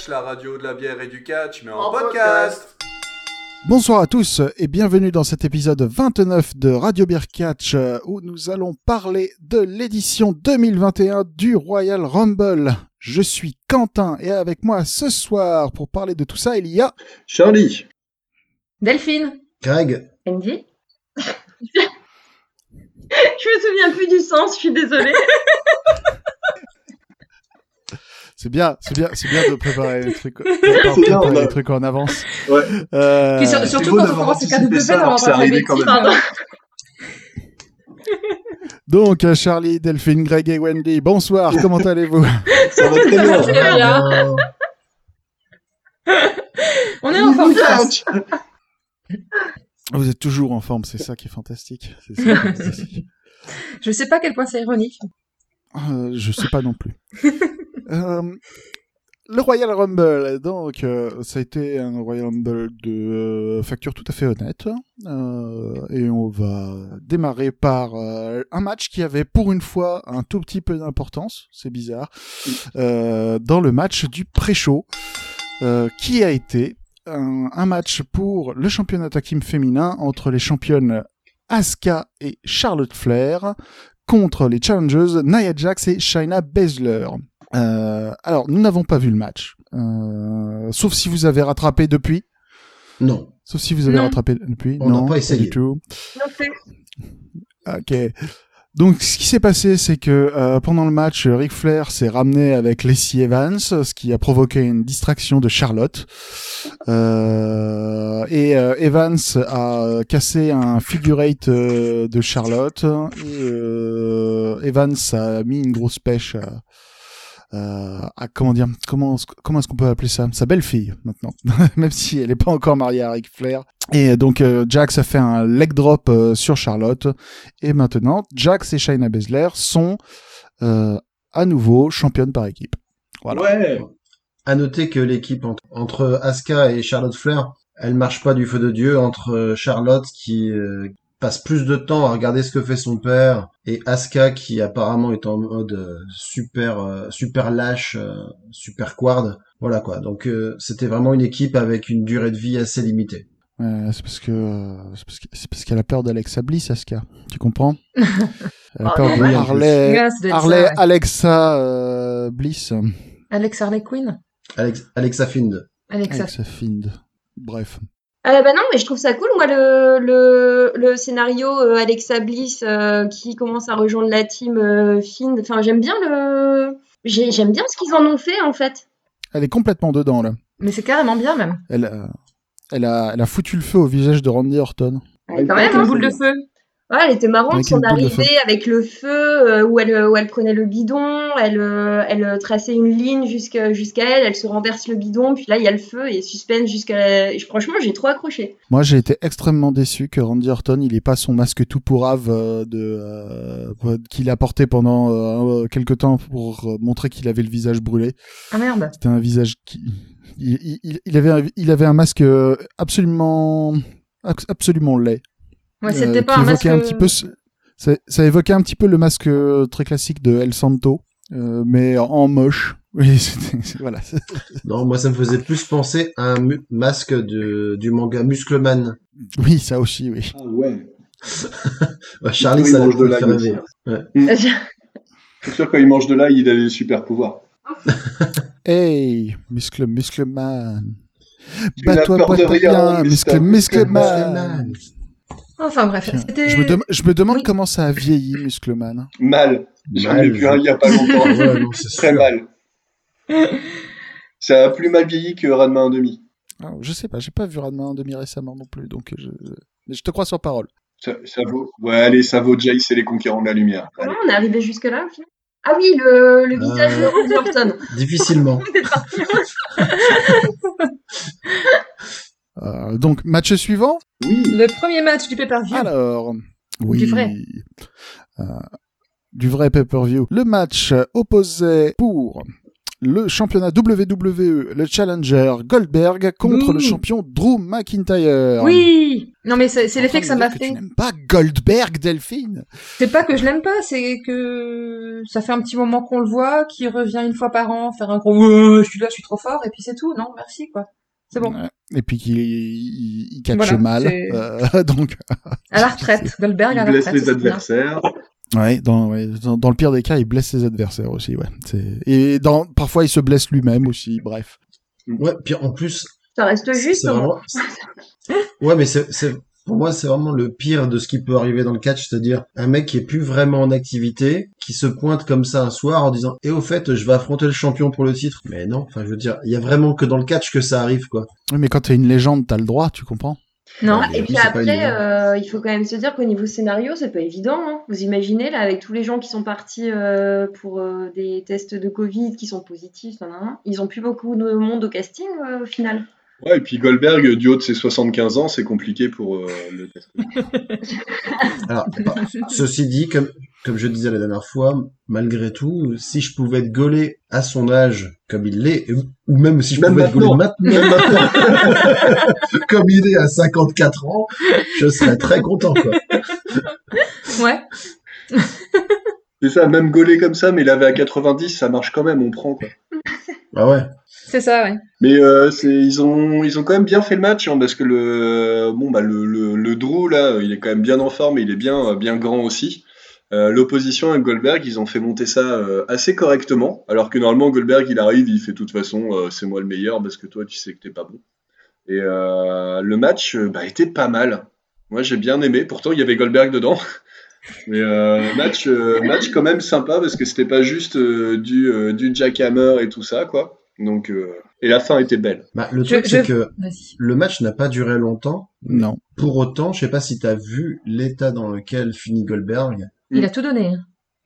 Catch, la radio de la bière et du catch, mais en, En podcast. Bonsoir à tous et bienvenue dans cet épisode 29 de Radio Beer Catch euh, où nous allons parler de l'édition 2021 du Royal Rumble. Je suis Quentin et avec moi ce soir pour parler de tout ça il y a Charlie. Delphine. Greg, Andy. je me souviens plus du sens, je suis désolée. c'est bien, c'est bien, c'est bien de préparer les trucs, de préparer les trucs en avance. Ouais. Euh, Puis sur- c'est surtout quand on commence anticipé KW ça alors c'est arrivé quand même. Donc euh, Charlie, Delphine, Greg et Wendy, bonsoir, comment allez-vous? Ça va très bien. Très bien. On est en forme. Vous êtes toujours en forme, c'est ça qui est fantastique. Ça qui est fantastique. Je sais pas à quel point c'est ironique. Euh, je sais pas non plus. Euh, le Royal Rumble, donc, euh, ça a été un Royal Rumble de euh, facture tout à fait honnête. Et on va démarrer par un match qui avait pour une fois un tout petit peu d'importance, c'est bizarre, euh, dans le match du pré-show, qui a été un, un match pour le championnat tag team féminin entre les championnes Asuka et Charlotte Flair contre les challengers Nia Jax et Shayna Baszler. Euh, alors, nous n'avons pas vu le match, euh, sauf si vous avez rattrapé depuis. non. Sauf si vous avez Non. rattrapé depuis. On n'a non, pas essayé. du tout. Non plus. Ok. Donc, ce qui s'est passé, c'est que euh, pendant le match, Ric Flair s'est ramené avec Lacey Evans, ce qui a provoqué une distraction de Charlotte. Euh, et euh, Evans a cassé un figure eight euh, de Charlotte. Et euh, Evans a mis une grosse pêche à, à- comment dire, comment comment est-ce qu'on peut appeler ça? Sa belle-fille maintenant, même si elle n'est pas encore mariée à Ric Flair. Et donc euh, Jax a fait un leg drop euh, sur Charlotte. Et maintenant, Jax et Shayna Baszler sont euh, à nouveau championnes par équipe. Ouais. À noter que l'équipe entre, entre Asuka et Charlotte Flair, elle marche pas du feu de Dieu entre euh, Charlotte qui euh, passe plus de temps à regarder ce que fait son père et Asuka qui apparemment est en mode euh, super euh, super lâche, euh, super quard. Voilà quoi. Donc euh, c'était vraiment une équipe avec une durée de vie assez limitée. Euh, c'est parce que euh, c'est parce que- c'est parce qu'elle a peur d'Alexa Bliss, Asuka. Tu comprends Elle a Oh, peur de ouais, Harley, Harley ça, ouais. Alexa euh, Bliss. Alex Harley Quinn? Alex, Alexa Find. Alexa. Alexa Find. Bref. Euh, bah non, mais je trouve ça cool, moi, le, le, le scénario euh, Alexa Bliss euh, qui commence à rejoindre la team euh, Find. Enfin, j'aime bien le... j'ai- J'aime bien ce qu'ils en ont fait, en fait. Elle est complètement dedans là. Mais c'est carrément bien même. Elle, a- elle a, elle a foutu le feu au visage de Randy Orton. Ouais, quand même, une hein. boule de feu. Ouais, elle était marrante, son arrivée avec le feu, euh, où, elle, où elle prenait le guidon, elle, euh, elle euh, traçait une ligne jusqu'à elle, elle se renverse le guidon, puis là, il y a le feu et suspense jusqu'à... et Franchement, j'ai trop accroché. Moi, j'ai été extrêmement déçu que Randy Orton, il ait pas son masque tout pourrave euh, de qu'il a porté pendant euh, quelque temps pour montrer qu'il avait le visage brûlé. Ah merde. C'était un visage qui il, il- il avait un, il avait un masque absolument abs- absolument laid. Ouais, Euh, c'était pas qui un évoquait masque. un petit peu ce- ça, ça évoquait un petit peu le masque euh, très classique de El Santo, euh, mais en, moche. Oui, voilà. Non, moi ça me faisait plus penser à un masque de, du manga Muscleman. Oui, ça aussi, oui. Ah ouais. Charlie, Il ça mange de l'ail. C'est sûr, quand il mange de l'ail, il a des super pouvoirs. Hey, muscle, muscle man. Tu n'as Bats-toi, peur de bats-toi rien, bien, muscle, muscle, muscle man. Muscleman. Enfin bref, c'était. Je me, dem- je me demande Oui. comment ça a vieilli, muscle man. Mal. J'en ai Mal. vu un il y a pas longtemps. Ouais, non, c'est Très sûr. mal. Ça a plus mal vieilli que Ranma 1,5. Alors, je sais pas, j'ai pas vu Radma en demi récemment non plus, donc je, mais je te crois sur parole. Ça, ça vaut. Ouais, allez, ça vaut Jace et les conquérants de la lumière. Comment on est arrivé jusque-là, au final? Ah oui, le, le visage de Randy Orton. Difficilement. Euh, donc, match suivant Oui. Le premier match du pay-per-view. Alors, oui. Du vrai. Euh, du vrai pay-per-view. Le match opposait pour le championnat WWE, le challenger Goldberg contre le champion Drew McIntyre. Oui Non mais c'est l'effet que ça m'a Tu fait. n'aimes pas Goldberg, Delphine? C'est pas que je l'aime pas, c'est que ça fait un petit moment qu'on le voit, qu'il revient une fois par an faire un gros Ouais, je suis là, je suis trop fort, et puis c'est tout. Non, merci quoi. C'est bon. Et puis qu'il il, il catche Voilà, mal. euh, donc, À la retraite, Goldberg à Il la blesse retraite. les c'est bien. adversaires. ouais, dans, ouais, dans, dans le pire des cas, il blesse ses adversaires aussi. Ouais. Et dans, parfois, il se blesse lui-même aussi. Bref. Ouais, puis en plus, Ça reste juste. hein. vraiment... Ouais, mais c'est, c'est, pour moi, c'est vraiment le pire de ce qui peut arriver dans le catch, c'est-à-dire un mec qui est plus vraiment en activité, qui se pointe comme ça un soir en disant, et au fait, je vais affronter le champion pour le titre. Mais non, enfin, je veux dire, il y a vraiment que dans le catch que ça arrive, quoi. Oui, mais quand t'es une légende, t'as le droit, tu comprends? Non. Ah, et puis après, euh, il faut quand même se dire qu'au niveau scénario, c'est pas évident. hein. Vous imaginez, là, avec tous les gens qui sont partis euh, pour euh, des tests de Covid qui sont positifs, ils ont plus beaucoup de monde au casting euh, au final. Ouais, et puis Goldberg, du haut de ses 75 ans, c'est compliqué pour euh, le test. Alors, bah, ceci dit, comme, comme je disais la dernière fois, malgré tout, si je pouvais être gaulé à son âge, comme il l'est, ou même si je Même pouvais être gaulé maintenant. comme il est à 54 ans, je serais très content, quoi. Ouais. C'est ça, même gaulé comme ça, mais lavé à 90, ça marche quand même, on prend quoi. Ah ouais. C'est ça, ouais. Mais euh, c'est, ils ont, ils ont quand même bien fait le match, hein, parce que le, bon bah le, le, le Drew là, il est quand même bien en forme, et il est bien, bien grand aussi. Euh, L'opposition avec Goldberg, ils ont fait monter ça euh, assez correctement, alors que normalement Goldberg il arrive, il fait de toute façon euh, c'est moi le meilleur parce que toi tu sais que t'es pas bon. Et euh, le match euh, bah, était pas mal. Moi j'ai bien aimé, pourtant il y avait Goldberg dedans. Mais euh, match, euh, match quand même sympa parce que c'était pas juste euh, du, euh, du jackhammer et tout ça quoi. Donc euh, et la fin était belle. Bah, le truc, je- c'est que le match n'a pas duré longtemps. Non. Pour autant, je sais pas si t'as vu l'état dans lequel finit Goldberg. Il a tout donné. hein.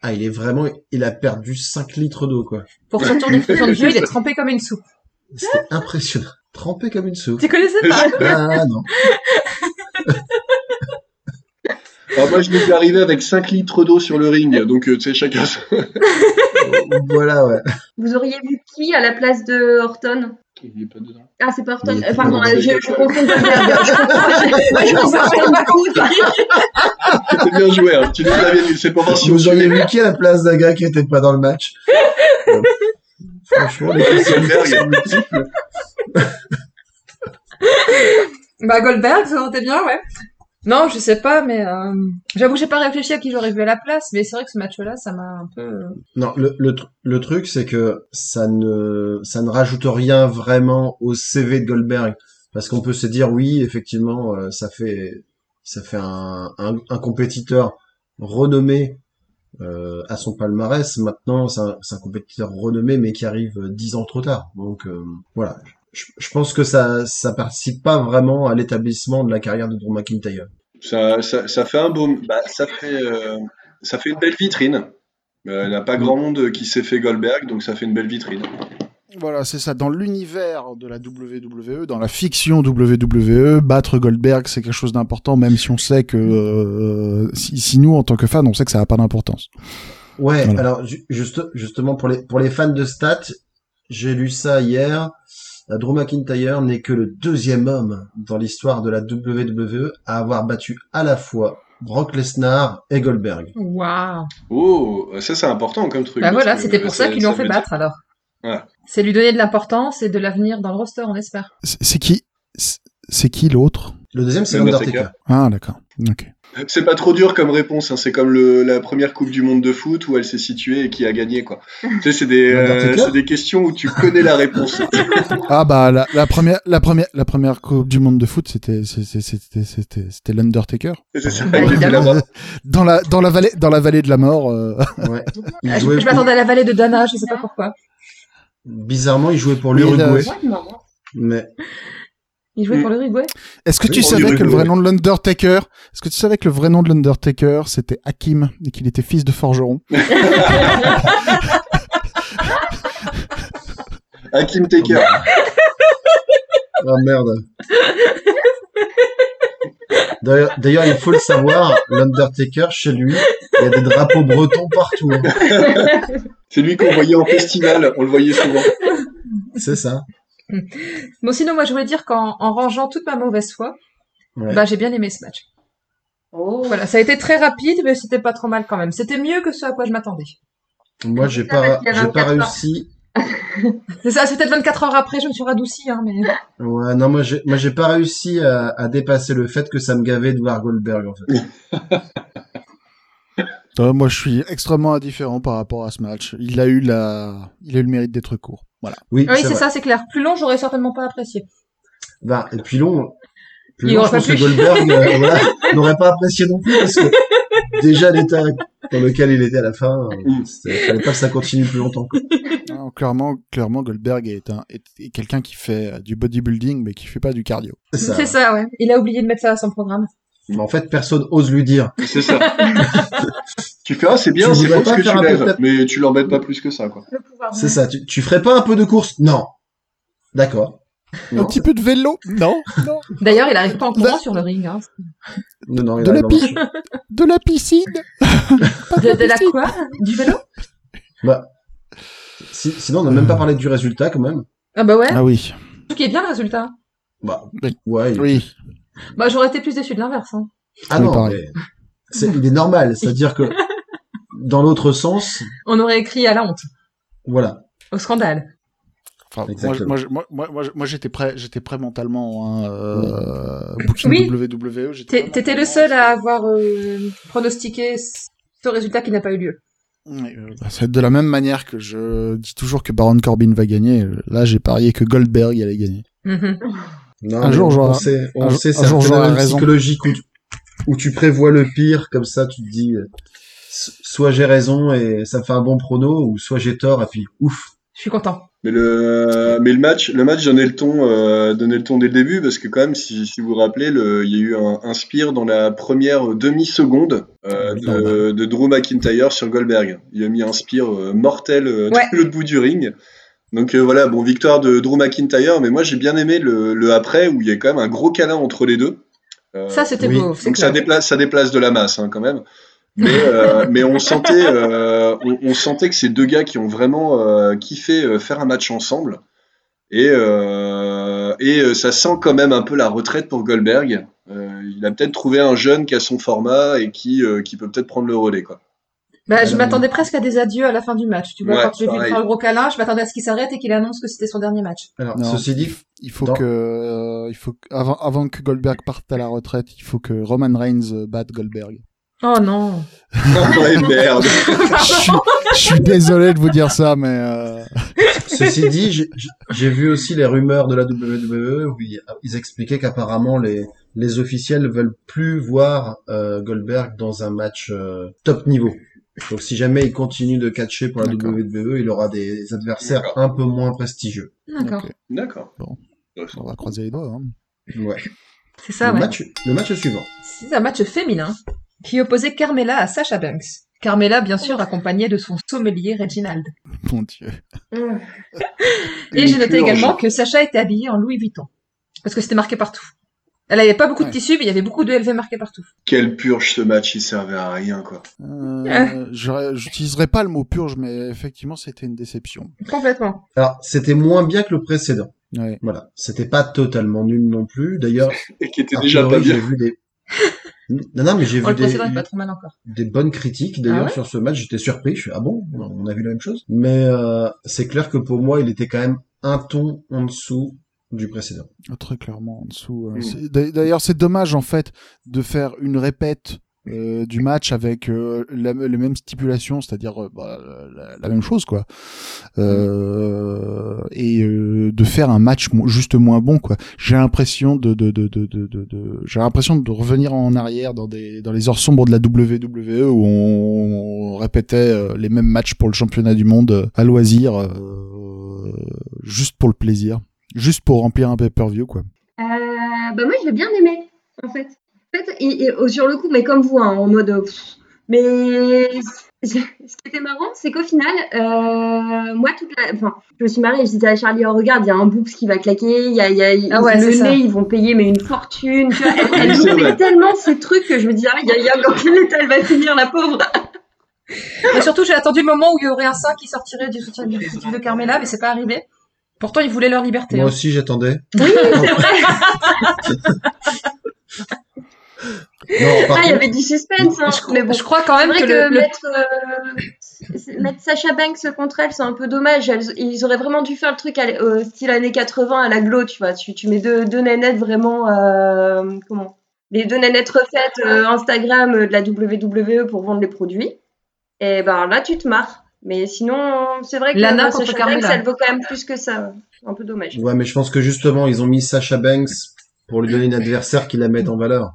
Ah, il est vraiment, il a perdu 5 litres d'eau, quoi. Pour d'une prison de vieux, il est trempé comme une soupe. C'était impressionnant. Trempé comme une soupe. Tu connaissais pas Ah, non. Alors moi je m'étais arrivé avec 5 litres d'eau sur le ring, donc euh, tu sais chacun. voilà, ouais. Vous auriez vu qui à la place de Horton? Il est pas dedans. Ah, c'est pas Horton. Euh, pardon, je, je confonds. Je beaucoup. C'était bien joué, hein. tu nous avais dit, c'est pour voir si Vous auriez vu qui à la place d'un gars qui était pas dans le match? Franchement, les questions sont multiples. Bah Goldberg, ça été bien, ouais. Non, je sais pas, mais euh, j'avoue, j'ai pas réfléchi à qui j'aurais vu à la place, mais c'est vrai que ce match-là, ça m'a un peu. euh, Non, le, le, le truc, c'est que ça ne, ça ne rajoute rien vraiment au CV de Goldberg. Parce qu'on peut se dire, oui, effectivement, euh, ça fait, ça fait un, un, compétiteur renommé euh, à son palmarès. Maintenant, c'est un, un compétiteur renommé, mais qui arrive dix ans trop tard. Donc, voilà. Je, je pense que ça, ça participe pas vraiment à l'établissement de la carrière de Drew McIntyre. Ça, ça, ça fait un beau, bah, ça fait, euh, ça fait une belle vitrine. Euh, Il n'y a pas grand monde qui s'est fait Goldberg, donc ça fait une belle vitrine. Voilà, c'est ça. Dans l'univers de la WWE, dans la fiction WWE, battre Goldberg, c'est quelque chose d'important, même si on sait que euh, si, si nous, en tant que fans, on sait que ça n'a pas d'importance. Ouais, Voilà. alors ju- juste, justement pour les pour les fans de stats, j'ai lu ça hier. Drew McIntyre n'est que le deuxième homme dans l'histoire de la WWE à avoir battu à la fois Brock Lesnar et Goldberg. Waouh. Oh, ça c'est important comme truc. Bah voilà, c'était pour ça qu'ils lui ont fait dire- battre alors. Ouais. C'est lui donner de l'importance et de l'avenir dans le roster, on espère. C'est qui? C'est- qui l'autre Le deuxième, c'est L'Undertaker. Ah, d'accord. Ok. C'est pas trop dur comme réponse, hein. c'est comme le, la première Coupe du Monde de foot où elle s'est située et qui a gagné quoi. tu sais, c'est des, euh, c'est des questions où tu connais la réponse. Ah bah la, la première, la première, la première Coupe du Monde de foot, c'était, l'Undertaker. c'est ça, il était évidemment. là-bas. Dans la, dans la vallée, dans la vallée de la mort. euh, Ouais. Ah, je je m'attendais à la vallée de Dana, je sais pas pourquoi. pour- Bizarrement, il jouait pour l'Uruguay. Mais Il jouait Mm. pour l'Uruguay. Est-ce que Oui, tu savais que le vrai nom de l'Undertaker, est-ce que tu savais que le vrai nom de l'Undertaker, c'était Hakim et qu'il était fils de forgeron? Hakim Taker. oh merde. D'ailleurs, d'ailleurs, il faut le savoir, l'Undertaker chez lui, Il y a des drapeaux bretons partout. hein. C'est lui qu'on voyait en festival, on le voyait souvent. C'est ça. Bon, sinon, moi, je voulais dire qu'en en rangeant toute ma mauvaise foi, Ouais. bah, j'ai bien aimé ce match. Oh. Voilà, ça a été très rapide, mais c'était pas trop mal quand même. C'était mieux que ce à quoi je m'attendais. Moi, j'ai pas, j'ai pas 24 heures. réussi. C'est ça, c'était 24 heures après, je me suis radoucie, hein, mais... Ouais, non, moi, j'ai, moi, j'ai pas réussi à, à dépasser le fait que ça me gavait de voir Goldberg, en fait. Euh, moi, je suis extrêmement indifférent par rapport à ce match. Il a eu la, il a eu le mérite d'être court. Voilà. Oui, Ah oui, c'est ça, c'est clair. Plus long, j'aurais certainement pas apprécié. Bah, et puis long, plus Il long, je pense que. Goldberg, euh, voilà, n'aurait pas apprécié non plus parce que déjà l'état dans lequel il était à la fin, euh, c'était- fallait pas que ça continue plus longtemps. quoi. Non, clairement, clairement, Goldberg est un, est, est quelqu'un qui fait euh, du bodybuilding, mais qui fait pas du cardio. C'est ça. C'est ça, ouais. Il a oublié de mettre ça à son programme. Mais en fait, personne ose lui dire. C'est ça. tu fais, ah, c'est bien, c'est cool ce pas que tu lèves, mais tu l'embêtes pas plus que ça, quoi. C'est ça. Tu, tu ferais pas un peu de course? Non. D'accord. Un petit peu de vélo? Non, non. D'ailleurs, il arrive pas en courant sur le ring. Hein. Non, non, il De arrive la. De la piscine Pas De, de la piscine. quoi? Du vélo? Bah, si- sinon, on n'a même pas parlé du résultat quand même. Ah bah ouais. Ah oui, Ce qui est bien le résultat. Bah, Oui. ouais. il- oui. Bah j'aurais été plus déçu de l'inverse. Hein. Ah non, mais c'est, il est normal. C'est-à-dire que dans l'autre sens, On aurait écrit à la honte, voilà. au scandale. Enfin, moi, j'étais prêt, j'étais prêt mentalement. Hein, euh, Booking Oui. WWE. T'étais le seul à avoir euh, pronostiqué ce résultat qui n'a pas eu lieu. Oui, bah, C'est de la même manière que je dis toujours que Baron Corbin va gagner. Là, j'ai parié que Goldberg allait gagner. Mhm. Non, Un jour, on sait, on un jour- sait, un c'est jour, un j'aurai phénomène raison. psychologique où tu, où tu prévois le pire, comme ça, tu te dis, euh, soit j'ai raison et ça me fait un bon prono, ou soit j'ai tort et puis ouf. Je suis content. Mais le, mais le match, le match donnait le ton, euh, donnait le ton dès le début parce que quand même, si, si vous vous rappelez, le, il y a eu un, un spear dans la première demi-seconde euh, de, de Drew McIntyre sur Goldberg. Il a mis un spear euh, mortel euh, Ouais. l'autre bout du ring. Donc euh, voilà, bon victoire de Drew McIntyre, mais moi j'ai bien aimé le, le après où il y a quand même un gros câlin entre les deux. Euh, Ça, c'était oui. beau. donc ça déplace, ça déplace de la masse hein, quand même. Mais, euh, mais on sentait, euh, on, on sentait que ces deux gars qui ont vraiment euh, kiffé euh, faire un match ensemble. Et, euh, et euh, ça sent quand même un peu la retraite pour Goldberg. Euh, il a peut-être trouvé un jeune qui a son format et qui, euh, qui peut peut-être prendre le relais. Quoi. Bah, je m'attendais presque à des adieux à la fin du match. Tu vois, Ouais, quand j'ai vu faire le gros câlin, je m'attendais à ce qu'il s'arrête et qu'il annonce que c'était son dernier match. Alors, Non. ceci dit, Il faut que, euh, il faut que- avant, avant que Goldberg parte à la retraite, il faut que Roman Reigns batte Goldberg. Oh non. ouais, merde. je, suis, je suis désolé de vous dire ça, mais euh, ceci dit, j'ai- vu aussi les rumeurs de la WWE où ils, ils expliquaient qu'apparemment les, les officiels veulent plus voir euh, Goldberg dans un match euh, top niveau. Donc si jamais il continue de catcher pour la. WWE, il aura des adversaires un peu moins prestigieux. D'accord. D'accord. Bon. on va croiser les doigts. Hein. Ouais. C'est ça, le, ouais. match, le match suivant. C'est un match féminin qui opposait Carmela à Sasha Banks. Carmela, bien sûr, accompagnée de son sommelier Reginald. Mon Dieu. Et j'ai noté également que Sacha était habillée en Louis Vuitton. Parce que c'était marqué partout. Elle avait pas beaucoup de Ouais. tissu, mais il y avait beaucoup de LV marqué partout. Quelle purge ce match, il servait à rien. quoi. Euh, J'utiliserai pas le mot purge, mais effectivement, c'était une déception. Complètement. Alors, c'était moins bien que le précédent. Ouais. Voilà. C'était pas totalement nul non plus. D'ailleurs, Et qui était déjà pas bien. vu des... Non, non, mais j'ai vu le des, précédent est pas trop mal encore. des bonnes critiques d'ailleurs Ah ouais sur ce match. J'étais surpris. Je suis ah bon, on a vu la même chose. Mais euh, c'est clair que pour moi, il était quand même un ton en dessous du précédent. Ah, Très clairement en dessous. euh, Mm. D'ailleurs, c'est dommage en fait de faire une répète euh, du match avec euh, les mêmes stipulations, c'est-à-dire euh, bah, la, même chose quoi, euh, et de faire un match juste moins bon quoi. J'ai l'impression de, de, de, de, de, de- j'ai l'impression de revenir en arrière dans des dans les heures sombres de la WWE où on, répétait les mêmes matchs pour le championnat du monde à loisir, juste pour le plaisir, juste pour remplir un pay-per-view quoi. Bah moi, je l'ai bien aimé, en fait. En fait, et, et, oh, sur le coup, mais comme vous, hein, en mode. euh, pff, mais ce qui était marrant, c'est qu'au final, euh, moi, toute la. Enfin, je me suis marrée, je disais à Charlie, oh, regarde, il y a un boobs qui va claquer, il y a, il y a Ah ouais, le ça. nez, ils vont payer, mais une fortune. Tu vois, elle elle fait tellement ces trucs que je me dis, ah, il y a, il y a dans quel état elle va finir, la pauvre. Et surtout, j'ai attendu le moment où il y aurait un sein qui sortirait du soutien du de Carmela, mais c'est pas arrivé. Pourtant, ils voulaient leur liberté. Moi hein. aussi, j'attendais. Oui, c'est vrai. Non, Ah, il y avait du suspense, hein. Je, mais bon. je crois quand même vrai que, que, le, le- mettre, euh, mettre Sacha Banks contre elle, c'est un peu dommage. Elles- ils auraient vraiment dû faire le truc à euh, style années 80 à la glow, tu vois. Tu, tu mets deux, deux nanettes vraiment. euh, comment? Les deux nanettes refaites euh, Instagram de la WWE pour vendre les produits. Et ben là, tu te marres. Mais sinon, c'est vrai que Lana Carmella. Banks, elle vaut quand même plus que ça. Un peu dommage. Ouais, mais je pense que justement, ils ont mis Sasha Banks pour lui donner une adversaire qui la mette en valeur.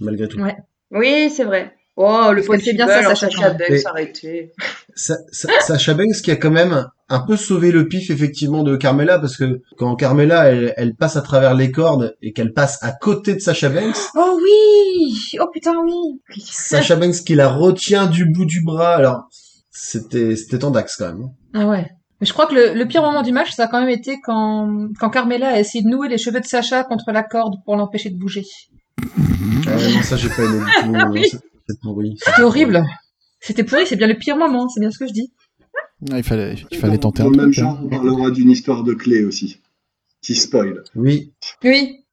Malgré tout. Ouais. Oui, c'est vrai. Oh, le fait bien ça, Sacha Sacha même. arrêtez. Sa- Sa- Sasha Banks qui a quand même un peu sauvé le pif effectivement de Carmela parce que quand Carmela elle, elle passe à travers les cordes et qu'elle passe à côté de Sasha Banks, Oh oui Oh putain, oui Sasha Banks qui la retient du bout du bras, alors c'était c'était tendax quand même. Ah ouais. Mais je crois que le, le pire moment du match, ça a quand même été quand, quand Carmela a essayé de nouer les cheveux de Sacha contre la corde pour l'empêcher de bouger. Ah ouais, non, ça j'ai pas aimé du tout. non, c'est- C'est pourri. C'était horrible. C'était pourri, c'est bien le pire moment, c'est bien ce que je dis. Ah, il fallait, il fallait tenter Dans un le même truc. hein. genre, on parlera d'une histoire de clé aussi. Qui spoil. Oui, Oui.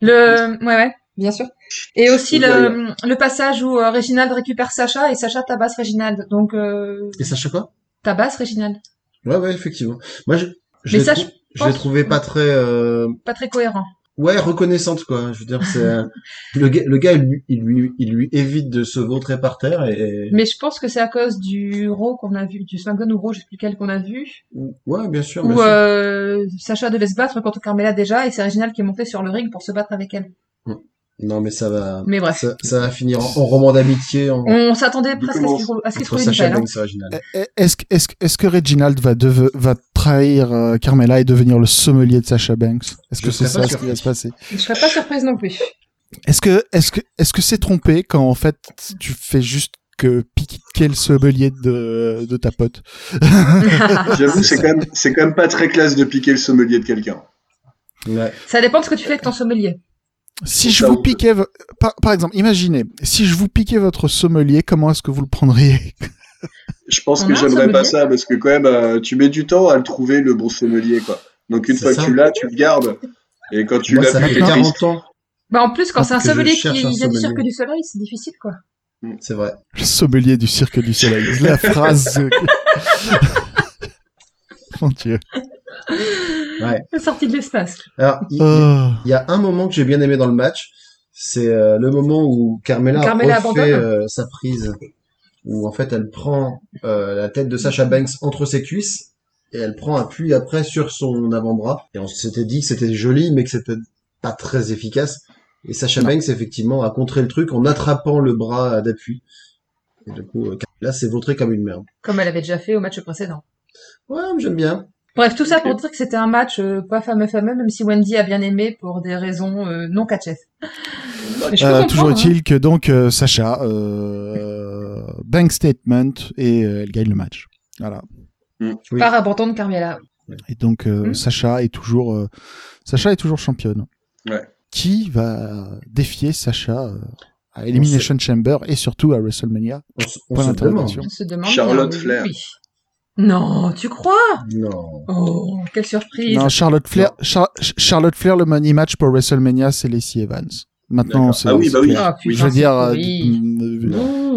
Le, ouais, ouais, bien sûr. Et aussi le, le passage où euh, Reginald récupère Sacha et Sacha tabasse Reginald. Donc, euh, et Sasha quoi? tabasse Reginald. Ouais ouais effectivement. Moi je je Mais l'ai ça, trou- je je l'ai pense- trouvé pas très euh, Pas très cohérent. Ouais reconnaissante quoi. Je veux dire c'est un- le gars le gars il lui, il lui il lui évite de se vautrer par terre et, Mais je pense que c'est à cause du Raw qu'on a vu, du SmackDown ou Raw, je sais plus lequel qu'on a vu, ouais bien sûr. bien où sûr. euh, Sacha devait se battre contre Carmela déjà et c'est Reginald qui est monté sur le ring pour se battre avec elle. Non mais ça va Mais bref. ça, ça va finir en, en roman d'amitié en On s'attendait presque à ce qu'il trouve une hein. Reginald. Eh, Est-ce que- est-ce que- Reginald va, deve- va trahir euh, Carmela et devenir le sommelier de Sacha Banks? Est-ce que c'est ça ce qui va se passer? Je serais pas surprise non plus. Est-ce que est-ce que est-ce que c'est trompé quand en fait tu fais juste que piquer le sommelier de, de ta pote? J'avoue, c'est quand même, c'est quand même pas très classe de piquer le sommelier de quelqu'un. Ouais. Ça dépend de ce que tu fais avec ton sommelier. Si je vous piquais, par, par exemple, imaginez, si je vous piquais votre sommelier, comment est-ce que vous le prendriez Je pense On que j'aimerais pas sommelier ça parce que quand même, euh, tu mets du temps à le trouver le bon sommelier quoi. Donc une fois ça. que tu l'as, tu le gardes. Et quand tu l'as ça plus, fait t'es triste. 40 ans. Bah en plus quand c'est un sommelier qui vient du cirque du soleil, c'est difficile quoi. C'est vrai. Le sommelier du cirque du soleil. La phrase. Mon Dieu. Sortie de l'espace. Alors il Oh. il y a un moment que j'ai bien aimé dans le match, c'est euh, le moment où Carmela, Carmela refait euh, sa prise, où en fait elle prend euh, la tête de Sasha Banks entre ses cuisses et elle prend appui après sur son avant-bras. Et on s'était dit que c'était joli, mais que c'était pas très efficace. Et Sasha Non. Banks effectivement a contré le truc en attrapant le bras d'appui. Et du coup, Carmela s'est vautrée comme une merde. Comme elle avait déjà fait au match précédent. Ouais, j'aime bien. Bref, tout ça pour dire que c'était un match euh, pas fameux fameux, même si Wendy a bien aimé pour des raisons euh, non catchées. Euh, toujours hein. est-il que donc euh, Sacha euh, bank statement et euh, elle gagne le match. Voilà. Oui. Par abandon de Carmela. Et donc euh, Hmm. Sacha est toujours euh, Sacha est toujours championne. Ouais. Qui va défier Sacha euh, à Elimination Chamber et surtout à WrestleMania? On, se- on Point se demande. d'interrogation. On se demande Charlotte Flair. oui. Non, tu crois? Non. Oh, quelle surprise. Non, Charlotte Flair, Char- Charlotte Flair, le money match pour WrestleMania, c'est Lacey Evans. Maintenant, c'est Ah oui, bah oui. Ah, Je veux dire, euh, vu-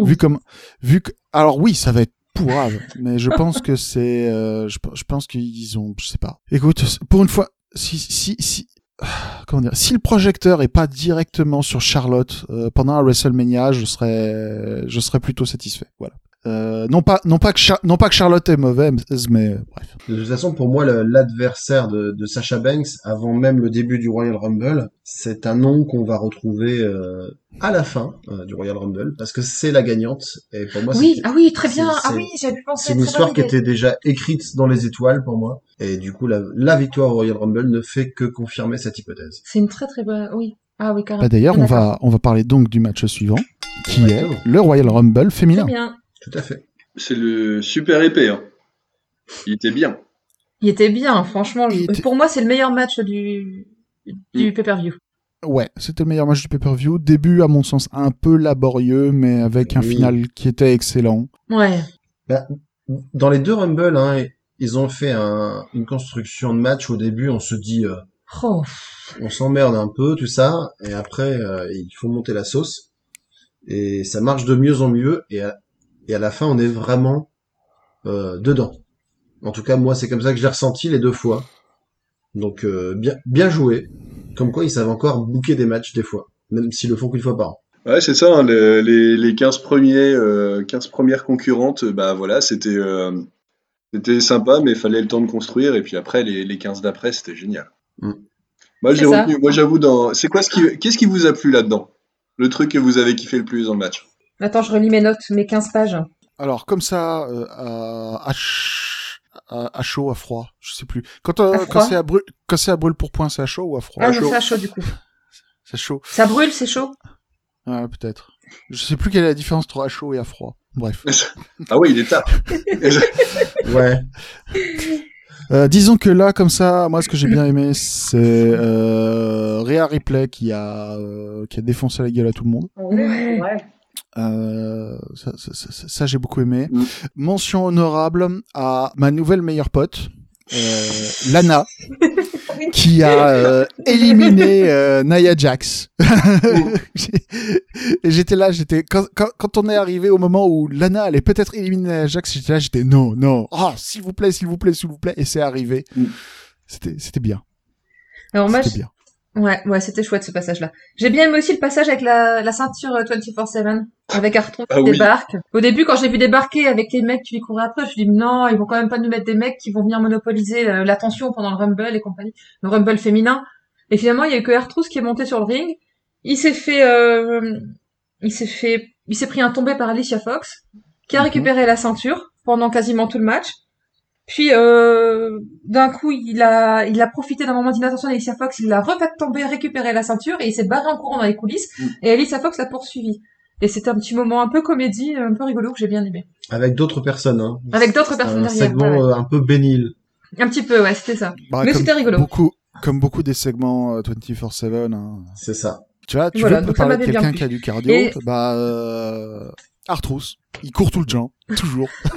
vu comme, vu que, alors oui, ça va être pourrave, mais je pense que c'est, euh, je, je pense qu'ils ont, je sais pas. Écoute, pour une fois, si, si, si, comment dire, si le projecteur est pas directement sur Charlotte euh, pendant un WrestleMania, je serais, je serais plutôt satisfait. Voilà. Euh, non pas, non pas que, Char- non pas que Charlotte est mauvaise, mais euh, bref. De toute façon, pour moi, l'adversaire de, de Sasha Banks, avant même le début du Royal Rumble, c'est un nom qu'on va retrouver euh, à la fin euh, du Royal Rumble, parce que c'est la gagnante. Et pour moi, Oui, ah oui, très bien. c'est- Ah oui, j'avais pu penser. c'est une histoire qui était déjà écrite dans les étoiles pour moi. Et du coup, la, la victoire au Royal Rumble ne fait que confirmer cette hypothèse. C'est une très très bonne. Oui. Ah oui, carrément. Bah, D'ailleurs, on D'accord. va, on va parler donc du match suivant, qui est le Royal Rumble féminin. Très bien. Tout à fait. C'est le super épée. Hein. Il était bien. Il était bien, franchement. Était- Pour moi, c'est le meilleur match du, du Mm. pay-per-view. Ouais, c'était le meilleur match du pay-per-view. Début, à mon sens, un peu laborieux, mais avec un Oui. final qui était excellent. Ouais. Dans les deux Rumble, hein, ils ont fait un- une construction de match. Au début, on se dit, euh, Oh. on s'emmerde un peu, tout ça, et après, euh, il faut monter la sauce. Et ça marche de mieux en mieux, et à, et à la fin, on est vraiment euh, dedans. En tout cas, moi, c'est comme ça que je l'ai ressenti les deux fois. Donc, euh, bien, bien joué. Comme quoi, ils savent encore booker des matchs des fois, même s'ils le font qu'une fois par an. Ouais, c'est ça, hein, le- les, les 15 premiers, euh, 15 premières concurrentes, bah voilà, c'était euh, c'était sympa, mais il fallait le temps de construire, et puis après, les, les 15 d'après, c'était génial. Mm. Moi, j'ai retenu, moi, j'avoue, dans, c'est quoi ce qui, qu'est-ce qui vous a plu là-dedans? Le truc que vous avez kiffé le plus dans le match? Attends, je relis mes notes, mes 15 pages. Alors, comme ça, euh, à, à, ch- à, à chaud, à froid, je sais plus. Quand, euh, quand c'est à brûle, quand c'est à brûle pour point, c'est à chaud ou à froid? Ah, À non, chaud. c'est à chaud du coup. C'est chaud. Ça brûle, c'est chaud? Ouais, peut-être. Je sais plus quelle est la différence entre à chaud et à froid. Bref. Ah oui, il est tard. Ouais. Euh, disons que là, comme ça, moi, ce que j'ai bien aimé, c'est euh, Rhea Ripley qui a euh, qui a défoncé la gueule à tout le monde. Ouais. ouais. Euh, ça, ça, ça- ça- j'ai beaucoup aimé. Mm. Mention honorable à ma nouvelle meilleure pote, euh, Lana, qui a euh, éliminé euh, Nia Jax. Et j'étais là, j'étais quand, quand, quand on est arrivé au moment où Lana allait peut-être éliminer Nia Jax, j'étais là, j'étais non, non, oh s'il vous plaît, s'il vous plaît, s'il vous plaît, et c'est arrivé. Mm. C'était c'était bien, Alors moi, c'était je- bien. Ouais, ouais, c'était chouette ce passage-là. J'ai bien aimé aussi le passage avec la, la ceinture euh, 24/7 avec Arthur qui Ah oui. débarque. Au début, quand j'ai vu débarquer avec les mecs qui lui couraient après, je me dis non, ils vont quand même pas nous mettre des mecs qui vont venir monopoliser euh, l'attention pendant le Rumble et compagnie, le Rumble féminin. Et finalement, il y a eu que Artruth qui est monté sur le ring. Il s'est fait, euh, il s'est fait, il s'est pris un tombé par Alicia Fox, qui a Mhm. récupéré la ceinture pendant quasiment tout le match. Puis euh, d'un coup, il a, il a profité d'un moment d'inattention d'Alicia Fox, il l'a refait tomber, récupéré la ceinture et il s'est barré en courant dans les coulisses. Mm. Et Alicia Fox l'a poursuivi. Et c'était un petit moment un peu comédie, un peu rigolo que j'ai bien aimé. Avec d'autres personnes, hein. Avec d'autres personnes Un derrière. segment ouais, euh, un peu bénil. Un petit peu, ouais, c'était ça. Bah, Mais c'était rigolo. Beaucoup, comme beaucoup des segments euh, 24/7. Hein. C'est ça. Tu vois, tu Voilà, veux parler de quelqu'un qui a du cardio, Et- bah euh, Artrousse, il court tout le temps, toujours.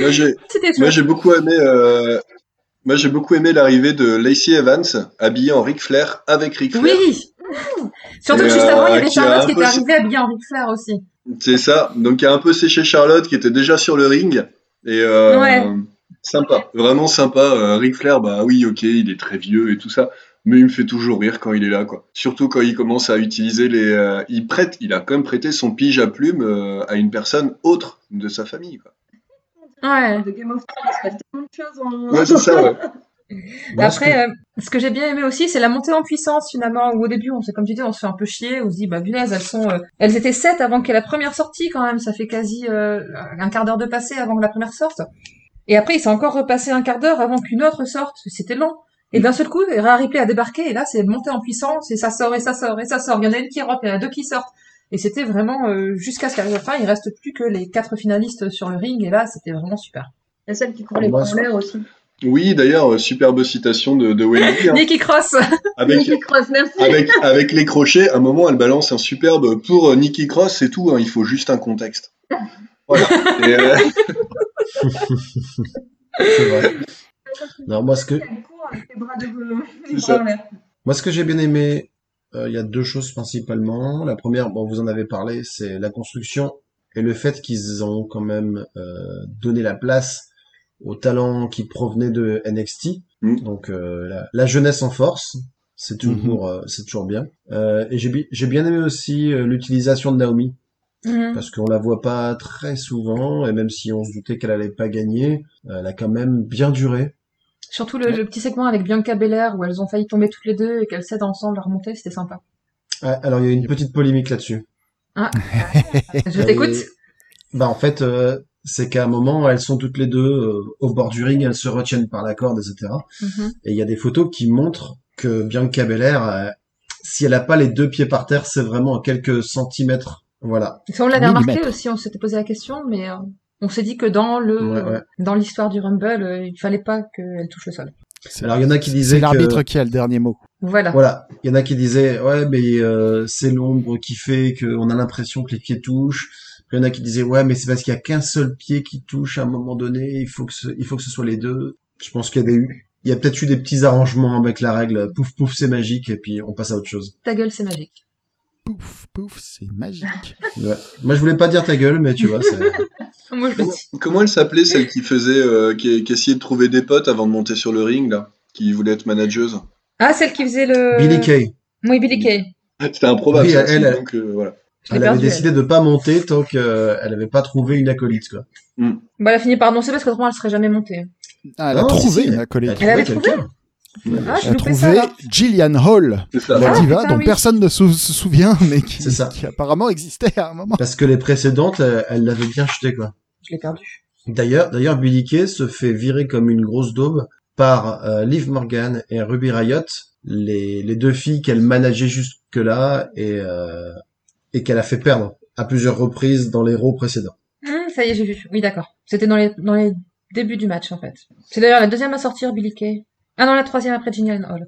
Moi, j'ai, moi, beaucoup aimé, euh, moi, j'ai beaucoup aimé l'arrivée de Lacey Evans, habillée en Ric Flair, avec Ric Flair. Oui! Surtout que juste avant, il y euh, avait Charlotte qui était arrivée habillée en Ric Flair aussi. C'est ça. Donc, il y a un peu séché Charlotte qui était déjà sur le ring. Et euh, Ouais. sympa, vraiment sympa. Euh, Ric Flair, bah oui, ok, il est très vieux et tout ça. Mais il me fait toujours rire quand il est là, quoi. Surtout quand il commence à utiliser les. euh, il prête, il a quand même prêté son pige à plume à une personne autre de sa famille, quoi. Ouais. De Game of Thrones, il se passe tellement de choses en... Ouais, c'est ça, ouais. Moi, ce Après, euh, ce que j'ai bien aimé aussi, c'est la montée en puissance finalement. Où au début, on sait comme tu dis, on se fait un peu chier. On se dit, bah punaise, elles sont, euh, elles étaient sept avant qu'elle la première sortie quand même. Ça fait quasi euh, un quart d'heure de passé avant que la première sorte. Et après, il s'est encore repassé un quart d'heure avant qu'une autre sorte. C'était long. Et d'un seul coup, Rhea Ripley a débarqué et là, c'est monté en puissance et ça sort et ça sort et ça sort. Il y en a une qui rentre, il y en a deux qui sortent. Et c'était vraiment euh, jusqu'à ce qu'à la fin, il reste plus que les quatre finalistes sur le ring. Et là, c'était vraiment super. Il y a celle qui court les en l'air aussi. Oui, d'ailleurs, euh, superbe citation de, de Wendy. hein. Nikki Cross. avec, Nikki Cross, merci. avec, avec les crochets, à un moment, elle balance un superbe pour euh, Nikki Cross, c'est tout, hein, il faut juste un contexte. Voilà. Et, euh, C'est vrai. Non, moi, ce que, moi, ce que j'ai bien aimé, euh, il y a deux choses principalement. La première, bon, vous en avez parlé, c'est la construction et le fait qu'ils ont quand même euh, donné la place aux talents qui provenaient de NXT. Mm. Donc euh, la, la jeunesse en force, c'est toujours, euh, c'est toujours bien. Euh, et j'ai bi- j'ai bien aimé aussi euh, l'utilisation de Naomi Mhm. parce qu'on la voit pas très souvent et même si on se doutait qu'elle allait pas gagner, elle a quand même bien duré. Surtout le, le petit segment avec Bianca Belair où elles ont failli tomber toutes les deux et qu'elles cèdent ensemble à remonter, c'était sympa. Ah, alors il y a une petite polémique là-dessus. Je Elle t'écoute. Bah en fait, euh, c'est qu'à un moment, elles sont toutes les deux euh, au bord du ring, elles se retiennent par la corde, etc. Mhm. Et il y a des photos qui montrent que Bianca Belair, euh, si elle a pas les deux pieds par terre, c'est vraiment à quelques centimètres. Voilà. Ça, on l'avait remarqué aussi, on s'était posé la question, mais euh, on s'est dit que dans le Ouais, ouais. dans l'histoire du Rumble, euh, il fallait pas qu'elle touche le sol. C'est- Alors, il y en a qui c'est disaient que- l'arbitre qui a le dernier mot. Voilà. Voilà, il y en a qui disaient ouais mais euh, c'est l'ombre qui fait qu'on a l'impression que les pieds touchent. Il y en a qui disaient ouais mais c'est parce qu'il y a qu'un seul pied qui touche à un moment donné, il faut que ce, il faut que ce soit les deux. Je pense qu'il y avait eu il y a peut-être eu des petits arrangements avec la règle pouf pouf c'est magique et puis on passe à autre chose. Ta gueule, c'est magique. Pouf, pouf, c'est magique. Ouais. Moi je voulais pas dire ta gueule mais tu vois Moi, je. Comment elle s'appelait celle qui faisait, euh, qui, qui essayait de trouver des potes avant de monter sur le ring là, qui voulait être manageuse? Ah, celle qui faisait le. Billy Kay. Oui, Billy Kay. C'était improbable. Oui, elle- aussi, elle- donc euh, voilà. Avait décidé de pas monter tant qu'elle avait pas trouvé une acolyte quoi. Bah, elle a fini par annoncer parce qu'autrement, elle serait jamais montée. Ah, elle a Non, trouvé si, si, une acolyte. Elle avait trouvé. Ah, a ça, trouvé. Gillian Hall, ça. la Ah, diva dont oui. personne ne sou- se souvient, mais qui, C'est ça. qui apparemment existait à un moment. Parce que les précédentes euh, elle l'avait bien jeté quoi. Je l'ai perdu. D'ailleurs, d'ailleurs, Billy Kay se fait virer comme une grosse daube par euh, Liv Morgan et Ruby Riot, les, les deux filles qu'elle manageait jusque-là et, euh, et qu'elle a fait perdre à plusieurs reprises dans les rows précédents. Hum, ça y est, j'ai vu. Oui, d'accord. C'était dans les, dans les débuts du match, en fait. C'est d'ailleurs la deuxième à sortir, Billy Kay. Ah non, la troisième après Gillian Hall.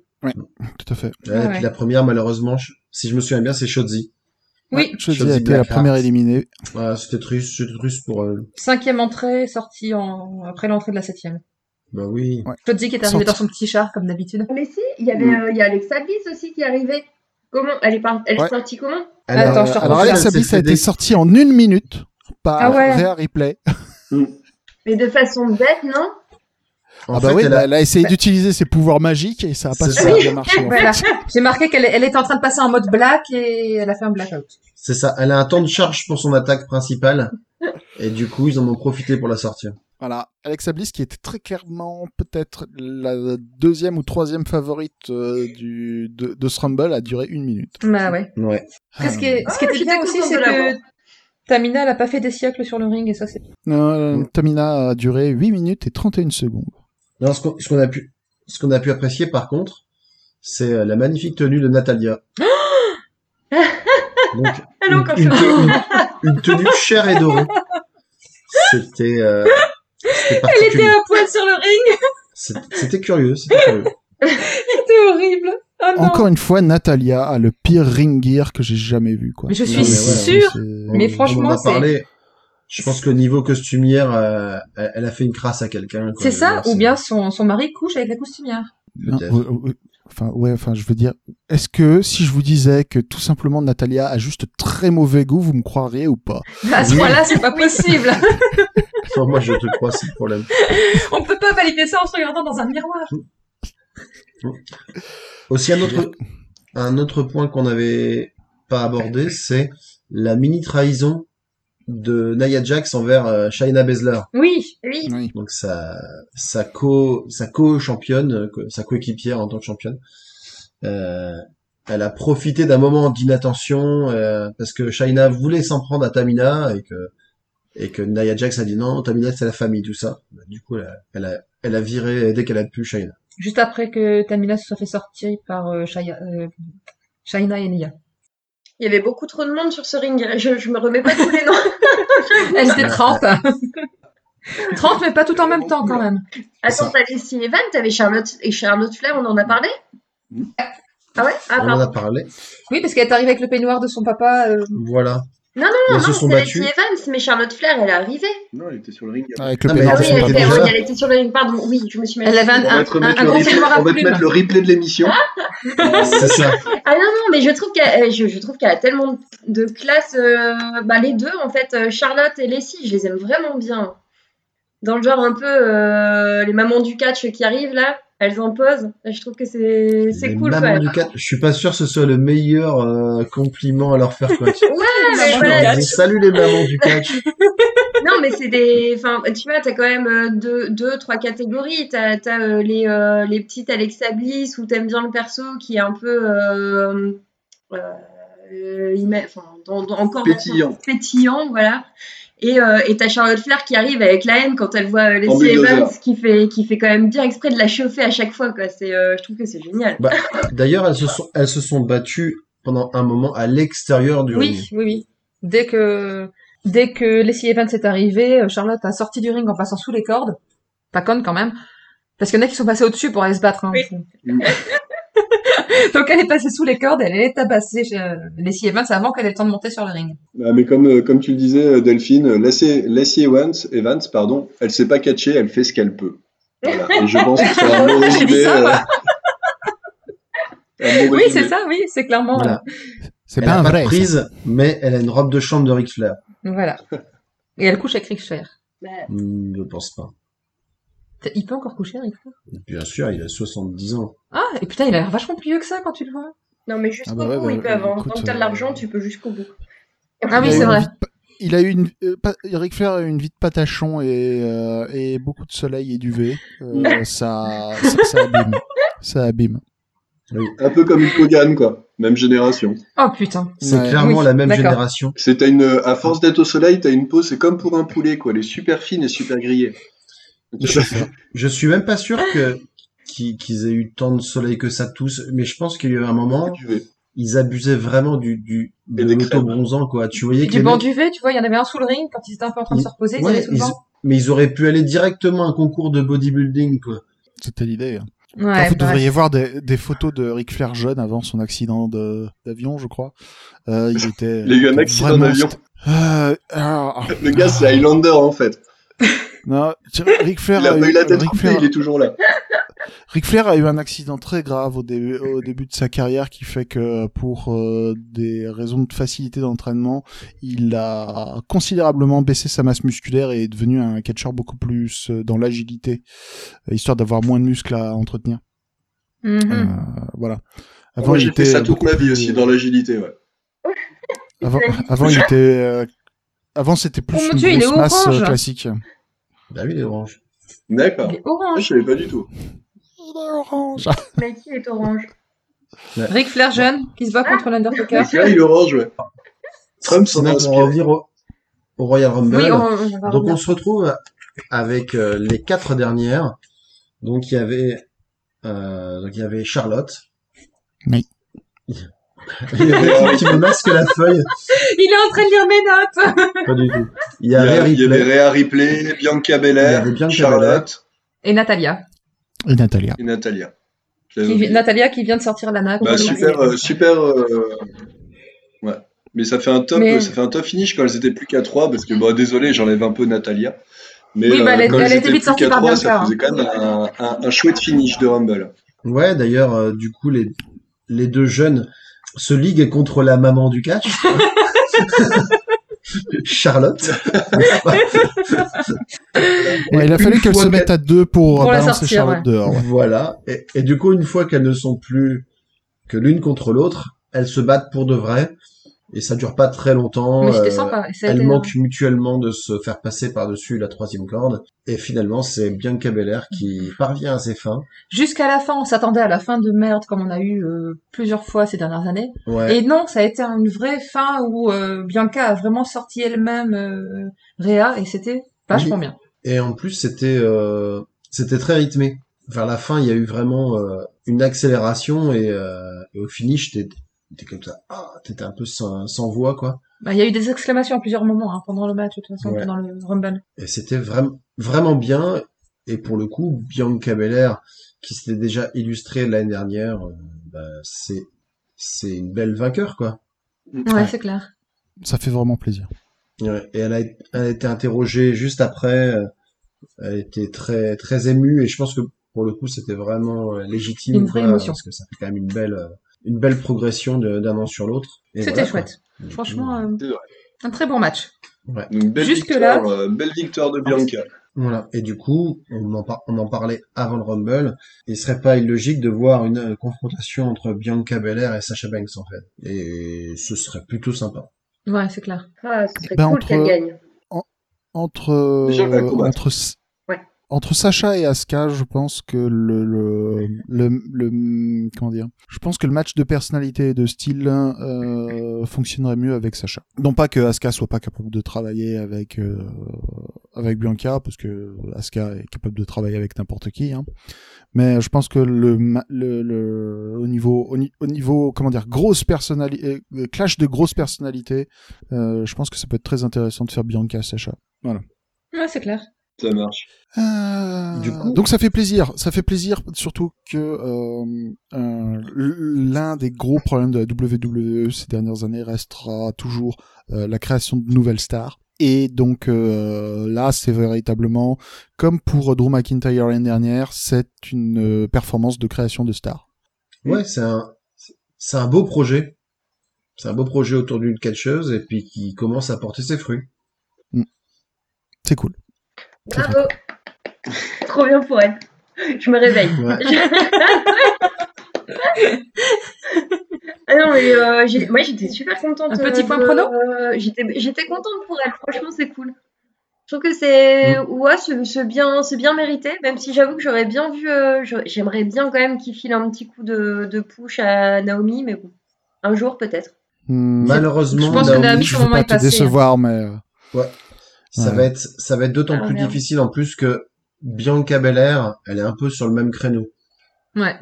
Tout à fait. Ouais, et puis la première, malheureusement, je- si je me souviens bien, c'est Shotzi. Oui, dis, Shotzi a été la première éliminée. Ouais, c'était triste, c'était triste pour elle. cinquième entrée, sortie en... après l'entrée de la septième. Bah oui. Ouais. Jodzi qui est arrivé Sorti. dans son petit char, comme d'habitude. Mais si, il y avait, Mm. euh, il y a Alexa Bliss aussi qui est arrivée. Comment? Elle est, par... elle Ouais. est sortie comment? Elle Attends, a- je te Alors. Alexa Bliss a été des- sortie en une minute par Ah ouais. Rhea Ripley. Mais de façon bête, non? En ah bah fait, oui, elle bah, a- elle a essayé d'utiliser ses pouvoirs magiques et ça a pas super ça. bien marché. Voilà. J'ai marqué qu'elle elle était en train de passer en mode black et elle a fait un blackout. c'est ça. Elle a un temps de charge pour son attaque principale. Et du coup, ils en ont profité pour la sortir. Voilà, Alexa Bliss qui était très clairement peut-être la deuxième ou troisième favorite euh, du, de, de ce Rumble a duré une minute. Bah ouais. Ouais. Qu'est-ce qui, est, ce qui Ah, était j'étais bien aussi, c'est que Tamina, elle a pas fait des siècles sur le ring et ça, c'est. Euh, Mm. Tamina a duré 8 minutes et 31 secondes. Non, ce qu'on a pu, ce qu'on a pu apprécier par contre, c'est euh, la magnifique tenue de Natalia. Donc, Elle est encore une, chaude. une- une tenue chère et dorée. C'était, euh, Elle était à poil sur le ring, C'était curieux, c'était curieux. c'était horrible. Oh non. Encore une fois, Natalia a le pire ring gear que j'ai jamais vu. Quoi. Mais je suis Non, mais ouais, sûre. Mais franchement, on en a c'est- parlé. Je pense que niveau costumière, euh, elle elle a fait une crasse à quelqu'un. C'est ça, ou bien son, son mari couche avec la costumière. Non, Enfin, ouais, enfin, je veux dire, est-ce que si je vous disais que tout simplement Natalia a juste très mauvais goût, vous me croiriez ou pas? À ce point-là, c'est pas possible. Enfin, moi, je te crois, c'est le problème. On peut pas valider ça en se regardant dans un miroir. Aussi, un autre, un autre point qu'on n'avait pas abordé, c'est la mini trahison de Nia Jax envers euh, Shayna Baszler. Oui. Oui. Oui. Donc sa sa co sa co-championne, co- sa coéquipière en tant que championne. Euh, elle a profité d'un moment d'inattention euh, parce que Shayna voulait s'en prendre à Tamina et que et que Nia Jax a dit non, Tamina c'est la famille tout ça. Du coup elle a elle a, elle a viré dès qu'elle a pu Shayna. Juste après que Tamina se soit fait sortir par euh, Shaya- euh, Shaina et Nia. Il y avait beaucoup trop de monde sur ce ring. Je, je me remets pas tous les noms. Elles étaient 30. 30, mais pas tout en même temps quand même. Attends, Leslie Evan, t'avais Charlotte et Charlotte Flair, on en a parlé Mm. Ah ouais? Ah On en a parlé. Oui, parce qu'elle est arrivée avec le peignoir de son papa. euh, Voilà. Non, Non, sont c'est. Leslie Evans, mais Charlotte Flair, elle est arrivée. Non, elle était sur le ring. Avec le Ah, mais peignoir Ah de oui, elle, était, oui, elle était sur le ring, pardon. Oui, je me suis mal Elle avait un, On va un, un, un le, on va te mettre le replay de l'émission. C'est ça. Ah non, non, mais je trouve qu'elle je, je trouve qu'elle a tellement de classe. euh, bah, les deux, en fait, euh, Charlotte et Leslie, je les aime vraiment bien. Dans le genre un peu euh, les mamans du catch qui arrivent là, elles en posent. Je trouve que c'est c'est cool même. du je suis pas sûr que ce soit le meilleur euh, compliment à leur faire quoi. Ouais, mais voilà. Salut les mamans du catch. Non, mais c'est des. Enfin, tu vois, t'as quand même euh, deux, deux, trois catégories. T'as as, euh, les, euh, les petites Alexa Bliss où t'aimes bien le perso qui est un peu. Euh, euh, ima- enfin, dans, dans- encore Pétillant. pétillant, voilà. Et euh, et t'as Charlotte Flair qui arrive avec la haine quand elle voit euh, Leslie. Evans qui fait, qui fait quand même bien exprès de la chauffer à chaque fois. Quoi. C'est, euh, je trouve que c'est génial. D'ailleurs, elles se sont, elles se sont battues pendant un moment à l'extérieur du ring. Oui, oui, oui. Dès que, dès que Leslie Evans est arrivée, euh, Charlotte a sorti du ring en passant sous les cordes. Pas conne quand même. Parce qu'il y en a qui sont passés au-dessus pour aller se battre. Hein. Oui. Donc elle est passée sous les cordes, elle est tabassée chez Lacey Evans avant qu'elle ait le temps de monter sur le ring. Ah, mais comme, euh, comme tu le disais, euh, Delphine, euh, Lacey, Lacey Evans, Evans, pardon, elle sait pas catcher, elle fait ce qu'elle peut. Voilà. Et je pense que c'est un bon résumé. euh, Oui, c'est ça, oui, c'est clairement. Voilà. C'est pas a un pas vrai. ça. prise, mais elle a une robe de chambre de Ric Flair. Voilà. Et elle couche avec Ric Flair. Bah, Hmm, je pense pas. Il peut encore coucher, Ric Flair Bien sûr, il a 70 ans. Ah, et putain, il a l'air vachement plus vieux que ça quand tu le vois. non, mais jusqu'au Ah bah ouais, bout, bah, il peut bah, avoir. écoute, Tant que t'as de euh, l'argent, tu peux jusqu'au bout. Ah oui, Il a c'est eu une vrai. de Il a eu une, euh, Ric Flair a eu une vie de patachon et, euh, et beaucoup de soleil et d'UV. Euh, ça, ça, ça abîme. Ça abîme. Un peu comme Hulk Hogan, quoi. Même génération. Oh putain. C'est Ouais. clairement Oui, la même génération. C'est une, à force d'être au soleil, t'as une peau, c'est comme pour un poulet, quoi. Elle est super fine et super grillée. Je, je suis même pas sûr que qu'ils aient eu tant de soleil que ça tous, mais je pense qu'il y a eu un moment, ils abusaient vraiment du, du de l'auto-bronzant, quoi. Tu voyais que Du les banc mecs- duvet, tu vois, il y en avait un sous le ring quand ils étaient un peu en train de se reposer, ils Ouais, allaient sous le ils- banc. mais ils auraient pu aller directement à un concours de bodybuilding, quoi. C'était l'idée. hein. Ouais, Enfin, vous bref. devriez voir des, des photos de Ric Flair jeune avant son accident de- d'avion, je crois. Euh, il était. Il a eu un était accident d'avion. Euh, alors, Le gars, c'est Highlander, en fait. non, Ric Flair Il a eu la tête Ric coupée, Flair- il est toujours là. Ric Flair a eu un accident très grave au début, au début de sa carrière qui fait que pour euh, des raisons de facilité d'entraînement, il a considérablement baissé sa masse musculaire et est devenu un catcheur beaucoup plus euh, dans l'agilité, euh, histoire d'avoir moins de muscles à entretenir. Mhm. Euh, voilà. Avant, Moi, j'ai fait ça toute ma vie plus- aussi, dans l'agilité, ouais. Avant, avant il était. euh, Avant, c'était plus Oh une grosse masse orange. classique. Bah oui, il est orange. D'accord. Il est Ah, orange. je savais pas du tout. Il est orange. Mais qui est orange Ric Flair jeune, qui se bat contre l'Undertaker. Là, il est orange, ouais. Trump s'en inspiré. revenir au, au Royal Rumble. Oui, on, on Donc on se retrouve avec euh, les quatre dernières. Donc il y avait euh, donc il y avait Charlotte. Oui. Il y avait qui me masque la feuille. Il est en train de lire mes notes. Pas du tout. Il y Il y, avait a- il y avait Ripley. Rhea Ripley, Bianca Belair, Bianca Charlotte Et Natalia. Et Natalia. et Natalia. Qui. Natalia qui vient de sortir Lana. Bah, super, euh, super. euh, Ouais. Mais ça fait un top, Mais- ça fait un top finish quand elles étaient plus qu'à 3 parce que bon, désolé, j'enlève un peu Natalia. Mais Oui, bah, elle euh, est- quand elle été étaient vite plus sortie qu'à par 3, ça Bianca, faisait quand même un, un, un chouette finish de Rumble. Ouais, d'ailleurs, euh, du coup, les, les deux jeunes se liguent contre la maman du catch. Charlotte. Ouais, il a fallu qu'elle se mette à deux pour, Pour la balancer sortir, Charlotte ouais. dehors. ouais. Voilà. Et, et du coup, une fois qu'elles ne sont plus que l'une contre l'autre, elles se battent pour de vrai. Et ça dure pas très longtemps. Mais c'était euh, sympa. Été- manquent mutuellement de se faire passer par-dessus la troisième corde. Et finalement, c'est Bianca Belair qui parvient à ses fins. Jusqu'à la fin, on s'attendait à la fin de merde comme on a eu euh, plusieurs fois ces dernières années. Ouais. Et non, ça a été une vraie fin où euh, Bianca a vraiment sorti elle-même euh, Rhea et c'était vachement Oui. bien. Et en plus, c'était euh, c'était très rythmé. Vers la fin, il y a eu vraiment une accélération et, et au finish, t'es t'es comme ça, ah, t'étais un peu sans, sans voix quoi. Bah, Il y a eu des exclamations à plusieurs moments hein, pendant le match, de toute façon, Ouais. pendant le Rumble. Et c'était vraiment vraiment bien. Et pour le coup, Bianca Belair, qui s'était déjà illustrée l'année dernière, euh, bah, c'est c'est une belle vainqueur quoi. Ouais, Ouais. c'est clair. Ça fait vraiment plaisir. Ouais, et elle a, elle a été interrogée juste après. euh, Elle était très très émue et je pense que pour le coup c'était vraiment euh, légitime. Une vraie quoi, émotion. Parce que ça fait quand même une belle euh, une belle progression d'un an sur l'autre. C'était voilà, quoi. chouette. Franchement, euh, C'est vrai. un très bon match. Donc, belle Jusque-là- victoire, euh, belle victoire de Bianca. Voilà. Et du coup, on en, par- on en parlait avant le Rumble. Il serait pas illogique de voir une euh, confrontation entre Bianca Belair et Sasha Banks en fait. Et ce serait plutôt sympa. Ouais, c'est clair. Ah, ce serait Ben, cool entre- qu'elle gagne. Entre, Déjà, Ouais. Entre Sacha et Asuka, je pense que le, comment dire, je pense que le match de personnalité et de style euh, fonctionnerait mieux avec Sacha. Non pas que Asuka soit pas capable de travailler avec euh, avec Bianca, parce que Asuka est capable de travailler avec n'importe qui, hein. Mais je pense que le, au niveau au, ni- au niveau comment dire grosse personnalité clash de grosses personnalités, euh, je pense que ça peut être très intéressant de faire Bianca Sacha. Ouais, c'est clair. Ça marche. Euh, Du coup- donc ça fait plaisir, ça fait plaisir surtout que euh, euh, l'un des gros problèmes de la WWE ces dernières années restera toujours euh, la création de nouvelles stars. Et donc euh, là, c'est véritablement comme pour Drew McIntyre l'année dernière, c'est une euh, performance de création de stars. Ouais, c'est un, c'est un beau projet. C'est un beau projet autour d'une catcheuse et puis qui commence à porter ses fruits. C'est cool. Bravo. Trop bien pour elle. Je me réveille. Ouais. Ah non, mais euh, j'étais super contente. Un petit euh, point de- prono euh, J'étais j'étais contente pour elle, franchement c'est cool. Je trouve que c'est Mm. ouais, c'est bien, c'est bien mérité, même si j'avoue que j'aurais bien vu, euh, j'aimerais bien quand même qu'il file un petit coup de, de push à Naomi, mais bon, un jour peut-être. Hmm, Malheureusement, Je pense que Naomi, je pas te passé, décevoir, mais euh, ça Ouais. va être, ça va être d'autant Ah, plus merde. difficile en plus que Bianca Belair, elle est un peu sur le même créneau. Ouais.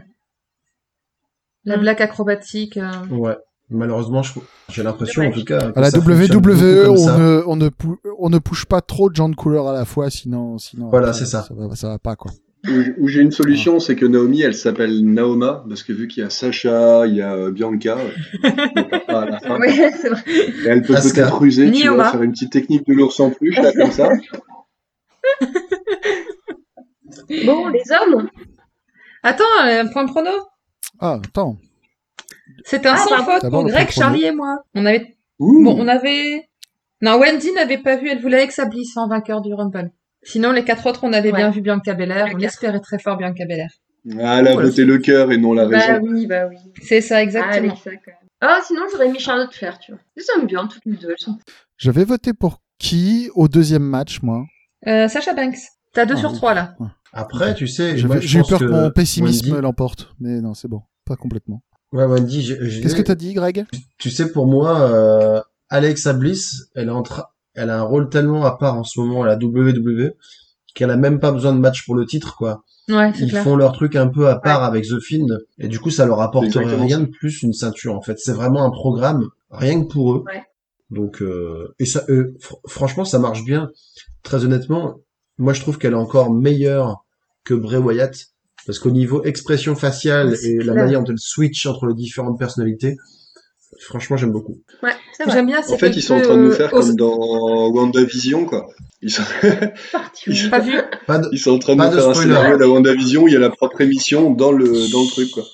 La Mm. blague acrobatique. euh, Ouais. Malheureusement, je- j'ai l'impression en tout cas. à la WWE, comme on ne, on ne, on ne push pas trop de gens de couleur à la fois, sinon, sinon. Voilà, c'est ça. Ça va, ça va pas quoi. Où, où j'ai une solution, c'est que Naomi, elle s'appelle Naoma, parce que vu qu'il y a Sacha, il y a euh, Bianca, euh, on perd pas à la fin. Ouais, c'est vrai. Et elle peut Asuka. peut-être ruser, tu vois, faire une petite technique de l'ours en peluche, là, comme ça. Bon, les hommes, Attends, un point prono. Ah, attends. C'est un Ah, sans faute pour Greg. Charlie et moi. On avait, Ouh. bon, on avait, non, Wendy n'avait pas vu, elle voulait Alexa Bliss en vainqueur du Rumble. Sinon, les quatre autres, on avait Ouais. bien vu Bianca Belair. On espérait très fort Bianca Belair. Ah, elle a Voilà. voté le cœur et non la bah raison. oui, bah oui. C'est ça, Ah, exactement. Alexa, quand même. Ah, sinon j'aurais mis Charlotte Flair, tu vois. Elles sont bien toutes les deux, J'avais voté pour qui au deuxième match, moi Euh, Sacha Banks. T'as deux Ah, sur oui. trois, là. Après, tu sais, J'ai eu peur que, que mon pessimisme Wendy- l'emporte, mais non, c'est bon, pas complètement. Ouais, Wendy, je- je Qu'est-ce que t'as dit, Greg? Tu sais, pour moi, euh, Alexa Bliss, elle est en train, elle a un rôle tellement à part en ce moment à la WWE qu'elle a même pas besoin de match pour le titre, quoi. Ouais, c'est Ils clair. font leur truc un peu à part avec The Fiend et du coup, ça leur apporterait exactement rien de plus une ceinture. En fait, c'est vraiment un programme rien que pour eux. Ouais. Donc, euh, et ça, euh, fr- franchement, ça marche bien. Très honnêtement, moi, je trouve qu'elle est encore meilleure que Bray Wyatt parce qu'au niveau expression faciale et la manière dont elle switch entre les différentes personnalités, franchement, j'aime beaucoup. Ouais. J'aime bien, En fait, ils sont en train de nous faire comme dans WandaVision, quoi. Ils sont, Parti. Pas vu. Pas de, ils sont en train de Pas nous de faire un spoiler. scénario de la WandaVision où il y a la propre émission dans le, dans le truc, quoi.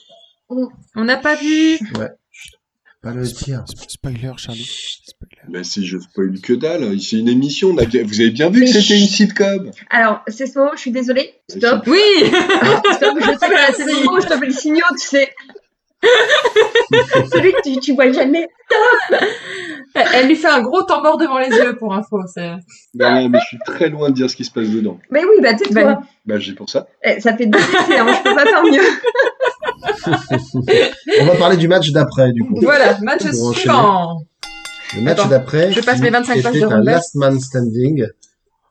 On n'a pas vu. pas le. Sp- Spoiler, Charlie. Spoiler. Mais si je spoil que dalle, c'est une émission. Vous avez bien vu que c'était une sitcom. Alors, c'est ce moment, je suis désolée. Stop. Oui. Stop, je sais que c'est le Merci. moment où je te fais les signaux, tu sais. Celui que tu, tu vois jamais. Elle, elle lui fait un gros tambour devant les yeux pour info. C'est... Non, mais je suis très loin de dire ce qui se passe dedans. Mais oui, bah tais-toi. Bah, Bah, j'ai pour ça. Eh, ça fait deux essais, hein, je peux pas faire mieux. On va parler du match d'après, du coup. Voilà, match suivant. Le match d'après. je passe mes 25 pages de un. Last Man Standing.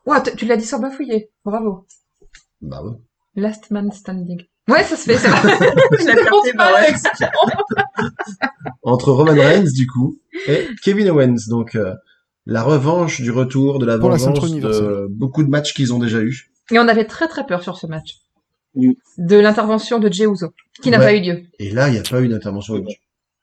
Ouah, tu tu l'as dit sans bafouiller. Bravo. Bah ouais. Last man standing. Ouais, ça se fait, c'est vrai. Je l'ai capté, bah ouais. Entre Roman Reigns, du coup, et Kevin Owens. Donc, euh, la revanche du retour, de la Pour la vengeance de beaucoup de matchs qu'ils ont déjà eu. Et on avait très très peur sur ce match. Mm. De l'intervention de Jey Uso, qui n'a Ouais. pas eu lieu. Et là, il n'y a pas eu d'intervention de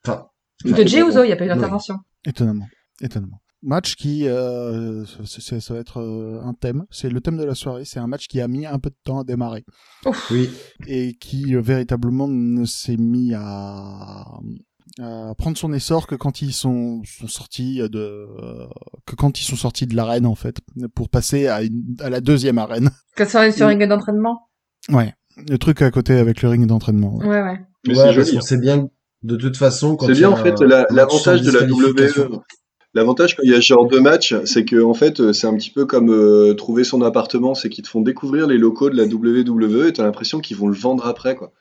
Enfin, De Jey Uso, il n'y a pas eu d'intervention. Étonnamment. Étonnamment. Match qui, euh, ça va être euh, un thème. C'est le thème de la soirée. C'est un match qui a mis un peu de temps à démarrer oui. et qui euh, véritablement ne s'est mis à, à prendre son essor que quand ils sont, sont sortis de, euh, que quand ils sont sortis de l'arène en fait, pour passer à, une- à la deuxième arène. Que sur, sur ring d'entraînement? Ouais. Le truc à côté avec le ring d'entraînement. ouais. Ouais, ouais. Mais ouais, c'est parce joli. qu'on hein. sait bien, de toute façon, quand C'est bien en fait la- l'avantage de la. WWE. L'avantage quand il y a ce genre de match, c'est que en fait, c'est un petit peu comme euh, trouver son appartement, c'est qu'ils te font découvrir les locaux de la WWE et t'as l'impression qu'ils vont le vendre après quoi.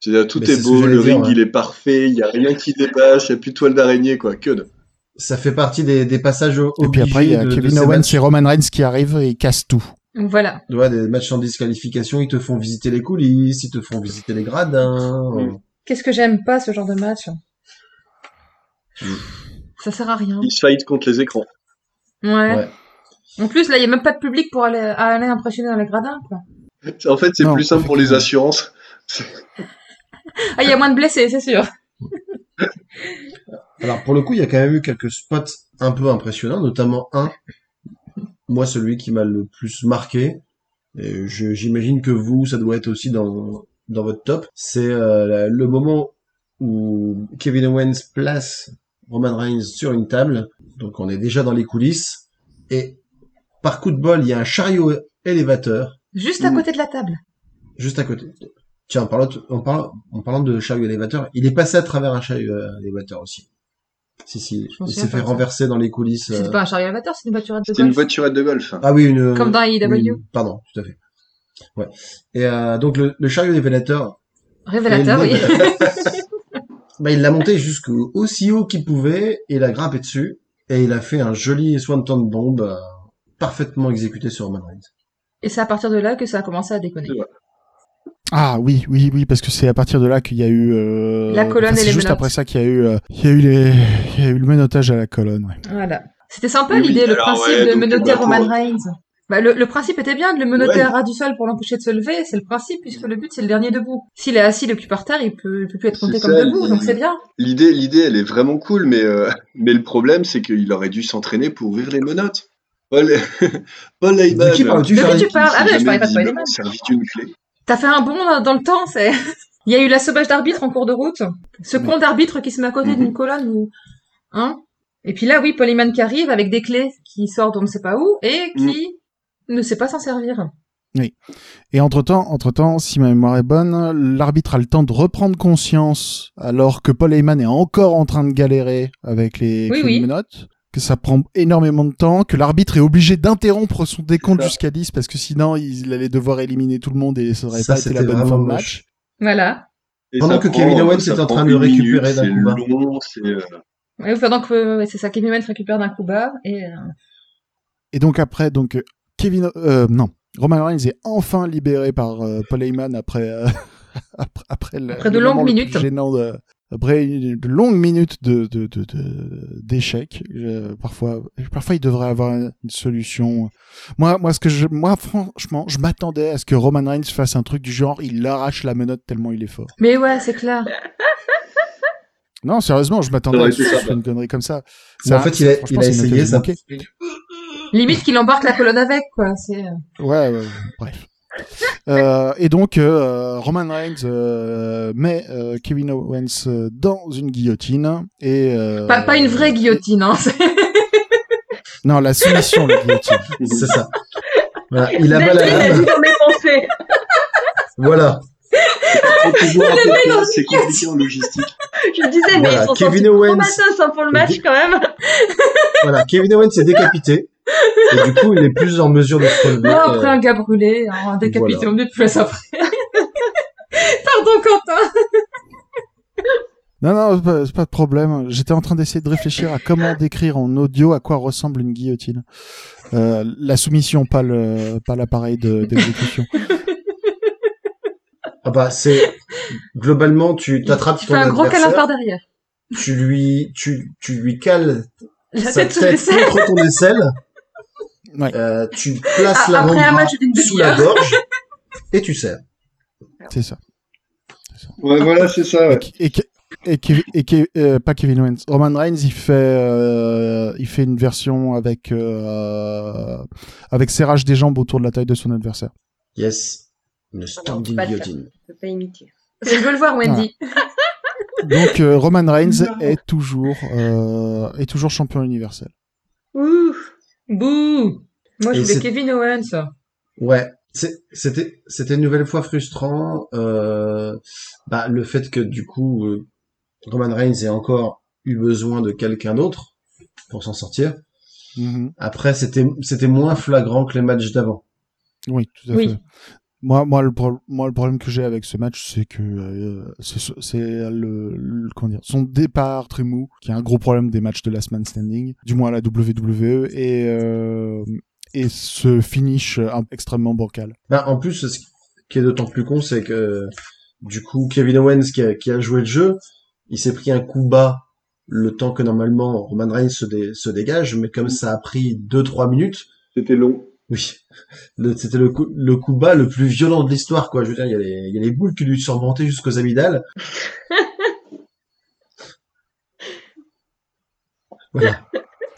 C'est-à-dire tout Mais est beau, le dire, ring ouais. il est parfait, il y a rien qui dépasse, il y a plus de toile d'araignée quoi, que de. Ça fait partie des, des passages o- Et puis obligés après, il y a de, Kevin Owens et Roman Reigns qui arrivent et cassent tout. Voilà. Ouais, des matchs sans disqualification, ils te font visiter les coulisses, ils te font visiter les gradins. Qu'est-ce que j'aime pas ce genre de match Mm. Ça sert à rien. Ils se fight contre les écrans. Ouais. Ouais. En plus, là, il y a même pas de public pour aller, aller impressionner dans les gradins, quoi. En fait, c'est plus simple pour les assurances. Ah, il y a moins de blessés, c'est sûr. Alors pour le coup, il y a quand même eu quelques spots un peu impressionnants, notamment un, moi celui qui m'a le plus marqué. Et j'imagine que vous, ça doit être aussi dans dans votre top. C'est euh, le moment où Kevin Owens place Roman Reigns sur une table. Donc on est déjà dans les coulisses et par coup de bol, il y a un chariot élévateur Juste à Mm. côté de la table. juste à côté. Tiens, en parlant, de- en parlant, en parlant de chariot élévateur, il est passé à travers un chariot euh, élévateur aussi. Si, si, il s'est fait renverser dans les coulisses. C'était euh, pas un chariot élévateur, c'est une voiturette de C'était une golf. voiturette de golf. Ah oui, une... Comme dans AEW. oui, pardon, tout à fait. Ouais. Et euh, donc le, le chariot élévateur, Révélateur, oui. bah, il l'a monté jusqu'au aussi haut qu'il pouvait et il a grimpé dessus et il a fait un joli swanton bomb euh, parfaitement exécuté sur Roman Reigns. Et c'est à partir de là que ça a commencé à déconner. Ah oui, oui, oui, parce que c'est à partir de là qu'il y a eu euh, La colonne enfin, et c'est les juste menottes. après ça qu'il y a eu, euh, il y a eu les, il y a eu le menottage à la colonne. Ouais. Voilà. C'était sympa Oui, l'idée, le principe ouais, de menotter bah, pour- Roman Reigns. Bah, le, le principe était bien de le menotter Ouais. à ras du sol pour l'empêcher de se lever, c'est le principe, puisque le but c'est le dernier debout. S'il est assis le cul par terre, il peut, il peut plus être compté comme ça, debout, donc c'est bien. L'idée, l'idée, elle est vraiment cool, mais euh, mais le problème, c'est qu'il aurait dû s'entraîner pour ouvrir les menottes. Paul, Paul Heyman, De qui parles-tu, De qui Charlie tu parles Ah ouais, je parlais pas de Paul Heyman. d'une clé. T'as fait un bond dans- dans le temps, c'est... Il y a eu l'assommage d'arbitre en cours de route. Ce con d'arbitre qui se met à côté Mhm. d'une colonne ou... Hein Et puis là, oui, Paul Heyman qui arrive avec des clés qui sortent on ne sait pas où et qui ne sait pas s'en servir. Et entre-temps, entre-temps, si ma mémoire est bonne, l'arbitre a le temps de reprendre conscience alors que Paul Heyman est encore en train de galérer avec les Oui, oui. de menottes, que ça prend énormément de temps, que l'arbitre est obligé d'interrompre son décompte jusqu'à 10 parce que sinon il allait devoir éliminer tout le monde et ça aurait Ça, pas été la bonne fin de match. Voilà. Et Pendant que prend- Kevin Owens est en train de récupérer d'un c'est coup bas. long, c'est, euh, Ouais, pendant que ouais, c'est ça, Kevin Owens récupère d'un coup bas et euh, Et donc après, donc euh, Kevin, euh, non, Roman Reigns est enfin libéré par euh, Paul Heyman après euh, après, après, le- Après de le longues minutes. gênant de- après de longues minutes de de de de- d'échecs. Euh, parfois, parfois il devrait avoir une solution. Moi, moi, ce que je, moi, franchement, je m'attendais à ce que Roman Reigns fasse un truc du genre, il arrache la menotte tellement il est fort. Mais ouais, c'est clair. Non, sérieusement, je m'attendais à ce fasse une connerie comme ça. En fait, il a, il a essayé ça. Limite qu'il embarque la colonne avec, quoi. C'est euh, Ouais, ouais, ouais, bref. Euh, et donc, euh, Roman Reigns euh, met euh, Kevin Owens dans une guillotine et euh, pas, pas une vraie guillotine, hein. Non, la soumission, la guillotine. C'est ça. Voilà, il abat la lame. Voilà. c'est compliqué en logistique. Je disais, mais Voilà, ils sont Kevin Owens. pour le match quand même. Voilà. Kevin Owens est décapité. Et du coup, il est plus en mesure de se relever. Non, après Euh, un gars brûlé, un décapité, Voilà. on ne plus après. Pardon, Quentin. Non, non, c'est pas, de problème. J'étais en train d'essayer de réfléchir à comment décrire en audio à quoi ressemble une guillotine. Euh, la soumission, pas le, pas l'appareil de- d'exécution. Ah bah, c'est, globalement, tu t'attrapes Tu ton fais un gros câlin adversaire, par derrière. tu lui, tu, tu lui cales La sa tête tête contre ton aisselle, Ouais. euh, tu places Ah, la après un match d'une sous la gorge, et tu serres. C'est ça. Ouais, voilà, c'est ça. ouais. Et, et, et Ke- euh, pas Kevin Owens. Roman Reigns, il fait, euh, il fait une version avec, euh, avec serrage des jambes autour de la taille de son adversaire. Yes. Une standing guillotine. Je peux pas imiter. Je veux le voir, Wendy. Donc euh, Roman Reigns est toujours, euh, est toujours champion universel. Ouh. Bouh. Moi, voulais c'est- Kevin Owens. Ouais, c'était c'était une nouvelle fois frustrant. Euh, bah, le fait que du coup euh, Roman Reigns ait encore eu besoin de quelqu'un d'autre pour s'en sortir. Mhm. Après, c'était c'était moins flagrant que les matchs d'avant. Oui, tout à Oui. fait. Moi, moi, le, pro- moi, le problème que j'ai avec ce match, c'est que euh, c'est c'est le, le- comment dire, son départ très mou, qui est un gros problème des matchs de Last Man Standing, du moins à la WWE, et euh, et ce finish euh, extrêmement bancal. Bah, en plus, ce qui est d'autant plus con, c'est que du coup Kevin Owens qui a, qui a joué le jeu, il s'est pris un coup bas le temps que normalement Roman Reigns se, dé- se dégage, mais comme ça a pris 2-3 minutes, C'était long. Oui. C'était le coup, le coup bas le plus violent de l'histoire, quoi. Je veux dire, il y a les, il y a les boules qui lui sont remontées jusqu'aux amygdales. Voilà.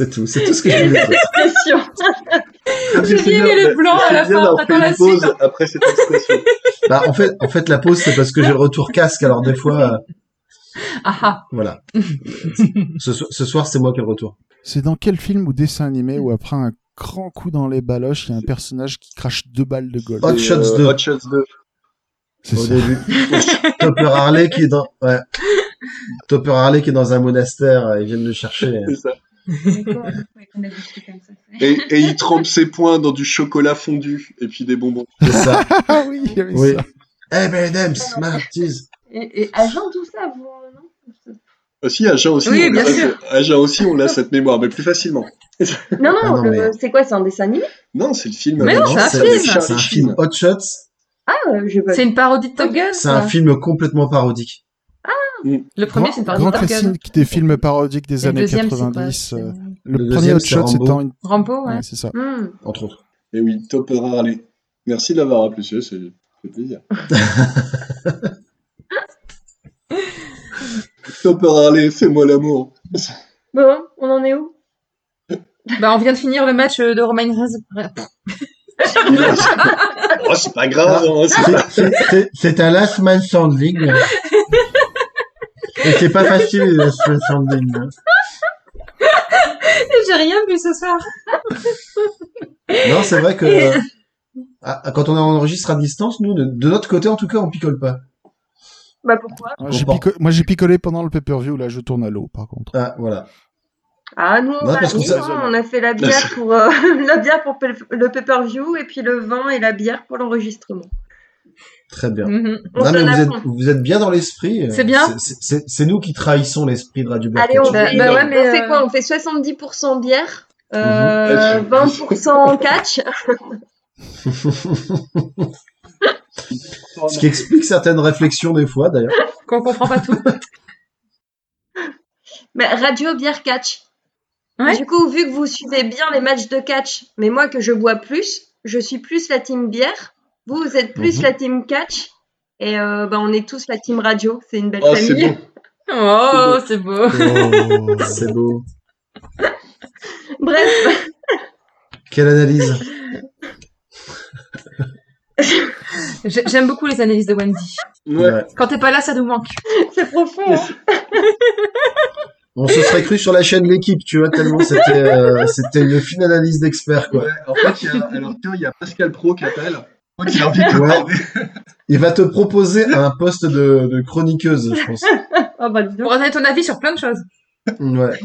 C'est tout. C'est tout ce que je voulais dire. Expression. J'ai mis le blanc à la fin, fait la une suite. pause après cette expression. Bah, en fait, en fait, la pause, c'est parce que j'ai le retour casque. Alors, des fois, euh, Ah ah. voilà. ce soir, c'est moi qui ai le retour. C'est dans quel film ou dessin animé où après un grand coup dans les baloches, il y a un personnage qui crache deux balles de golf Hot Shots euh, 2. Hot Shots 2. C'est Au ça. début. Topper Harley qui est dans, ouais. Topper Harley qui est dans un monastère, euh, ils viennent le chercher. C'est ça. Et, et il trempe ses poings dans du chocolat fondu et puis des bonbons. C'est ça. Ah oui, il y avait Oui. ça. Eh ben, Dems, Smarties. Et, et agent, tout ça, vous, euh, non? Aussi, Agent aussi, Oui, on. Agent aussi, on a cette mémoire, mais plus facilement. Non, non, Ah non, mais- c'est quoi C'est un dessin animé? Non, c'est le film. Mais non, avec- c'est un un Sheen. film Hot Shots. Ah, euh, je C'est une parodie de Top Gun. C'est un film complètement parodique. Le premier, c'est une parodie Grand de Top Gun. classique des films parodiques des Et le années deuxième, c'est quoi 90. C'est- euh, Le premier Hot c'est Shot Rambo. étant une... Rambo, ouais. Ouais, c'est ça. Hmm. Entre autres. Et oui, Topper Harley. Merci de l'avoir apprécié, c'est ça fait plaisir. Topper Harley, fais-moi l'amour. Bon, on en est où? Bah, on vient de finir le match euh, de Romain Reigns. Oh, c'est pas grave, hein, c'est pas- un last man standing. Et c'est pas facile, le last man standing. hein. J'ai rien vu ce soir. Non, c'est vrai que euh, à- à- quand on enregistre à distance, nous, de, de notre côté, en tout cas, on picole pas. Bah pourquoi? Ah, pico- Moi, j'ai picolé pendant le pay-per-view, là, je tourne à l'eau, par contre. Ah, voilà. Ah nous, on, Non, nous, ça- on a fait la bière pour euh, la bière pour le pay-per-view et puis le vin et la bière pour l'enregistrement. Très bien. Mhm. On Non, mais vous êtes, fond. vous êtes bien dans l'esprit. C'est bien. C'est- nous qui trahissons l'esprit de Radio Allez, on. Bah- fait, bah ouais, mais, on fait euh, quoi? On fait 70% bière, euh, Mhm. 20% catch. Ce qui explique certaines réflexions des fois, d'ailleurs. Qu'on comprend pas tout. Mais radio, bière, catch. Ouais. Du coup, vu que vous suivez bien les matchs de catch, mais moi que je bois plus, je suis plus la team bière. Vous, vous êtes plus Mhm. la team catch. Et euh, bah, on est tous la team radio. C'est une belle Oh, c'est famille. Oh, c'est beau. Oh. C'est beau. Bref, Quelle analyse. J'ai- J'aime beaucoup les analyses de Wendy. Ouais. Quand t'es pas là, ça nous manque. c'est profond. hein. On se serait cru sur la chaîne L'équipe, tu vois, tellement c'était euh, c'était une fine analyse d'expert, quoi. Ouais, en fait, il y a, alors, tiens, il y a Pascal Pro qui appelle. Envie de Ouais. Il va te proposer un poste de, de chroniqueuse, je pense. Oh bah. Pour donner ton avis sur plein de choses. Ouais.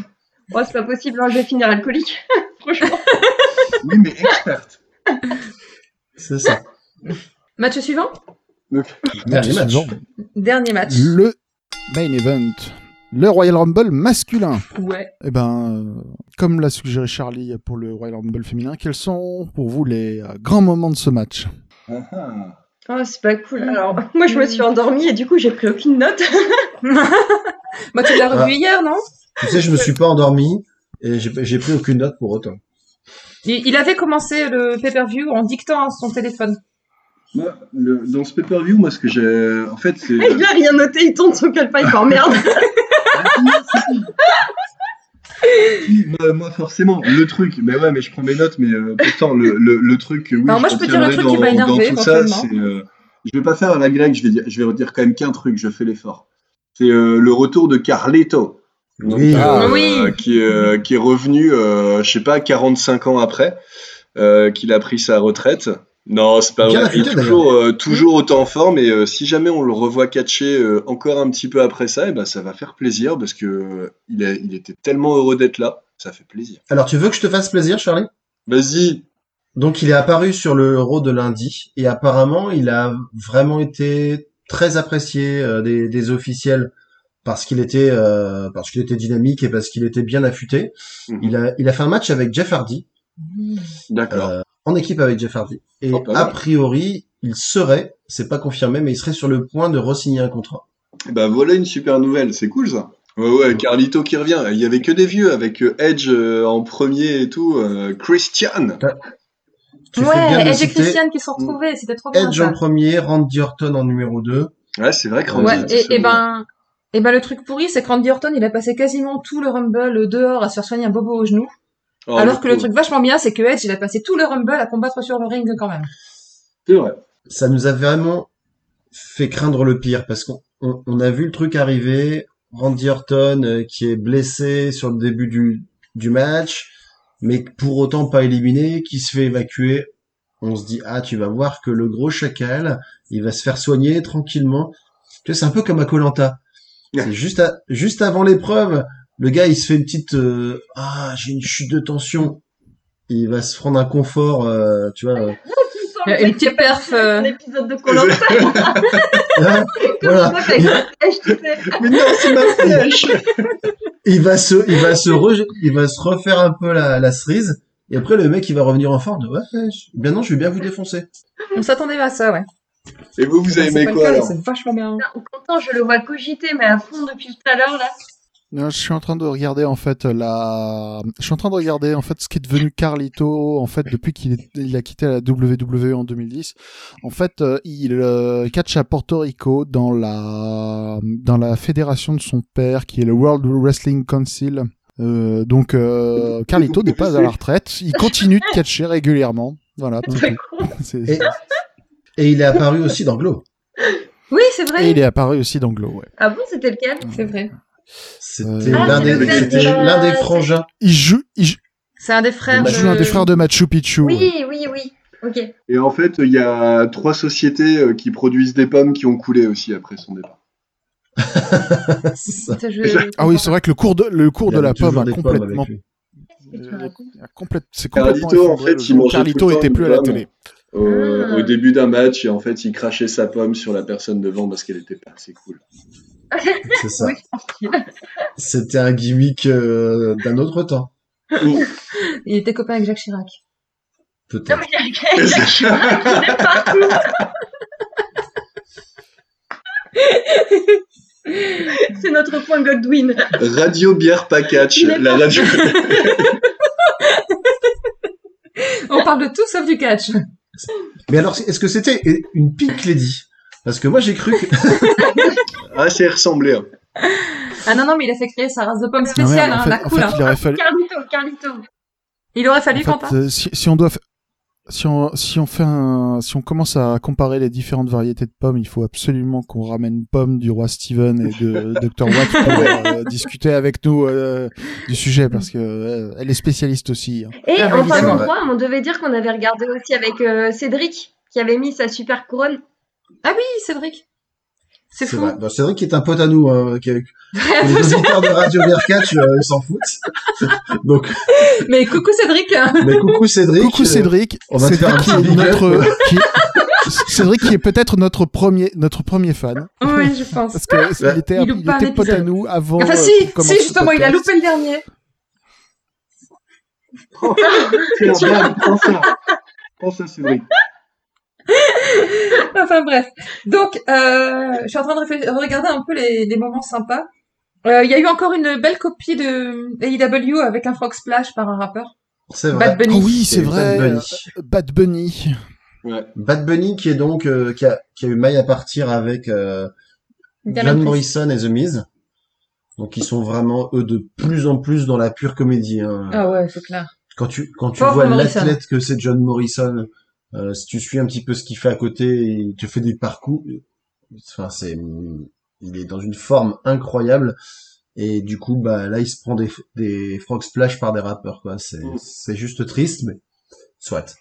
Oh, c'est pas possible, hein, je vais finir alcoolique. Franchement. Oui, mais experte. C'est ça. Match suivant? Dernier match. Suivant. Dernier match. Le main event. Le Royal Rumble masculin. Ouais. Eh ben, euh, comme l'a suggéré Charlie pour le Royal Rumble féminin, quels sont pour vous les euh, grands moments de ce match? Ah, ah. Oh, c'est pas cool. Alors, moi, je me suis endormie et du coup, j'ai pris aucune note. Bah, tu l'as revu Ah. hier, non? Tu sais, je me suis pas endormi et j'ai pris aucune note pour autant. il, il avait commencé le pay-per-view en dictant à son téléphone. Moi, le- dans ce pay-per-view, moi, ce que j'ai. En fait, c'est. Il a rien noté, il tourne son calepin, il oh, merde. Moi, moi, forcément, le truc, mais ouais, mais je prends mes notes, mais euh, pourtant, le, le, le truc, oui, Alors, moi, je je peux dire le truc qui m'a dans- énervé, dans tout ça, c'est, euh, je vais pas faire la grecque, je vais dire, je vais redire quand même qu'un truc, je fais l'effort. C'est euh, le retour de Oui. euh, Oui. qui, est, euh, qui est revenu, euh, je sais pas, 45 ans après, euh, qu'il a pris sa retraite. Non, c'est pas Bien vrai. Il est toujours, euh, toujours autant en forme. Et euh, si jamais on le revoit catcher euh, encore un petit peu après ça, eh ben, ça va faire plaisir parce que euh, il, a- il était tellement heureux d'être là. Ça fait plaisir. Alors, tu veux que je te fasse plaisir, Charlie? Vas-y. Donc, il est apparu sur le Euro de lundi et apparemment, il a vraiment été très apprécié euh, des, des officiels parce qu'il était euh, parce qu'il était dynamique et parce qu'il était bien affûté. Mhm. Il a il a fait un match avec Jeff Hardy D'accord. euh, en équipe avec Jeff Hardy et Oh, a priori, il serait, c'est pas confirmé, mais il serait sur le point de re-signer un contrat. Bah voilà une super nouvelle. C'est cool ça. Ouais, ouais, Carlito qui revient. Il y avait que des vieux avec euh, Edge euh, en premier et tout. euh, Christian. tu Ouais, Edge et. Christian qui se sont retrouvés, c'était trop bien. Edge ça. en premier, Randy Orton en numéro 2. Ouais, c'est vrai que Randy Ouais, et, et ben, et ben le truc pourri, c'est que Randy Orton, il a passé quasiment tout le Rumble dehors à se faire soigner un bobo au genou. Oh, alors que le truc vachement bien, c'est que Edge, il a passé tout le Rumble à combattre sur le ring quand même. C'est vrai. Ça nous a vraiment fait craindre le pire parce qu'on on, on a vu le truc arriver. Randy Orton euh, qui est blessé sur le début du, du match, mais pour autant pas éliminé, qui se fait évacuer. On se dit ah tu vas voir que le gros chacal, il va se faire soigner tranquillement. Tu vois c'est un peu comme à Colanta. C'est juste à- juste avant l'épreuve, le gars il se fait une petite euh, ah j'ai une chute de tension. Il va se prendre un confort, euh, tu vois. euh, Il y a une petite perf, euh, Un épisode de hein, Comme voilà. une meuf avec une flèche, tu sais. Mais non, c'est ma flèche il va se, il va se, re- il va se refaire un peu la, la cerise. Et après, le mec, il va revenir en forme. de, Ouais, bien non, je vais bien vous défoncer. on s'attendait à ça, ouais. Et vous, vous avez aimé quoi cas, alors C'est vachement bien. Quentin, je le vois cogiter, mais à fond depuis tout à l'heure, là. Non, je suis en train de regarder en fait la, je suis en train de regarder en fait ce qui est devenu Carlito en fait depuis qu'il est- il a quitté la WWE en 2010. En fait, euh, il euh, catch à Porto Rico dans la dans la fédération de son père qui est le World Wrestling Council. Euh, donc euh, Carlito n'est pas à la retraite, il continue de catcher régulièrement. Voilà. c'est Et, et il est apparu aussi dans Glow. Oui, c'est Et vrai. il est apparu aussi dans Glow. Ouais. Ah bon, c'était lequel? C'est vrai. C'était Ah, l'un des, de- frangins. Il joue, il joue, C'est un des frères il de... joue un des frères de Machu Picchu. Oui, oui, oui. Ok. Et en fait, il y a trois sociétés euh, qui produisent des pommes qui ont coulé aussi après son départ. Ah oui, c'est vrai que le cours de le cours de la pomme a complètement. Euh, complète- c'est complètement Carlito, en fait, il Carlito était plus à la télé. Au, Ah. au début d'un match, et en fait, il crachait sa pomme sur la personne devant parce qu'elle était pas assez cool. C'est ça. Oui. C'était un gimmick euh, d'un autre temps. Il était copain avec Jacques Chirac. Non, Peut-être. mais il y a il y a Chirac qui est partout. C'est notre point Godwin. Radio Bière Package, la radio. On parle de tout sauf du catch. Mais alors, est-ce que c'était une Pink Lady? Parce que moi, j'ai cru que... ah, c'est ressemblé. hein. Ah non, non, mais il a fait créer sa race de pommes Non, spéciale, merde, en hein, fait, la en cool. fait, hein. il aurait fallu, Carlito, Carlito. Il aurait fallu, en fait, Quentin. euh, si, si on doit, si on, si on fait un, si on commence à comparer les différentes variétés de pommes, il faut absolument qu'on ramène pomme du roi Steven et de Dr Watt pour euh, discuter avec nous euh, du sujet parce que euh, elle est spécialiste aussi. hein. Et Ah en parlant de on devait dire qu'on avait regardé aussi avec euh, Cédric, qui avait mis sa super couronne. Ah oui, Cédric. C'est fou. vrai. Bah, Cédric est un pote à nous, hein, qui, les auditeurs de Radio Bière Catch euh, ils s'en foutent. Donc, mais coucou Cédric. mais coucou Cédric. Coucou euh, Cédric, on va te Cédric faire un qui petit notre, qui Cédric qui est peut-être notre premier, notre premier fan. oui, je pense. Parce que Ouais. il était, Il il était pote à nous avant. Enfin euh, si, si justement, il a loupé le dernier. Prends ça, Cédric. Enfin bref. Donc, euh, je suis en train de regarder un peu les, les moments sympas. Euh, Il y a eu encore une belle copie de AEW avec un frog splash par un rappeur. C'est vrai. Bad Bunny. Oh oui, c'est vrai. Bad Bunny. Bad Bunny. Ouais. Bad Bunny qui est donc euh, qui, a, qui a eu maille à partir avec euh, John. Morrison et The Miz. Donc ils sont vraiment eux de plus en plus dans la pure comédie. hein. Ah ouais, c'est clair. Quand tu quand tu vois l'athlète que c'est John Morrison, euh, si tu suis un petit peu ce qu'il fait à côté, il te fait des parcours. Enfin c'est il est dans une forme incroyable. Et du coup, bah là, il se prend des, des frog splash par des rappeurs, quoi. C'est, Mm. c'est juste triste, mais soit.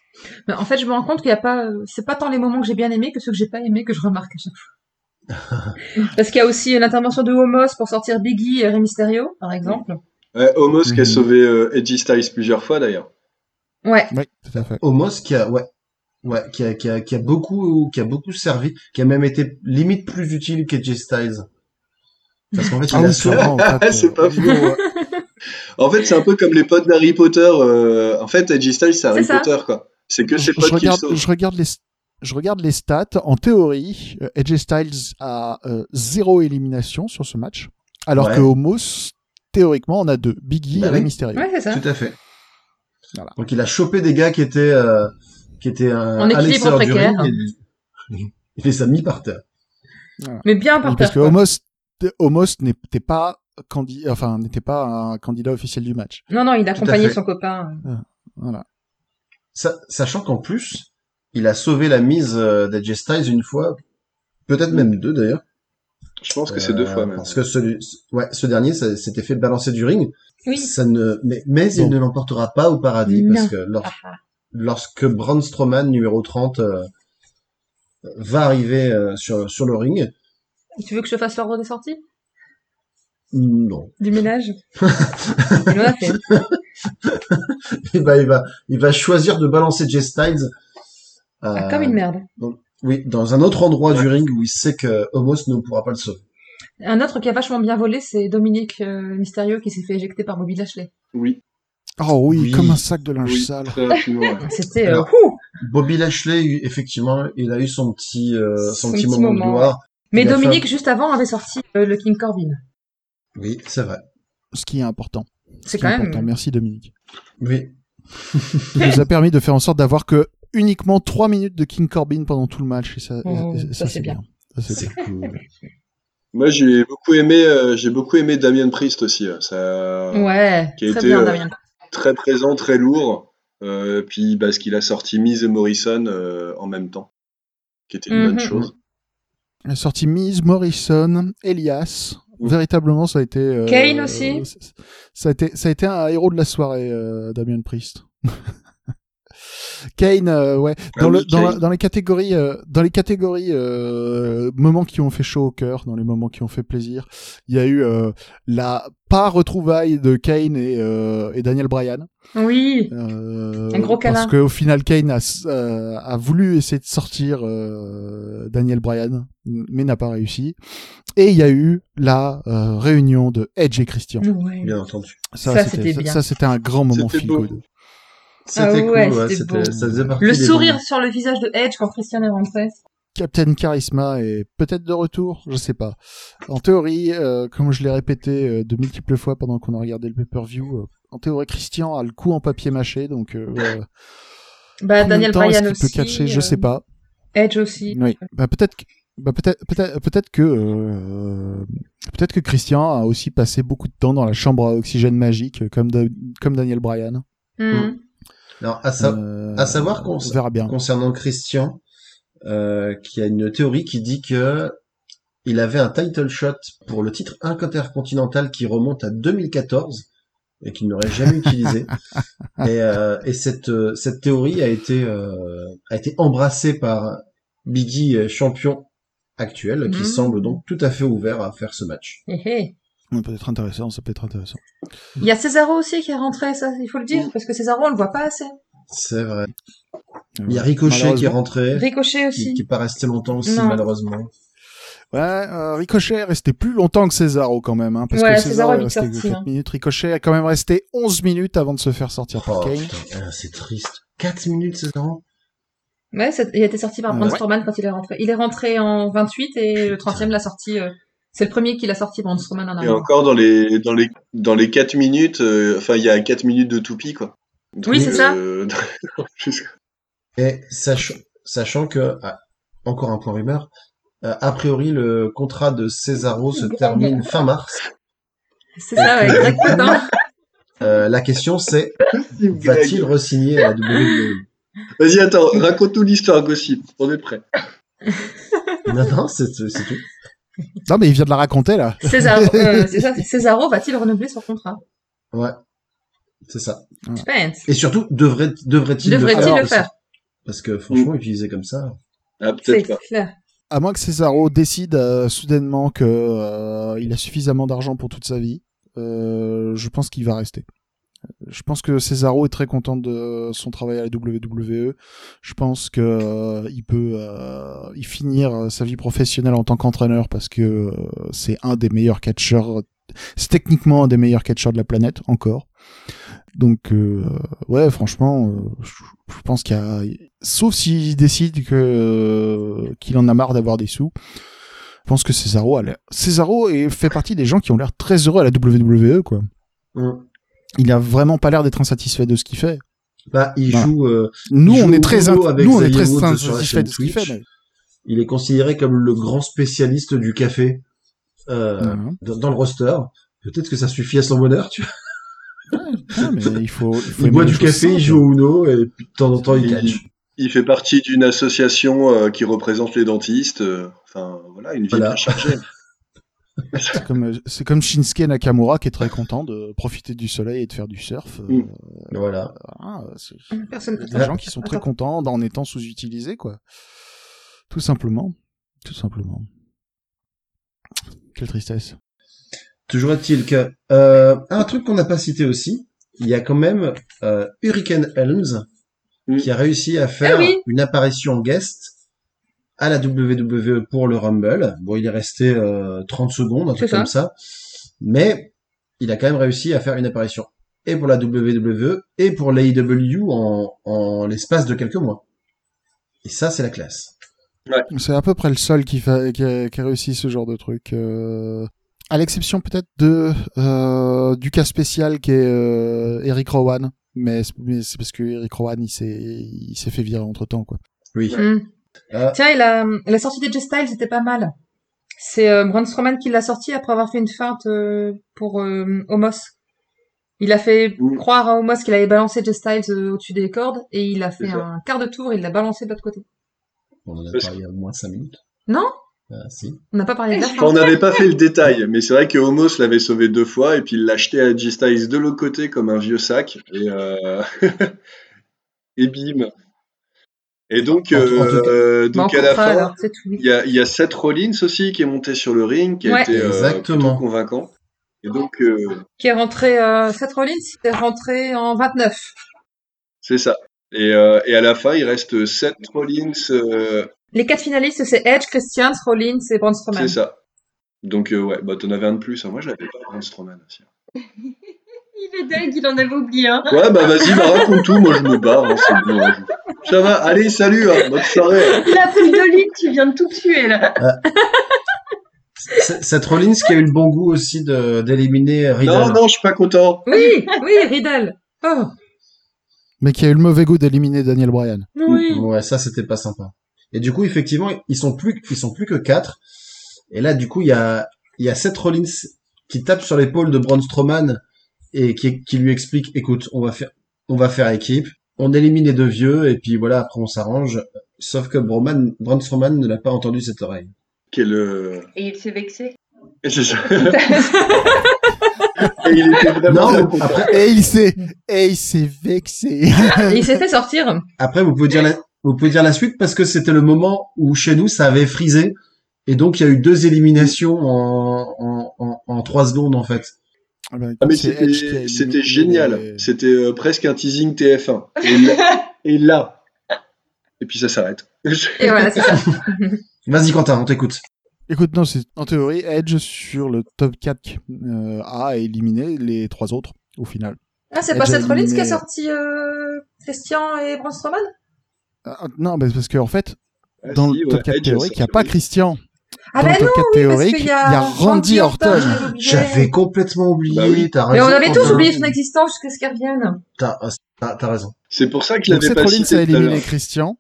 Mais en fait, je me rends compte qu'il y a pas, c'est pas tant les moments que j'ai bien aimés que ceux que j'ai pas aimés que je remarque à chaque fois. Parce qu'il y a aussi l'intervention de Homos pour sortir Biggie et Rey Mysterio, par exemple. Ouais, Homos qui a Mhm. sauvé euh, Edgy Styles plusieurs fois d'ailleurs. Ouais. Oui, tout à fait. Homos qui a, ouais, ouais, qui a, qui a, qui a beaucoup, qui a beaucoup servi, qui a même été limite plus utile qu'Edgy Styles. Parce qu'en fait, il Ah c'est sauvé- vrai, en fait, C'est euh, pas euh, En fait, c'est un peu comme les potes d'Harry Potter. euh, En fait, Edgy Styles, c'est Harry. Potter, quoi. C'est que ses je potes qui le regarde, sauvent. je regarde les, je regarde les stats. En théorie, euh, AJ Styles a euh, zéro élimination sur ce match, alors Ouais. que Homos, théoriquement, on a deux. Biggie Bah et oui. Mysterio. Ouais, c'est ça. Tout à fait. Voilà. Donc il a chopé des gars qui étaient, euh, qui était un, En à équilibre l'extérieur du précaire. ring, il, il les a mis par terre. Mais bien par Oui, parce terre. que. Homos, Homos n'était pas candidat, enfin n'était pas un candidat officiel du match. Non, non, il accompagnait fait. son copain. Voilà. Sa- sachant qu'en plus, il a sauvé la mise euh, d'AJ Styles une fois, peut-être même deux d'ailleurs. Je pense que c'est deux Euh, fois même. Parce que ce, ouais, ce dernier, s'était fait balancer du ring. Oui. Ça ne, mais, mais il ne l'emportera pas au paradis Non. parce que lors- Ah, ah. Lorsque Braun Strowman, numéro 30, euh, va arriver euh, sur, sur le ring, Tu veux que je fasse l'ordre des sorties? Non. du ménage? Il en a fait. Et ben, il va, il va choisir de balancer Jay Styles. euh, Ah, comme une merde. Oui, dans un autre endroit du ring où il sait que Homos ne pourra pas le sauver. Un autre qui a vachement bien volé, c'est Dominique euh, Mysterio qui s'est fait éjecter par Bobby Lashley. Oui. Oh oui, Oui. comme un sac de linge Oui, sale. très rapidement, ouais. C'était euh, Bobby Lashley, effectivement, il a eu son petit, euh, son Son petit petit moment, de moment. gloire. Mais Il Dominique, juste avant, avait sorti euh, le King Corbin. Oui, c'est vrai. Ce qui est important. Ce C'est quand même. important. Merci Dominique. Oui. Il nous a permis de faire en sorte d'avoir que uniquement 3 minutes de King Corbin pendant tout le match. Et ça, Oh, et- ça, c'est bien. Ça, c'est bien. cool. Moi, j'ai beaucoup aimé, euh, j'ai beaucoup aimé Damien Priest aussi. Ça, Ouais, qui a très été, bien, euh, Damien. Très présent, très lourd. Euh, puis parce qu'il a sorti Miz et Morrison euh, en même temps, qui était une Mhm. bonne chose. Il a sorti Miz, Morrison, Elias. Véritablement, ça a été. euh, Kane aussi. Ça a été, ça a été un héros de la soirée, euh, Damien Priest. Kane, euh, ouais. Ah Dans, le, dans, la- dans les catégories, euh, dans les catégories euh, moments qui ont fait chaud au cœur, dans les moments qui ont fait plaisir, il y a eu euh, la pas retrouvaille de Kane et, euh, et Daniel Bryan. Oui, Euh, Un gros câlin. Parce qu'au final, Kane a, euh, a voulu essayer de sortir euh, Daniel Bryan, mais n'a pas réussi. Et il y a eu la euh, réunion de Edge et Christian. ouais. Bien entendu. Ça, c'était ça, bien. ça, c'était un grand moment C'était feel beau. good. C'était Ah cool, ouais, ouais, c'était c'était, beau. ça faisait partie Le sourire sur le visage de Edge quand Christian est rentré. Captain Charisma est peut-être de retour, je sais pas. En théorie, euh, comme je l'ai répété euh, de multiples fois pendant qu'on a regardé le pay-per-view, euh, en théorie, Christian a le coup en papier mâché, donc Bah, Daniel Bryan qu'il peut aussi. catcher, je sais pas. Edge aussi. Oui. Bah peut-être que bah peut-être peut-être peut-être que euh, peut-être que Christian a aussi passé beaucoup de temps dans la chambre à oxygène magique comme Da- comme Daniel Bryan. Hmm. Alors, à, sa- Euh, à savoir qu'on on verra bien. concernant Christian, euh, qui a une théorie qui dit que il avait un title shot pour le titre intercontinental qui remonte à 2014 et qu'il n'aurait jamais utilisé. Et, euh, et cette cette théorie a été euh, a été embrassée par Biggie champion actuel qui Mhm. semble donc tout à fait ouvert à faire ce match. Ça peut être intéressant, ça peut être intéressant. Il y a Cesaro aussi qui est rentré, ça, il faut le dire, parce que Cesaro, on le voit pas assez. C'est vrai. Euh, Il y a Ricochet qui est rentré, Ricochet qui, aussi. qui est pas resté longtemps aussi Non. malheureusement. Ouais, euh, Ricochet est resté plus longtemps que Cesaro quand même, hein, parce Ouais, que Cesaro Cesaro est resté sorti, 4 hein. minutes. Ricochet a quand même resté 11 minutes avant de se faire sortir par Oh Kane. putain, ah, c'est triste. 4 minutes, grand. Ouais, il a été sorti par Ah, Braun ouais. Quand il est rentré. Il est rentré en 28 et le 30e l'a sorti. euh, C'est le premier qui l'a sorti, Braun Strowman en Et arrière. encore dans les dans les dans les 4 minutes, euh, enfin il y a 4 minutes de toupie quoi. Oui, c'est ça. euh, Et sachant, sachant que, ah, encore un point rumeur, euh, a priori le contrat de Cesaro se termine fin mars. C'est ça, ouais, exactement. Euh, la question c'est, va-t-il re-signer à la WWE Vas-y attends, raconte-nous l'histoire Gossip, on est prêt. Non, non, c'est c'est tout. Non, mais il vient de la raconter là. Cesaro, euh, va-t-il renouveler son contrat? Ouais, c'est ça. Suspense. Et surtout, devrait, devrait-il le faire le aussi? Faire Parce que franchement, utilisé comme ça. Ah C'est peut-être pas. clair. À moins que Cesaro décide euh, soudainement que euh, il a suffisamment d'argent pour toute sa vie, euh, je pense qu'il va rester. Je pense que Cesaro est très content de son travail à la WWE. Je pense que euh, il peut euh, y finir euh, sa vie professionnelle en tant qu'entraîneur parce que c'est un des meilleurs catcheurs. C'est techniquement un des meilleurs catcheurs de la planète encore. Donc ouais, franchement, je pense qu'il y a, sauf s'il décide que qu'il en a marre d'avoir des sous. Je pense que Cesaro Cesaro fait partie des gens qui ont l'air très heureux à la WWE quoi. Hum. Il a vraiment pas l'air d'être insatisfait de ce qu'il fait. Bah, il Voilà. joue. euh, Nous, Il on joue est très, nous, on est Xavier très Woods satisfait sur la de chaîne ce qu'il fait. Mais- il est considéré comme le grand spécialiste du café euh, dans, dans le roster. Peut-être que ça suffit à son bonheur, tu vois. Mais il faut, il faut Il boit du café, il joue au Uno et puis de temps en temps il Il- catch. Il fait partie d'une association euh, qui représente les dentistes. euh, Enfin, voilà, une vie Voilà. très chargée. C'est comme, c'est comme Shinsuke Nakamura qui est très content de profiter du soleil et de faire du surf. Euh, Mm. Voilà. ah, c'est- Personne. Il y a des gens qui sont très contents en étant sous-utilisés, quoi. Tout simplement. Tout simplement. Quelle tristesse. Toujours est-il que euh, un truc qu'on n'a pas cité aussi, il y a quand même euh, Hurricane Helms Mm. qui a réussi à faire Ah oui. une apparition guest à la WWE pour le Rumble. Bon, il est resté euh, 30 secondes, un truc ça. comme ça, mais il a quand même réussi à faire une apparition et pour la WWE et pour l'AEW en, en l'espace de quelques mois. Et ça, c'est la classe. C'est à peu près le seul qui, a, qui a réussi ce genre de truc. euh, À l'exception peut-être de euh, du cas spécial qui est euh, Eric Rowan. Mais c'est parce que Eric Rowan, il s'est il s'est fait virer entre temps, quoi. Oui. Hmm. Euh, Tiens, il a, la sortie d'Edge Styles était pas mal. C'est euh, Braun Strowman qui l'a sorti après avoir fait une feinte euh, pour euh, Omos. Il a fait croire à Omos qu'il avait balancé Edge Styles euh, au-dessus des cordes et il a fait un quart de tour et il l'a balancé de l'autre côté. on en a Parce- parlé il y a au moins 5 minutes. Non? Si. On n'a pas parlé de la on n'avait pas fait le détail, mais c'est vrai que Homos l'avait sauvé deux fois et puis il l'a acheté à G-Styles de l'autre côté comme un vieux sac et, euh... et bim. Et donc, euh, Bah, on donc à la fin, alors, il y a, il y a Seth Rollins aussi qui est monté sur le ring, qui a Ouais. été euh, Exactement. plutôt convaincant. Et donc, euh, Qui est rentré, euh, Seth Rollins, il est rentré en 29. c'est ça. Et, euh, et à la fin, il reste Seth Rollins, euh, Les quatre finalistes, c'est Edge, Christian, Rollins et Braun Strowman. c'est ça. Donc, euh, ouais, bah, t'en avais un de plus. hein. Moi, j'avais pas Braun Strowman aussi. Il est dingue, il en avait oublié un. Ouais, bah vas-y, bah, raconte tout, moi je me barre, hein, c'est bon. hein. Ça va, allez, salut, hein, bonne soirée. Il a pris de l'île, tu viens de tout tuer là. C'est- Seth Rollins qui a eu le bon goût aussi de d'éliminer Riddle. Non, non, je suis pas content. Oui, oui, Riddle. Oh, Mais qui a eu le mauvais goût d'éliminer Daniel Bryan. oui. Ouais, ça c'était pas sympa. Et du coup, effectivement, ils sont plus, ils sont plus que quatre. Et là, du coup, il y a, il y a Seth Rollins qui tape sur l'épaule de Braun Strowman et qui, qui lui explique, écoute, on va faire, on va faire équipe, on élimine les deux vieux et puis voilà, après on s'arrange. Sauf que Braun, Braun Strowman ne l'a pas entendu cette oreille. Quel. euh, Et il s'est vexé. et c'est ça. Et il était vraiment très Non, après, Et il s'est, et il s'est vexé. Et il s'est fait sortir. après vous pouvez dire la, vous pouvez dire la suite parce que c'était le moment où chez nous ça avait frisé et donc il y a eu deux éliminations en, en, en, en trois secondes en fait. Ah Ah, a c'était éliminé génial. les- C'était euh, presque un teasing TF1. Et là, et là. Et puis ça s'arrête. Et voilà, c'est ça. Vas-y Quentin, on t'écoute. Écoute, non, c'est en théorie, Edge sur le top 4 euh, a éliminé les trois autres au final. Ah, c'est pas a Seth Rollins qui a éliminé- sorti euh, Christian et Braun Strowman? Ah, non, mais parce qu'en fait, Ah, dans si, le ouais, top 4 Edge, théorique, il n'y a pas. Christian. Ah Dans bah non, 4 oui, parce théorique, qu'il il y a Randy Orton. j'avais complètement oublié, Bah oui. t'as Mais raison. on avait tous oublié son existence jusqu'à ce qu'il revienne. T'as, t'as, raison. C'est pour ça que je l'avais pas Rollins cité a éliminé. Christian.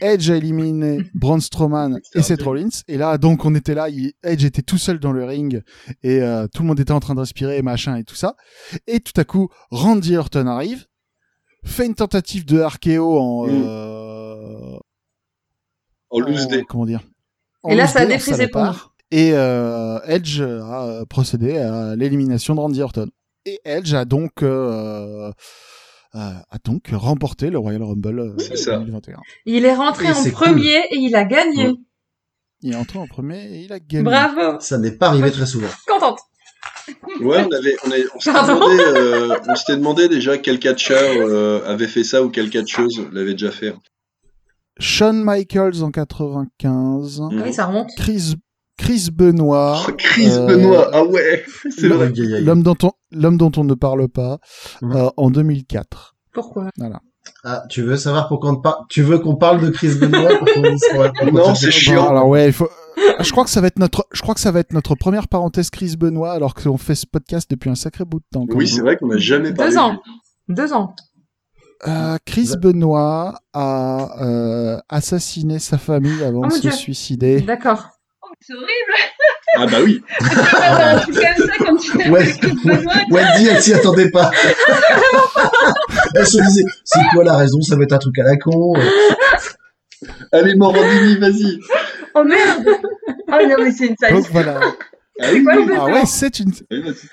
Edge a éliminé Braun Strowman et Seth Rollins. Et là, donc, on était là. il- Edge était tout seul dans le ring et euh, tout le monde était en train de respirer et machin et tout ça. Et tout à coup, Randy Orton arrive, fait une tentative de RKO en, Mm. euh, En loose day. comment dire? Et là, ça a pour salopard. Et euh, Edge a euh, procédé à l'élimination de Randy Orton. Et Edge a donc euh, euh, a donc remporté le Royal Rumble euh, C'est ça. 2021. Il est rentré Et en premier et il a gagné. Ouais. Il est entré en premier et il a gagné. Bravo. Ça n'est pas arrivé très souvent. Contente. Ouais, on avait, on, on s'était demandé, euh, on s'était demandé déjà quel catcheur euh, avait fait ça ou quelle catcheuse l'avait déjà fait. Shawn Michaels en 95. Mm. Ah Oui, ça remonte. Chris Chris Benoit. Oh, Chris Euh, Benoit, ah ouais, c'est vrai. L'homme dont on l'homme dont on ne parle pas Mhm. euh, en 2004. Pourquoi? Ah, tu veux savoir pourquoi on par- tu veux qu'on parle de Chris Benoit pour qu'on dise ouais, pour qu'on Non, c'est chiant. Bon, alors ouais, il faut. euh, Je crois que ça va être notre, je crois que ça va être notre première parenthèse Chris Benoit, alors qu'on fait ce podcast depuis un sacré bout de temps. Oui, c'est vrai qu'on n'a jamais parlé. Deux de ans. Deux ans. Euh, Chris Ouais. Benoit a euh, assassiné sa famille avant Oh de mon se Dieu. suicider. D'accord. Oh, c'est horrible. Ah bah oui. Wendy, elle s'y attendait pas. elle se disait, c'est quoi la raison Ça va être un truc à la con. Allez, Morandini, vas-y. Oh merde. Oh non, mais c'est une sale Donc voilà. Ah oui, oui. Ah ouais, c'est une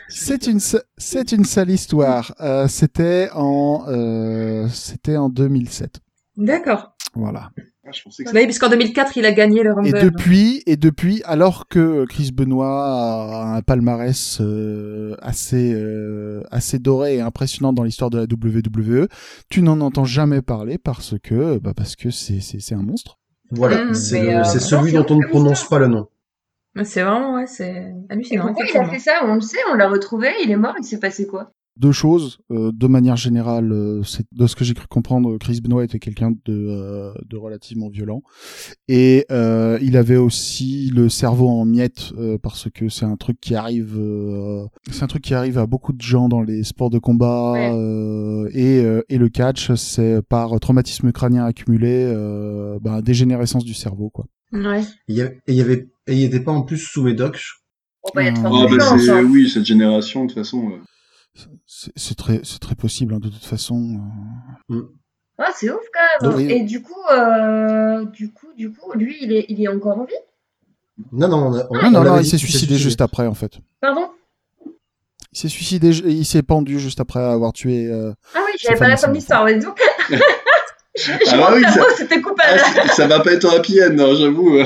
c'est une c'est une sale histoire. Euh, c'était en euh, c'était en 2007. D'accord. Voilà. Ah, je pensais que Oui, puisqu'en 2004, il a gagné le Rumble. Et depuis, et depuis, alors que Chris Benoit a un palmarès euh, assez euh, assez doré et impressionnant dans l'histoire de la WWE, tu n'en entends jamais parler parce que bah parce que c'est c'est c'est un monstre. Voilà, Mm, c'est euh, celui dont on ne prononce pas le nom. C'est vraiment, ouais, c'est Et hallucinant. pourquoi il a fait ça? On le sait, on l'a retrouvé, il est mort, il s'est passé quoi? Deux choses, euh, de manière générale, euh, c'est de ce que j'ai cru comprendre, Chris Benoit était quelqu'un de euh, de relativement violent et euh, il avait aussi le cerveau en miettes euh, parce que c'est un truc qui arrive euh, c'est un truc qui arrive à beaucoup de gens dans les sports de combat Ouais. euh, et euh, et le catch c'est par traumatisme crânien accumulé euh, ben, dégénérescence du cerveau quoi. Ouais. Il y avait, et il y avait, et il était pas en plus sous médoc. Hmm. Ah bah c'est ça. oui cette génération de toute façon. euh, C'est c'est très c'est très possible hein, de toute façon. euh. Ah, c'est ouf quand même. Donc- Et du coup, euh, du coup, du coup, lui, il est, il est encore en vie? Non, non, on a- on- Non on non, l'avait non il s'est suicidé juste après en fait. Pardon? Il s'est suicidé, il s'est pendu juste après avoir tué. euh, Ah oui, j'avais pas la fin de l'histoire. Ouais, donc. Je Ah oui, ça- c'était coupable. Ah, ça va pas être un happy end, non, j'avoue.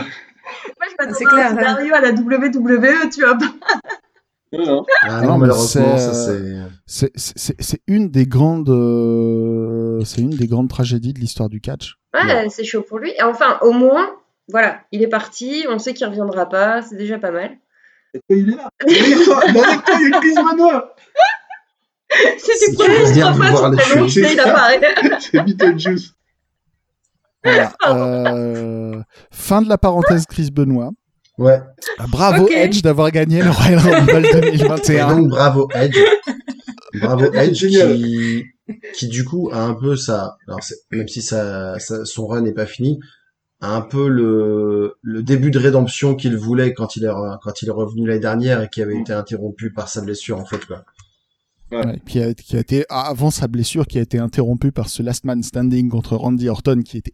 Moi, je m'attendais C'est à clair, un scénario à la WWE, tu vois. Non, non. Ah non, non, mais malheureusement, c'est, ça euh, c'est. C'est c'est c'est une des grandes euh, c'est une des grandes tragédies de l'histoire du catch. Ouais, c'est chaud pour lui. Et enfin, au moins, voilà, il est parti, on sait qu'il reviendra pas, c'est déjà pas mal. Il est là. Il est avec toi, il est avec toi, il y a Chris bien trois fois voir son les prénom, choses. tu sais, il apparaît. C'est Beetlejuice. Voilà. Euh, fin de la parenthèse Chris Benoit. Ouais. Bravo Ok. Edge d'avoir gagné le Royal Rumble Et 2021. donc, bravo Edge. Bravo Edge qui, qui du coup a un peu ça, alors même si ça, ça- son run n'est pas fini, a un peu le, le début de rédemption qu'il voulait quand il est, re- quand il est revenu l'année dernière et qui avait été interrompu par sa blessure en fait quoi. Ouais, qui, a, qui a été avant sa blessure qui a été interrompue par ce last man standing contre Randy Orton qui était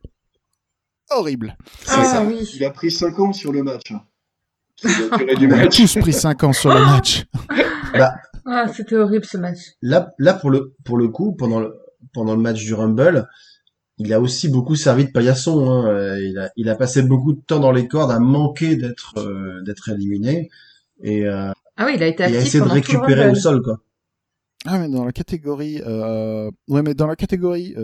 horrible. Ah ça. oui. Il a pris 5 ans sur le match. hein. On a match. tous pris 5 ans sur le match. Ah, c'était horrible ce match. Là, là pour le, pour le coup, pendant le, pendant le match du Rumble, il a aussi beaucoup servi de paillasson. Hein. Euh, Il a, il a passé beaucoup de temps dans les cordes à manquer d'être, euh, d'être éliminé et, euh, Ah oui, il a été à actif essayer de récupérer au sol quoi. Ah mais dans la catégorie euh... ouais mais dans la catégorie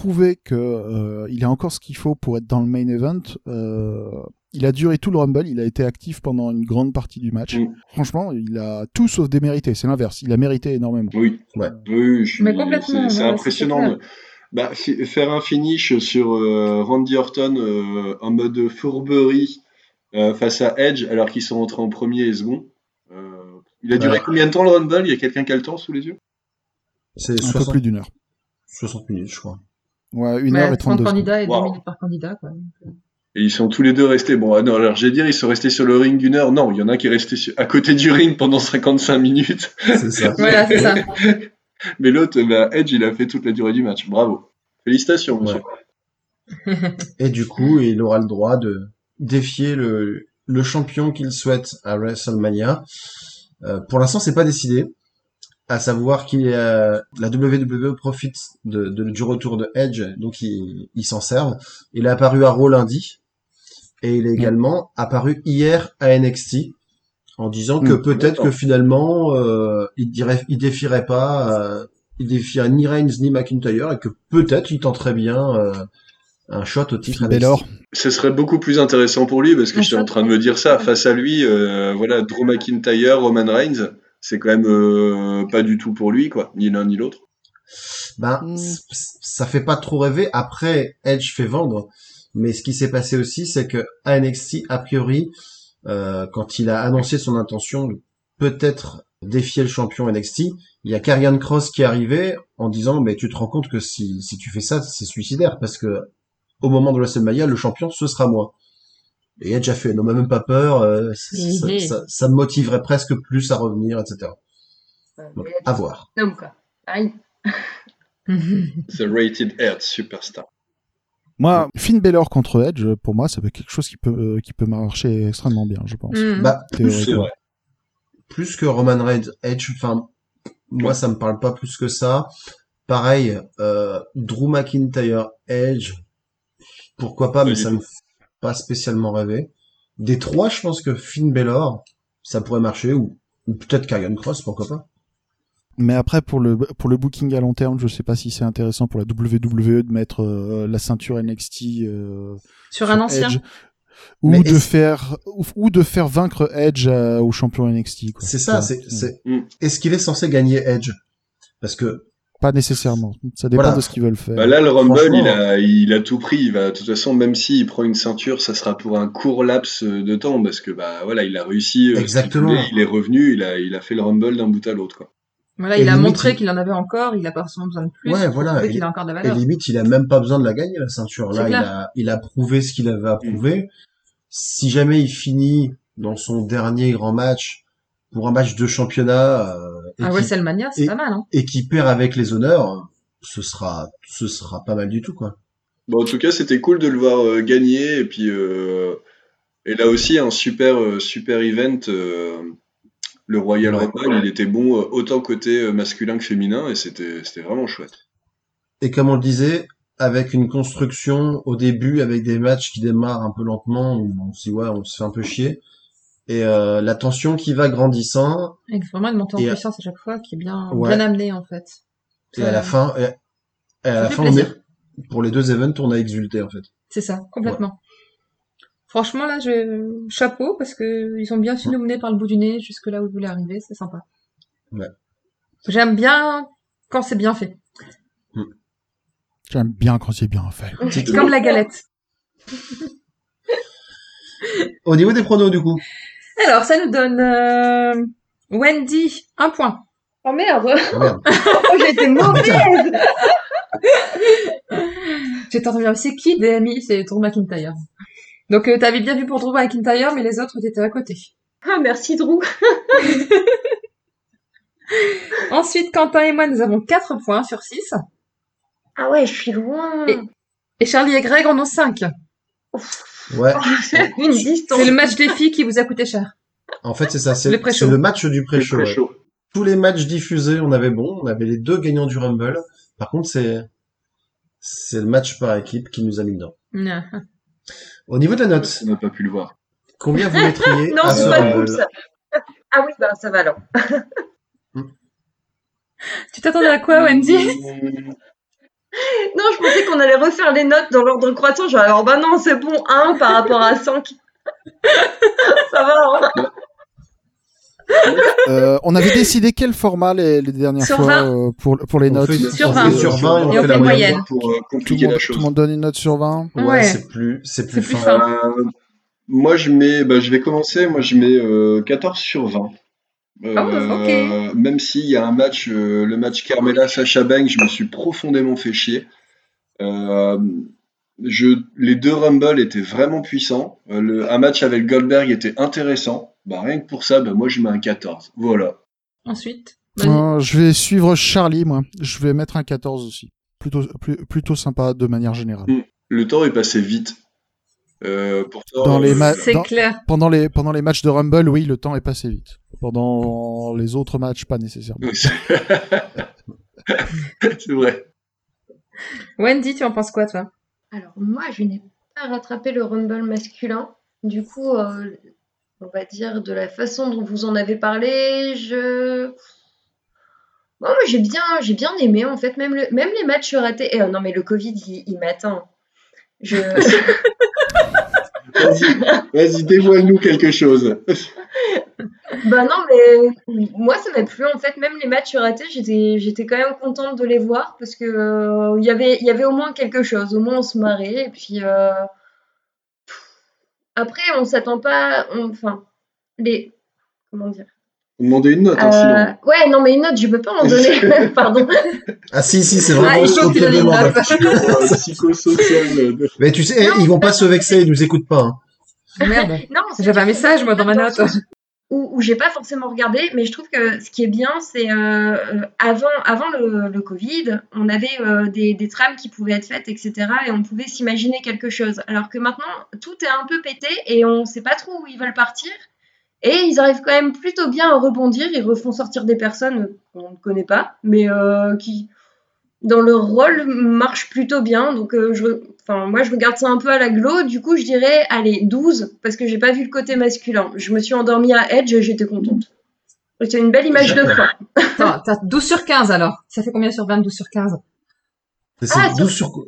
prouver que euh, il a encore ce qu'il faut pour être dans le main event euh, il a duré tout le rumble il a été actif pendant une grande partie du match franchement il a tout sauf démérité c'est l'inverse il a mérité énormément Oui. Ouais. Oui, je suis- Mais complètement, c'est- C'est ouais, impressionnant. c'est Bah, faire un finish sur euh, Randy Orton euh, en mode fourberie euh, face à Edge alors qu'ils sont rentrés en premier et second. Euh, il a duré Ouais. combien de temps le Rumble? Il y a quelqu'un qui a le temps sous les yeux? C'est un peu 60, plus d'une heure 60 minutes, je crois. Ouais une Ouais, heure et 30 32 secondes. candidats et 2 Wow. minutes par candidat, quoi. Et ils sont tous les deux restés. Bon, ah alors j'ai dire, ils sont restés sur le ring d'une heure. Non, il y en a qui est resté sur- à côté du ring pendant 55 minutes. C'est ça. Voilà, c'est ça. Mais l'autre, bah, Edge, il a fait toute la durée du match. Bravo. Félicitations, monsieur. Et du coup, il aura le droit de défier le, le champion qu'il souhaite à WrestleMania. Euh, pour l'instant, c'est pas décidé. À savoir qu'il y a, la WWE profite de, de- du retour de Edge, donc il, il s'en servent. Il est apparu à Raw lundi. Et il est également apparu hier à NXT. En disant que Mm. peut-être que finalement, euh, il dirait, il défierait pas, euh, il défierait ni Reigns ni McIntyre et que peut-être il tenterait bien, euh, un shot au titre. Baylor Ce serait beaucoup plus intéressant pour lui parce que j'étais en train de me dire ça. Face à lui, euh, voilà, Drew McIntyre, Roman Reigns, c'est quand même euh, pas du tout pour lui, quoi. Ni l'un ni l'autre. Ben, Mm. c- ça fait pas trop rêver. Après, Edge fait vendre. Mais ce qui s'est passé aussi, c'est que à NXT, a priori, euh, quand il a annoncé son intention de peut-être défier le champion NXT, il y a Karrion Cross qui est arrivé en disant mais tu te rends compte que si, si tu fais ça, c'est suicidaire parce que au moment de WrestleMania, le champion ce sera moi. Et Edge a fait non, même pas peur, euh, ça, Mhm. ça, ça me motiverait presque plus à revenir, etc. Donc, à voir. Non, quoi. Pareil. The Rated Earth Superstar. Moi, Finn Balor contre Edge, pour moi, ça peut être quelque chose qui peut, euh, qui peut marcher extrêmement bien, je pense. Mhm. Bah, C'est Théoriquement. vrai. plus que Roman Reigns, Edge, enfin, moi, ça me parle pas plus que ça. Pareil, euh, Drew McIntyre, Edge, pourquoi pas, mais ça me fait pas spécialement rêver. Des trois, je pense que Finn Balor, ça pourrait marcher, ou, ou peut-être Karrion Cross, pourquoi pas. Mais après, pour le, pour le booking à long terme, je sais pas si c'est intéressant pour la WWE de mettre euh, la ceinture NXT euh, Sur un ancien. Edge, ou Mais de faire ou, ou de faire vaincre Edge euh, au champion NXT. C'est ça, c'est, c'est, Mm. est-ce qu'il est censé gagner Edge? Parce que, Pas nécessairement. Ça dépend Voilà. de ce qu'ils veulent faire. Bah là, le Rumble, Franchement- il a, il a tout pris. Il va, de toute façon, même s'il prend une ceinture, ça sera pour un court laps de temps parce que bah voilà, il a réussi. euh, Exactement. voulait, il est revenu, il a, il a fait le Rumble d'un bout à l'autre quoi. Voilà, Et il a limite, montré il- qu'il en avait encore, il a pas forcément besoin de plus. Ouais, voilà, et- qu'il a encore de la et valeur. limite, il a même pas besoin de la gagner, la ceinture. Là, il a, il a prouvé ce qu'il avait à prouver. Si jamais il finit dans son dernier grand match pour un match de championnat, euh, et Ah qui- WrestleMania, c'est et- pas mal, hein. et qui perd avec les honneurs, ce sera, ce sera pas mal du tout, quoi. Bon, en tout cas, c'était cool de le voir euh, gagner et puis euh, et là aussi un super euh, super event. euh, le Royal Ouais. Rumble, il était bon euh, autant côté masculin que féminin et c'était c'était vraiment chouette. Et comme on le disait, avec une construction au début, avec des matchs qui démarrent un peu lentement, où on se dit, ouais, on se fait un peu chier. Et euh, la tension qui va grandissant, Avec vraiment une montée en Et à- puissance à chaque fois qui est bien, Ouais. bien amenée, en fait. et à la fin, et, et à la fin, on plaisir. est, pour les deux events, on a exulté, en fait. C'est ça, complètement. Franchement, là, je... chapeau, parce que ils ont bien su nous mener par le bout du nez jusque là où ils voulaient arriver, c'est sympa. Ouais. J'aime bien quand c'est bien fait. J'aime bien quand c'est bien fait. Comme la galette. Au niveau des pronos, du coup. Alors, ça nous donne euh, Wendy, un point. Oh merde Ah, merde. Oh, j'ai été mauvaise J'étais en train de dire, c'est qui DMI C'est Drew McIntyre. Donc, euh, t'avais bien vu pour Drew McIntyre, mais les autres étaient à côté. Ah, merci Drew Ensuite, Quentin et moi, nous avons 4 points sur 6. Ah ouais, je suis loin Et- Et Charlie et Greg en ont 5. Ouais. Une distance C'est le match des filles qui vous a coûté cher. En fait, c'est ça. C'est Le le match du pré-show. Ouais. Tous les matchs diffusés, on avait bon. On avait les deux gagnants du Rumble. Par contre, c'est, c'est le match par équipe qui nous a mis dedans. Non. Au niveau de la note, On n'a pas pu le voir. combien vous mettriez Non, à c'est ce pas Rumble cool ça Ah oui, bah ça va alors. Tu t'attendais à quoi, Wendy? Non, je pensais qu'on allait refaire les notes dans l'ordre croissant. Genre, alors bah non, c'est bon, 1 par rapport à 5. ça va, hein Euh, on avait décidé quel format les, les dernières Sur fois 20. euh, pour, pour les On notes? fait- Sur on 20. fait sur 20 et on Et on fait fait la moyenne. moyenne. pour euh, Tout le, compliquer monde, la tout le chose. monde donne une note sur 20 Ouais, Ouais. c'est plus, c'est plus C'est plus fin. fin. Euh, moi, je mets, bah, je vais commencer. Moi, je mets euh, 14 sur 20. Euh, Oh, Même s'il y a un match, euh, le match Carmela Sacha Banks, je me suis profondément fait chier. Euh, je, les deux Rumble étaient vraiment puissants. Euh, le, un match avec Goldberg était intéressant. Bah, rien que pour ça, bah, moi, je mets un 14. Voilà. Ensuite. Euh, Je vais suivre Charlie, moi. Je vais mettre un 14 aussi. Plutôt, plus- plutôt sympa de manière générale. Le temps est passé vite. Euh, pourtant, Dans les euh, ma- c'est dans- clair. Pendant les, pendant les matchs de Rumble, oui, le temps est passé vite. Pendant les autres matchs, pas nécessairement. c'est vrai. Wendy, tu en penses quoi, toi? Alors moi, je n'ai pas rattrapé le Rumble masculin. Du coup, euh, on va dire de la façon dont vous en avez parlé, je... Bon, moi, j'ai bien, j'ai bien aimé en fait, même, le, même les matchs ratés. Eh, non mais le Covid, il, il m'atteint. Je... Vas-y, dévoile-nous quelque chose. Bah non, mais moi ça m'a plu en fait, même les matchs ratés, j'étais quand même contente de les voir parce que euh, y avait y avait au moins quelque chose, au moins on se marrait et puis euh, après on s'attend pas enfin les comment dire Demandez une note, hein, Euh, sinon. ouais, non, mais une note, je peux pas en donner. Pardon. Ah si, si, c'est Ah, vraiment ce qu'on te demande. Psychosocial. Mais tu sais, eh, ils vont pas se vexer, ils nous écoutent pas. hein. Merde. Non, c'est J'avais un message, moi, dans ma note. Où, où j'ai pas forcément regardé, mais je trouve que ce qui est bien, c'est euh, euh, avant, avant le, le Covid, on avait euh, des, des trames qui pouvaient être faites, etc. Et on pouvait s'imaginer quelque chose. Alors que maintenant, tout est un peu pété et on sait pas trop où ils veulent partir. Et ils arrivent quand même plutôt bien à rebondir. Ils refont sortir des personnes qu'on ne connaît pas, mais euh, qui, dans leur rôle, marchent plutôt bien. Donc, euh, je, enfin, moi, je regarde ça un peu à la glo. Du coup, je dirais, allez, 12, parce que j'ai pas vu le côté masculin. Je me suis endormie à Edge et j'étais contente. C'est une belle image de fin. Attends, t'as 12 sur 15 alors. Ça fait combien sur 20, 12 sur 15 C'est Ah, 12 sur,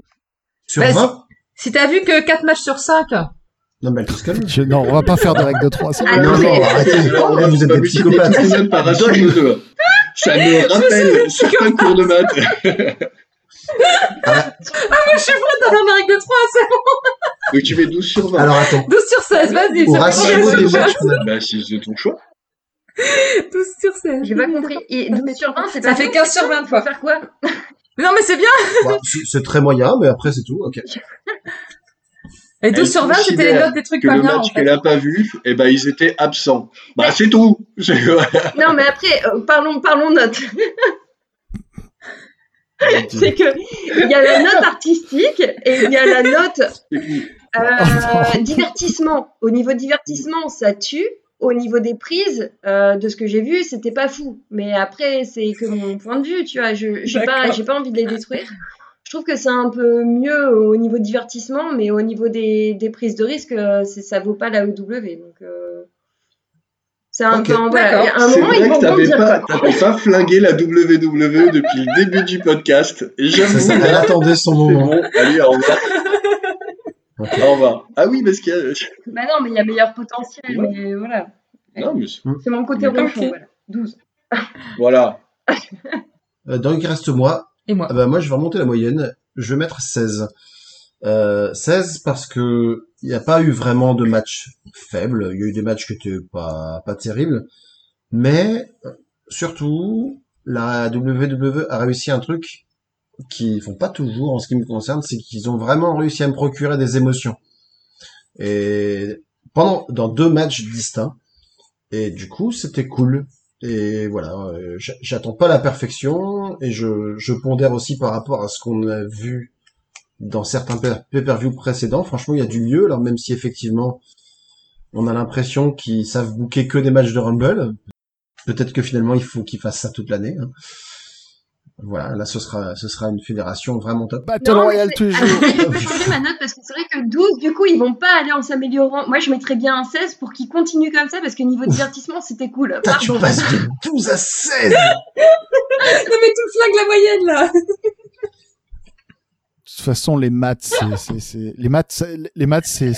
sur Vas-y. 20 Si t'as vu que 4 matchs sur 5, Non, mais elle. Je- non, on va pas faire de règle de 3. c'est Ah, bon. Non, non, arrêtez. Là, vous êtes pas des psychopathes. Ça me rappelle certains cours de maths. je suis prête à faire ma règle de 3, c'est bon. Donc tu mets 12 sur 20. Alors attends, 12 sur 16, vas-y. au ça fait ratio des matchs Bah si c'est ton choix. 12 sur 16. J'ai pas compris. Et 12 sur 20, c'est Ça pas fait bon, 15 c'est sur quoi 20 fois. Faut faire quoi? Non, mais c'est bien. Bah, c'est c'est très moyen, mais après c'est tout. Ok. Et 12 Elle sur 20, c'était les notes des trucs Que pas le bien, en match fait. qu'elle a pas vu, eh ben ils étaient absents. Bah c'est tout. C'est- voilà. Non, mais après, euh, parlons, parlons notes. c'est que il y a la note artistique et il y a la note euh, divertissement. Au niveau divertissement, ça tue. Au niveau des prises, euh, de ce que j'ai vu, c'était pas fou. Mais après, c'est que mon point de vue, tu vois. Je j'ai pas, j'ai pas envie de les détruire. Je trouve que c'est un peu mieux au niveau de divertissement, mais au niveau des, des prises de risque, euh, ça vaut pas la OW. Donc, euh, c'est un Ok. peu. Voilà. D'accord. À un C'est moment, ils vrai vont que t'avais pas, pas flingué la WWE depuis le début du podcast. Et C'est j'avoue, ça, elle attendait son moment. bon. Allez, au revoir. Ok. Au revoir. Ah oui, parce qu'il y a... Bah non, mais il y a meilleur potentiel, Ouais. mais voilà. Non, mais c'est- mon côté ronchon, voilà. 12. voilà. Euh, donc il reste moi. Et moi. Ah bah, moi je vais remonter la moyenne. Je vais mettre 16. Euh, 16 parce que il n'y a pas eu vraiment de match faible. Il y a eu des matchs qui étaient pas pas terribles, mais surtout la WWE a réussi un truc qu'ils font pas toujours en ce qui me concerne, c'est qu'ils ont vraiment réussi à me procurer des émotions. Et pendant dans deux matchs distincts. Et du coup, c'était cool. Et voilà, euh, j'a- j'attends pas la perfection et je, je pondère aussi par rapport à ce qu'on a vu dans certains pay- pay-per-view précédents. Franchement, il y a du mieux. Alors même si effectivement, on a l'impression qu'ils savent booker que des matchs de Rumble, peut-être que finalement il faut qu'ils fassent ça toute l'année. hein. Voilà, là ce sera ce sera une fédération vraiment top. Battle Royale c'est- tous les Alors, jours. je vais changer ma note parce que c'est vrai que 12, du coup, ils vont pas aller en s'améliorant. Moi, je mettrais bien un 16 pour qu'ils continuent comme ça parce que niveau divertissement, c'était cool. Putain, tu passes de 12 à 16 Non, mais tu flingues la moyenne, là. De toute façon, les maths, c'est, les maths, c'est- les maths, c'est,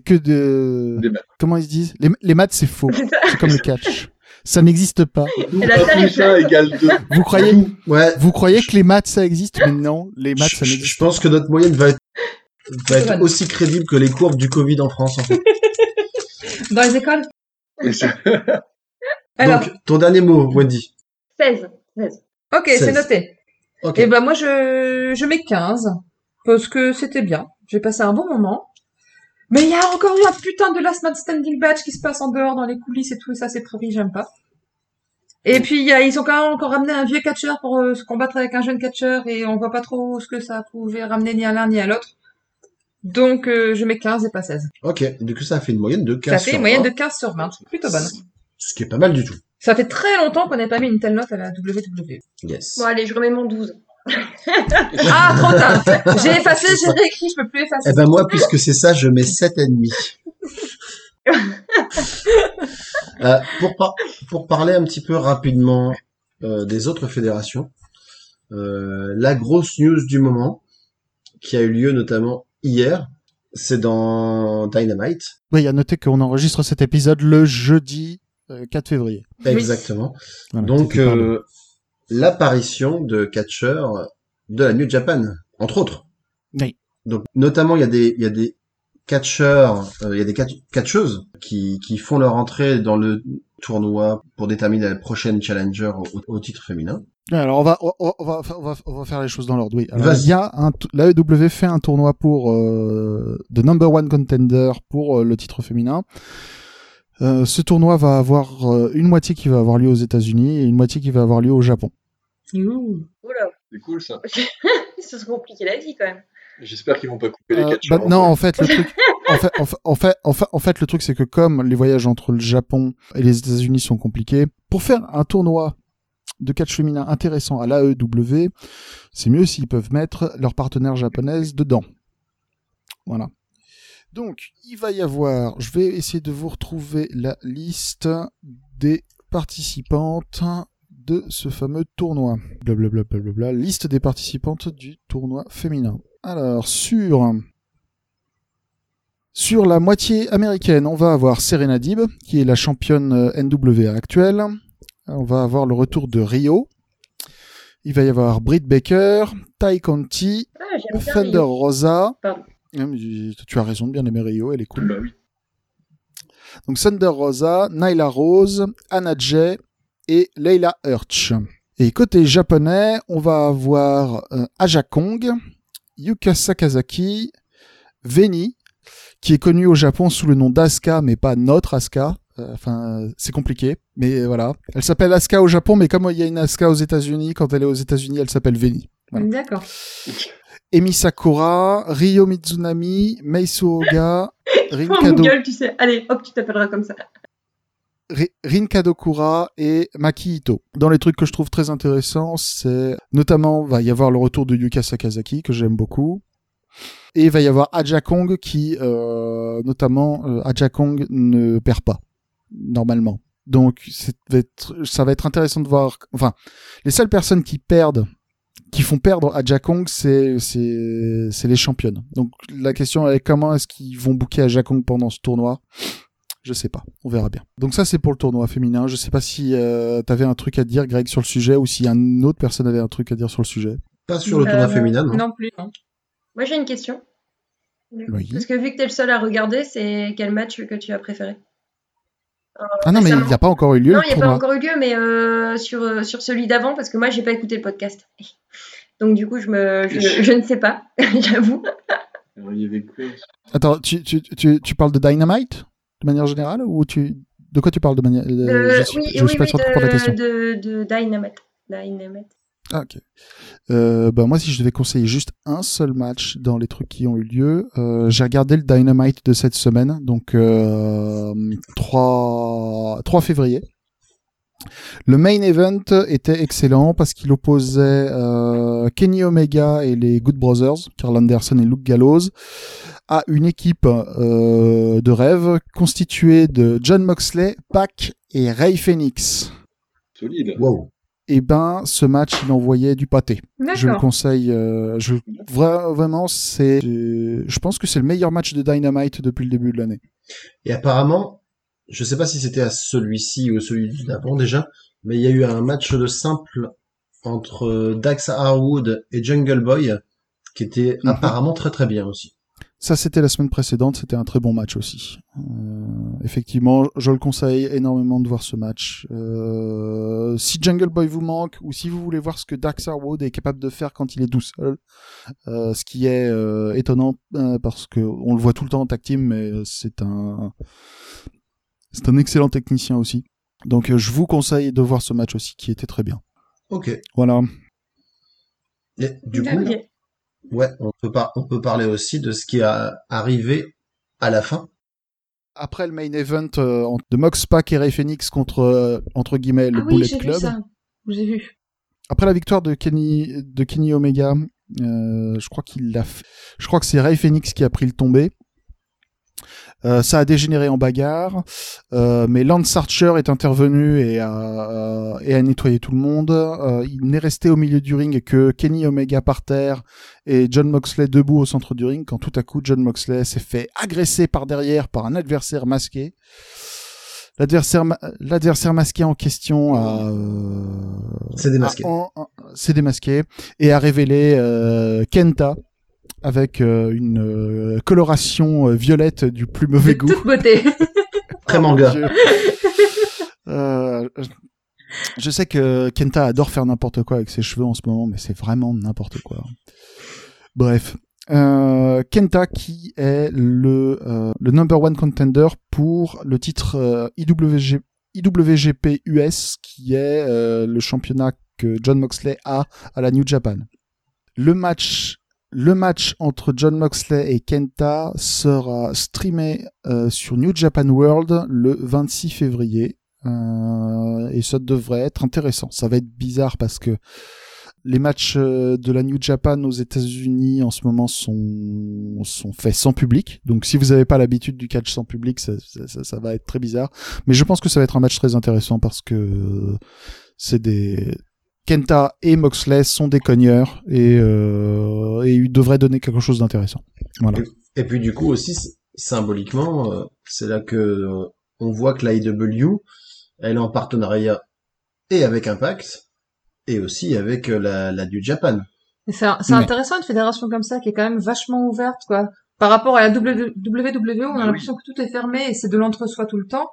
que de, comment ils se disent? Les, les maths, c'est faux. C'est comme le catch. Ça n'existe pas. Tout Et la un terre plus est ça égale 2. Vous croyez, Ouais, vous croyez que les maths, ça existe, mais non, les maths, ça je, je n'existe pense que notre moyenne va être va être bonne. aussi crédible que les courbes du Covid en France en fait. Dans les écoles Et ça- Alors, Donc ton dernier mot, Wendy. 16. 16. ok, c'est 16. noté. Et ben moi, je, je mets 15. Parce que c'était bien. J'ai passé un bon moment. Mais il y a encore eu un putain de last man standing badge qui se passe en dehors dans les coulisses et tout, et ça c'est pourri, j'aime pas. Et puis y a, ils ont quand même encore ramené un vieux catcheur pour euh, se combattre avec un jeune catcheur et on voit pas trop ce que ça pouvait ramener ni à l'un ni à l'autre. Donc euh, je mets 15 et pas 16. Ok, du coup ça fait une moyenne de 15 Ça fait sur une moyenne 20, de 15 sur 20. Plutôt bonne. ce qui est pas mal du tout. Ça fait très longtemps qu'on n'a pas mis une telle note à la WWE. Yes. Bon, allez, je remets mon 12. Ah, trop tard. J'ai effacé, j'ai réécrit, je peux plus effacer. Eh ben moi, puisque c'est ça, je mets 7 et demi. Euh, pour, par- pour parler un petit peu rapidement euh, des autres fédérations, euh, la grosse news du moment, qui a eu lieu notamment hier, c'est dans Dynamite. Oui, il y a noté qu'on enregistre cet épisode le jeudi euh, 4 février. Exactement. Voilà, Donc, euh, l'apparition de catcheurs de la New Japan, entre autres. Oui. Donc, notamment, il y a des, il y a des catcheurs, euh, il y a des catch- catcheuses qui, qui font leur entrée dans le tournoi pour déterminer la prochaine challenger au, au titre féminin. Alors on va, on, va, on va, on va faire les choses dans l'ordre. Oui. Alors, Vas-y. il y a un, l'AEW fait un tournoi pour euh, de number one contender pour euh, le titre féminin. Euh, ce tournoi va avoir euh, une moitié qui va avoir lieu aux États-Unis et une moitié qui va avoir lieu au Japon. Ouh. Oula, C'est cool ça. ça se compliquer la vie quand même. J'espère qu'ils vont pas couper les Euh, catcheurs. bah, non, en fait, le truc, en fait, en fait, en fait, en fait, en fait, le truc, c'est que comme les voyages entre le Japon et les États-Unis sont compliqués, pour faire un tournoi de catch féminin intéressant à l'AEW, c'est mieux s'ils peuvent mettre leur partenaire japonaise dedans. Voilà. Donc, il va y avoir, je vais essayer de vous retrouver la liste des participantes de ce fameux tournoi. Blablabla, blablabla, liste des participantes du tournoi féminin. Alors, sur sur la moitié américaine, on va avoir Serena Dib, qui est la championne euh, NWA actuelle. On va avoir le retour de Rio. Il va y avoir Britt Baker, Ty Conti, Ah, Thunder Rio. Rosa. Pardon. Ah, Tu as raison de bien aimer Rio, elle est cool. Bah oui. Donc Thunder Rosa, Nyla Rose, Anna Jay et Leila Hirsch. Et côté japonais, on va avoir euh, Aja Kong, Yuka Sakazaki, Veni, qui est connu au Japon sous le nom d'Asuka, mais pas notre Asuka. Euh, Enfin, c'est compliqué, mais voilà. Elle s'appelle Asuka au Japon, mais comme il y a une Asuka aux États-Unis, quand elle est aux États-Unis, elle s'appelle Veni. Voilà. D'accord. Emi Sakura, Ryo Mizunami, Meisu Oga, Rin Oh, mon gueule, tu sais. Allez, hop, tu t'appelleras comme ça. Ri- Rin Kadokura et Maki Ito. Dans les trucs que je trouve très intéressants, c'est notamment va y avoir le retour de Yuka Sakazaki que j'aime beaucoup. Et il va y avoir Aja Kong qui, euh, notamment, euh, Aja Kong ne perd pas normalement. Donc ça va être intéressant de voir. Enfin, les seules personnes qui perdent, qui font perdre Aja Kong, c'est c'est les championnes. Donc la question est comment est-ce qu'ils vont booker Aja Kong pendant ce tournoi? Je sais pas, on verra bien. Donc ça c'est pour le tournoi féminin. Je sais pas si euh, t'avais un truc à dire, Greg, sur le sujet, ou si une autre personne avait un truc à dire sur le sujet. Pas sur le Euh, tournoi féminin, non. Non plus. non. Moi, j'ai une question. Oui. Parce que vu que t'es le seul à regarder, c'est quel match que tu as préféré? Ah non, mais il n'y a pas encore eu lieu Non, il n'y a pas encore eu lieu, mais euh, sur, euh, sur celui d'avant, parce que moi, j'ai pas écouté le podcast. Donc, du coup, je, me, je, je ne sais pas, j'avoue. Attends, tu, tu, tu, tu parles de Dynamite? De manière générale ou tu de quoi tu parles de manière euh, De- Je suis, oui, je oui, suis pas oui, sûr de comprendre la question. de, de, de Dynamite. Dynamite. Ah, ok. Euh, bah moi, si je devais conseiller juste un seul match dans les trucs qui ont eu lieu, euh, j'ai regardé le Dynamite de cette semaine, donc euh, 3, 3 février. Le main event était excellent parce qu'il opposait euh, Kenny Omega et les Good Brothers, Carl Anderson et Luke Gallows, à une équipe euh, de rêve constituée de John Moxley, Pac et Ray Phoenix. Solide. Wow. Et ben, ce match, il envoyait du pâté. Je le conseille. euh, je vra- vraiment, c'est. Je pense que c'est le meilleur match de Dynamite depuis le début de l'année. Et apparemment, je sais pas si c'était à celui-ci ou celui d'avant déjà, mais il y a eu un match de simple entre Dax Harwood et Jungle Boy qui était Mhm. apparemment très très bien aussi. Ça, c'était la semaine précédente. C'était un très bon match aussi. Euh, effectivement, je le conseille énormément de voir ce match. Euh, si Jungle Boy vous manque ou si vous voulez voir ce que Dax Harwood est capable de faire quand il est tout seul, euh, ce qui est euh, étonnant euh, parce que on le voit tout le temps en tag team, mais c'est un c'est un excellent technicien aussi. Donc, euh, je vous conseille de voir ce match aussi, qui était très bien. Ok. Voilà. Et du coup, Ok. Ouais, on peut pas, on peut parler aussi de ce qui est arrivé à la fin. Après le main event euh, de Mox Pack et Ray Phoenix contre euh, entre guillemets le Ah oui, Bullet j'ai vu Club. ça. J'ai vu. Après la victoire de Kenny de Kenny Omega, euh, je crois qu'il l'a fait. Je crois que c'est Ray Phoenix qui a pris le tombé. Euh, ça a dégénéré en bagarre, euh, mais Lance Archer est intervenu et a, et a nettoyé tout le monde. Euh, il n'est resté au milieu du ring que Kenny Omega par terre et John Moxley debout au centre du ring quand tout à coup John Moxley s'est fait agresser par derrière par un adversaire masqué. L'adversaire, ma- l'adversaire masqué en question a, euh, démasqué. s'est démasqué et a révélé euh, Kenta, avec euh, une euh, coloration euh, violette du plus mauvais De goût. toute beauté. Très manga. Je... Euh, sais que Kenta adore faire n'importe quoi avec ses cheveux en ce moment, mais c'est vraiment n'importe quoi. Bref. Euh, Kenta qui est le, euh, le number one contender pour le titre euh, IWG, IWGP US qui est euh, le championnat que John Moxley a à la New Japan. Le match le match entre John Moxley et Kenta sera streamé euh, sur New Japan World le 26 février. Euh, et ça devrait être intéressant. Ça va être bizarre parce que les matchs euh, de la New Japan aux États-Unis en ce moment sont, faits sans public. Donc si vous n'avez pas l'habitude du catch sans public, ça, ça- va être très bizarre. Mais je pense que ça va être un match très intéressant parce que c'est des Kenta et Moxley sont des cogneurs et, euh, et ils devraient donner quelque chose d'intéressant. Voilà. Et puis du coup aussi, symboliquement, euh, c'est là que euh, on voit que l'AEW, elle est en partenariat et avec Impact, et aussi avec euh, la, la New Japan. C'est intéressant une fédération comme ça qui est quand même vachement ouverte quoi. Par rapport à la WWE, on a Ah l'impression que tout est fermé et c'est de l'entre-soi tout le temps.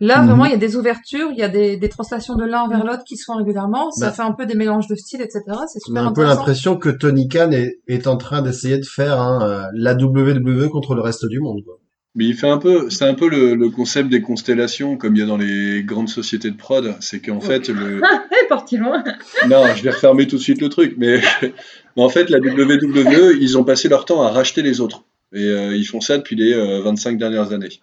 Là, Mhm. vraiment, il y a des ouvertures, il y a des, des translations de l'un vers l'autre qui se font régulièrement. Ça Bah. fait un peu des mélanges de styles, etc. C'est On super a un peu l'impression que Tony Khan est, est en train d'essayer de faire hein, euh, la WWE contre le reste du monde. Quoi. Mais il fait un peu, c'est un peu le, le concept des constellations comme il y a dans les grandes sociétés de prod. C'est qu'en fait, le, Ah, partie loin. non, je vais refermer tout de suite le truc, mais, mais en fait, la WWE, ils ont passé leur temps à racheter les autres. Et euh, ils font ça depuis les euh, 25 dernières années.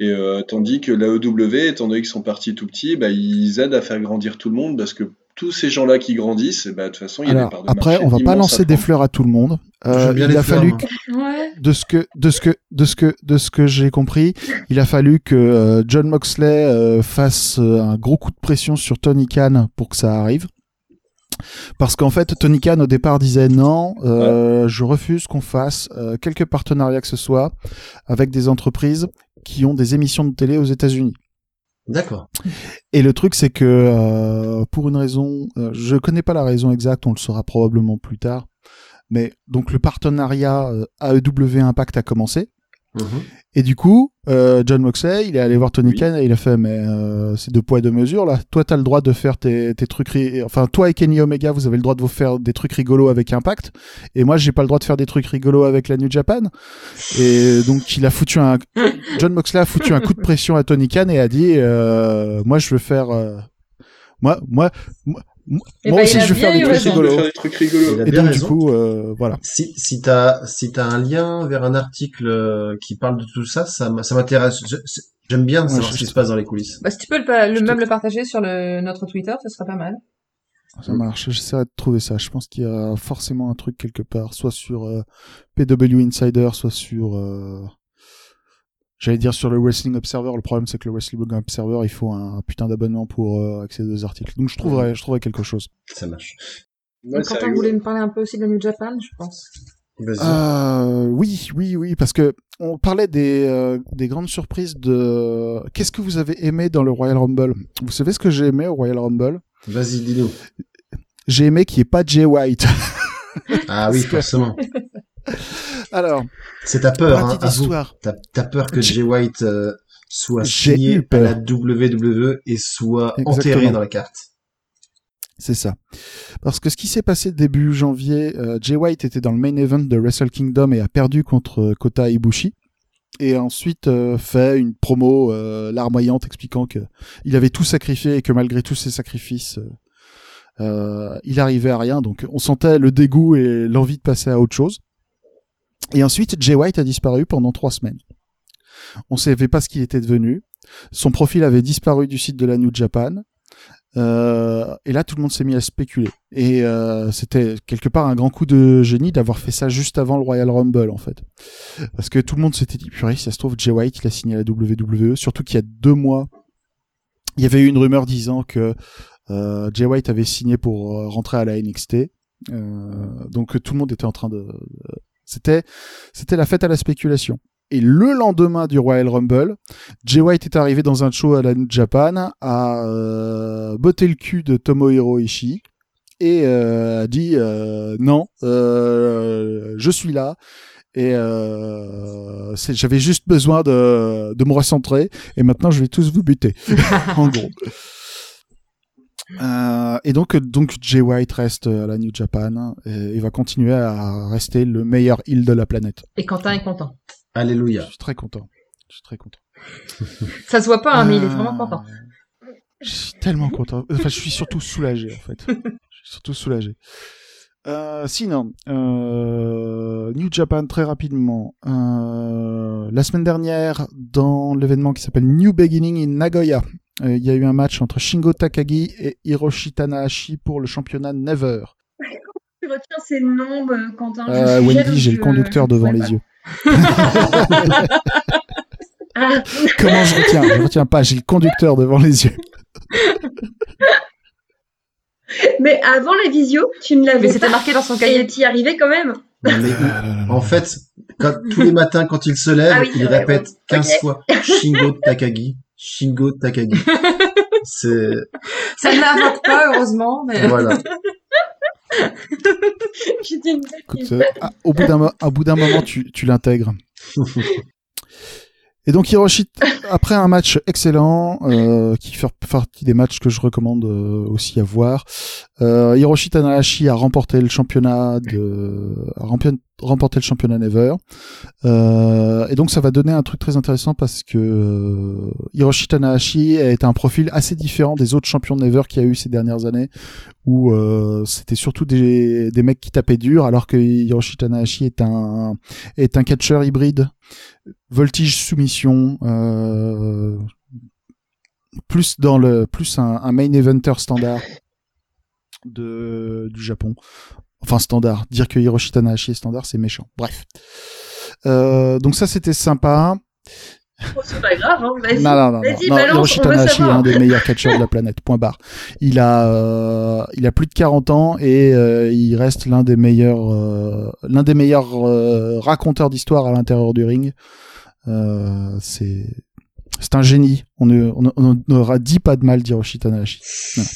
Et euh, tandis que la EW, étant donné qu'ils sont partis tout petits, bah, ils aident à faire grandir tout le monde parce que tous ces gens-là qui grandissent, bah, de toute façon, il y a des parts de après, on va pas lancer des fleurs à tout le monde. Euh, il a fleurs, fallu que- Ouais. de ce que de ce que de ce que de ce que j'ai compris, il a fallu que euh, John Moxley euh, fasse euh, un gros coup de pression sur Tony Khan pour que ça arrive. Parce qu'en fait, Tony Khan au départ disait non, euh, je refuse qu'on fasse euh, quelques partenariats que ce soit avec des entreprises qui ont des émissions de télé aux États-Unis. D'accord. Et le truc, c'est que euh, pour une raison, euh, je connais pas la raison exacte, on le saura probablement plus tard. Mais donc le partenariat euh, AEW Impact a commencé. Et du coup, euh, John Moxley, il est allé voir Tony Oui. Khan et il a fait, mais euh, c'est deux poids deux mesures là. Toi, t'as le droit de faire tes, tes trucs, ri- enfin toi et Kenny Omega, vous avez le droit de vous faire des trucs rigolos avec Impact, et moi, j'ai pas le droit de faire des trucs rigolos avec la New Japan. Et donc, il a foutu un, John Moxley a foutu un coup de pression à Tony Khan et a dit, euh, moi, je veux faire, moi, moi, moi, Eh moi ben, aussi, je veux faire des trucs rigolos. des trucs Et donc, du coup, euh, voilà. Si, si t'as si t'as un lien vers un article euh, qui parle de tout ça, ça, m'intéresse. J'aime bien savoir ce qui se passe dans les coulisses. Bah, si tu peux le, même le partager sur le, notre Twitter, ce serait pas mal. Ça marche, j'essaierai de trouver ça. Je pense qu'il y a forcément un truc quelque part, soit sur euh, PW Insider, soit sur... euh, J'allais dire sur le Wrestling Observer. Le problème, c'est que le Wrestling Observer, il faut un putain d'abonnement pour euh, accéder aux articles. Donc je trouverai, je trouverai quelque chose. Ça marche. Ouais, Quentin rigolo. voulait me parler un peu aussi de la New Japan, je pense. Vas-y. Euh, oui, oui, oui, parce que on parlait des, euh, des grandes surprises de... Qu'est-ce que vous avez aimé dans le Royal Rumble? Vous savez ce que j'ai aimé au Royal Rumble? Vas-y, dis-nous. J'ai aimé qu'il n'y ait pas Jay White. Ah oui, forcément. Alors, C'est ta peur, hein, histoire. T'as t'as peur que Jay White euh, soit signé à la WWE et soit Exactement. enterré dans la carte. C'est ça. Parce que ce qui s'est passé début janvier, euh, Jay White était dans le main event de Wrestle Kingdom et a perdu contre euh, Kota Ibushi. Et ensuite euh, fait une promo larmoyante expliquant que il avait tout sacrifié et que malgré tous ses sacrifices, il arrivait à rien. Donc on sentait le dégoût et l'envie de passer à autre chose. Et ensuite, Jay White a disparu pendant trois semaines. On ne savait pas ce qu'il était devenu. Son profil avait disparu du site de la New Japan. Euh, et là, tout le monde s'est mis à spéculer. Et euh, c'était quelque part un grand coup de génie d'avoir fait ça juste avant le Royal Rumble, en fait. Parce que tout le monde s'était dit, purée, si ça se trouve, Jay White, il a signé à la WWE. Surtout qu'il y a deux mois, il y avait eu une rumeur disant que euh, Jay White avait signé pour euh, rentrer à la NXT. Euh, donc tout le monde était en train de... C'était, c'était la fête à la spéculation. Et le lendemain du Royal Rumble, Jay White est arrivé dans un show à la New Japan, a euh, botté le cul de Tomohiro Ishii et euh, a dit euh, non, euh, je suis là. Et j'avais juste besoin de, de me recentrer. Et maintenant, je vais tous vous buter. en gros. Euh, et donc, donc Jay White reste à la New Japan et il va continuer à rester le meilleur heel de la planète. Et Quentin est content. Je Alléluia. suis très content. Je suis très content. Ça se voit pas, hein, mais il est Euh, vraiment content. Je suis tellement content. Enfin, je suis surtout soulagé, en fait. Je suis surtout soulagé. Euh, sinon, euh, New Japan, très rapidement. Euh, la semaine dernière, dans l'événement qui s'appelle New Beginning in Nagoya, euh, il y a eu un match entre Shingo Takagi et Hiroshi Tanahashi pour le championnat Never. Tu retiens ces noms, euh, Quentin. Euh, Wendy, j'ai le conducteur devant les pas. yeux. Ah, Comment je retiens? Je retiens pas, j'ai le conducteur devant les yeux. mais avant la visio, tu ne Mais l'avais c'était pas. marqué dans son cahier. tu y arrivais quand même. Mais en fait, quand, tous les matins quand il se lève, Ah oui, il vrai, répète ouais. 15 Ok. fois Shingo Takagi, Shingo Takagi. C'est Ça ne l'invoque pas, heureusement, mais voilà. Écoute, euh, ah, au bout d'un au bout d'un moment, tu, tu l'intègres. Et donc Hiroshi, après un match excellent, euh, qui fait partie des matchs que je recommande euh, aussi à voir, euh, Hiroshi Tanahashi a remporté le championnat de, a remporté le championnat Never. Euh, et donc ça va donner un truc très intéressant parce que euh, Hiroshi Tanahashi est un profil assez différent des autres champions Never qu'il y a eu ces dernières années, où euh, c'était surtout des, des mecs qui tapaient dur, alors que Hiroshi Tanahashi est un est catcheur hybride, voltige soumission, plus dans le plus un, main eventer standard du Japon. Enfin standard. Dire que Hiroshi Tanahashi est standard, c'est méchant. Bref. Euh, donc ça c'était sympa. Oh, c'est pas grave, hein. Vas-y. Non, non, non, non. Vas-y, non balance, Hiroshi Tanahashi est un des meilleurs catcheurs de la planète. Point barre. Il a, euh, il a plus de 40 ans et euh, il reste l'un des meilleurs, euh, l'un des meilleurs raconteurs d'histoire à l'intérieur du ring. C'est, c'est un génie. On ne, on, on n'aura dit pas de mal d'Hiroshi Tanahashi. Voilà.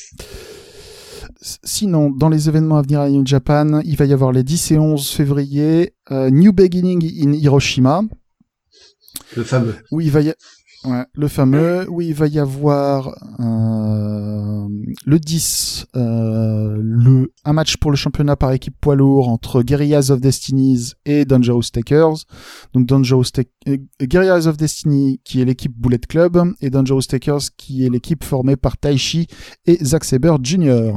Sinon, dans les événements à venir à New Japan, il va y avoir les 10 et 11 février, euh, New Beginning in Hiroshima, Le fameux. où il va y ouais, le fameux où il va y avoir euh, le 10 euh, le un match pour le championnat par équipe poids lourd entre Guerrillas of Destinies et Dangerous Takers. Donc Dangerous Guerrillas of Destiny qui est l'équipe Bullet Club et Dangerous Takers qui est l'équipe formée par Taichi et Zack Saber Jr.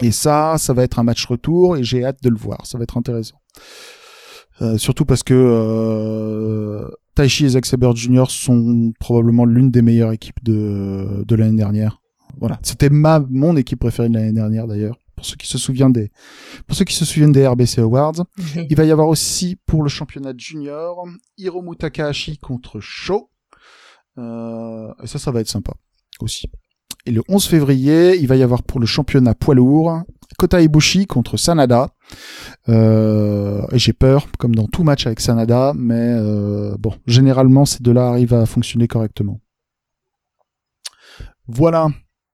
Et ça, ça va être un match retour et j'ai hâte de le voir. Ça va être intéressant. Euh, surtout parce que euh, Taichi et Zack Saber Jr. sont probablement l'une des meilleures équipes de, de l'année dernière. Voilà, c'était ma mon équipe préférée de l'année dernière d'ailleurs. Pour ceux qui se souviennent des pour ceux qui se souviennent des RBC Awards, il va y avoir aussi pour le championnat junior Hiromu Takahashi contre Sho. Euh, et ça, ça va être sympa aussi. Et le 11 février, il va y avoir pour le championnat poids lourd Kota Ibushi contre Sanada. Euh, et j'ai peur, comme dans tout match avec Sanada, mais euh, bon, généralement ces deux-là arrivent à fonctionner correctement. Voilà,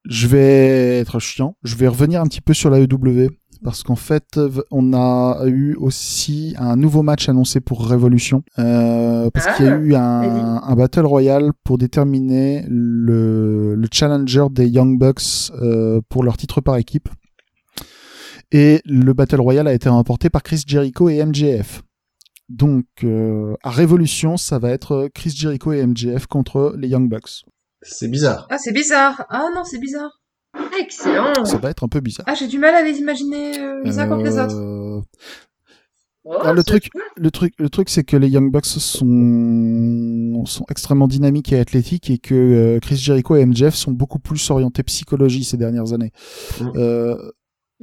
je vais être chiant, je vais revenir un petit peu sur la EW parce qu'en fait, on a eu aussi un nouveau match annoncé pour Révolution euh, parce qu'il y a eu un, un battle royal pour déterminer le, le challenger des Young Bucks euh, pour leur titre par équipe. Et le Battle Royale a été remporté par Chris Jericho et MJF. Donc, euh, à Révolution, ça va être Chris Jericho et MJF contre les Young Bucks. C'est bizarre. Ah, c'est bizarre. Ah non, c'est bizarre. Excellent. Ça va être un peu bizarre. Ah, j'ai du mal à les imaginer euh, les uns contre les autres. Euh, Oh, le truc, cool. le truc, le truc, c'est que les Young Bucks sont sont extrêmement dynamiques et athlétiques et que euh, Chris Jericho et MJF sont beaucoup plus orientés psychologie ces dernières années. Mm. Euh,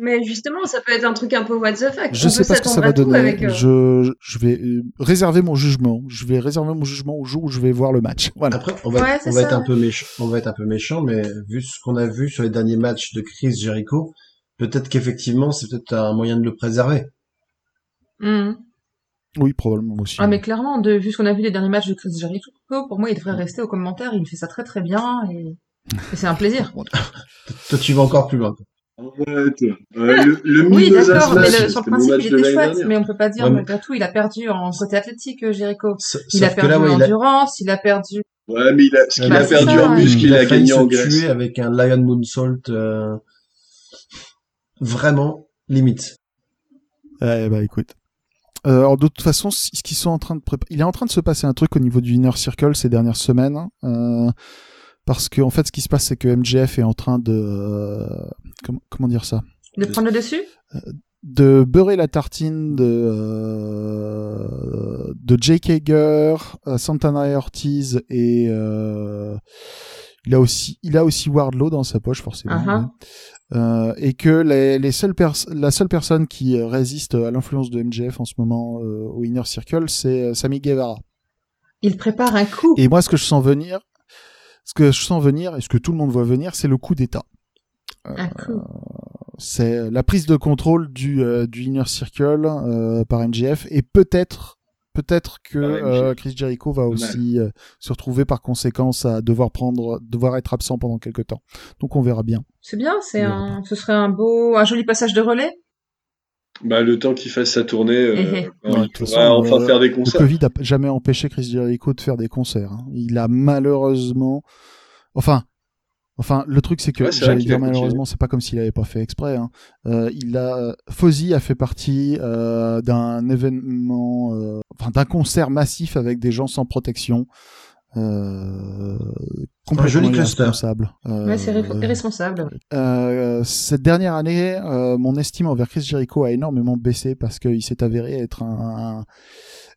Mais justement, ça peut être un truc un peu what the fuck. Je On sais pas ce que ça va donner. avec, euh, Je, je vais euh, réserver mon jugement. Je vais réserver mon jugement au jour où je vais voir le match. Voilà. Après, on va, Ouais, on c'est va ça, être un peu méchant, on va être un peu méchant, mais vu ce qu'on a vu sur les derniers matchs de Chris Jericho, peut-être qu'effectivement, c'est peut-être un moyen de le préserver. Hmm. Oui, probablement aussi. Ah, mais clairement, de, vu ce qu'on a vu les derniers matchs de Chris Jericho, pour moi, il devrait rester aux commentaires. Il fait ça très très bien et, et c'est un plaisir. Toi, tu vas encore plus loin. quoi. Arrête. Euh, le le Oui, d'accord, mais le- sur le principe, il était chouette, dernière. mais on peut pas dire, Ouais, mais- malgré tout, il a perdu en côté athlétique, euh, Jericho. Il a perdu là, ouais, en il a, endurance, il a perdu... Ouais, mais il a, ce qu'il Bah, a c'est perdu ça, en ouais. muscle, il, il a, gagné en se graisse. tuer avec un Lion Moonsault euh, vraiment limite. Ouais, bah écoute. Euh, alors de toute façon, ce qu'ils sont en train de préparer, il est en train de se passer un truc au niveau du inner circle ces dernières semaines, hein, euh, parce que en fait, ce qui se passe, c'est que MJF est en train de, euh, comment, comment dire ça, De prendre le dessus? De beurrer la tartine de euh, de Jake Hager, euh, Santana Ortiz et euh, il a aussi il a aussi Wardlow dans sa poche forcément. Uh-huh. Euh, et que les, les seules la seule personne qui euh, résiste à l'influence de MJF en ce moment euh, au Inner Circle, c'est euh, Sammy Guevara. Il prépare un coup. Et moi, ce que je sens venir, ce que je sens venir, et ce que tout le monde voit venir, c'est le coup d'État. Un coup. C'est la prise de contrôle du, euh, du Inner Circle euh, par MJF, et peut-être peut-être que euh, Chris Jericho va aussi euh, se retrouver par conséquence à devoir prendre, devoir être absent pendant quelques temps. Donc on verra bien. C'est bien, c'est un, ce serait un beau, un joli passage de relais. Bah, le temps qu'il fasse sa tournée, euh, ouais, il façon, enfin euh, faire des Le concerts. Covid a jamais empêché Chris Jericho de faire des concerts. hein. Il a malheureusement, enfin, enfin, le truc c'est que Ouais, j'allais dire malheureusement, c'est pas comme s'il avait pas fait exprès. Hein. Euh, il a, Fozzy a fait partie euh, d'un événement, euh, enfin d'un concert massif avec des gens sans protection. Euh, complètement irresponsable. Euh, Ouais, c'est ré- irresponsable. euh, cette dernière année, euh, mon estime envers Chris Jericho a énormément baissé parce qu'il s'est avéré être un, un-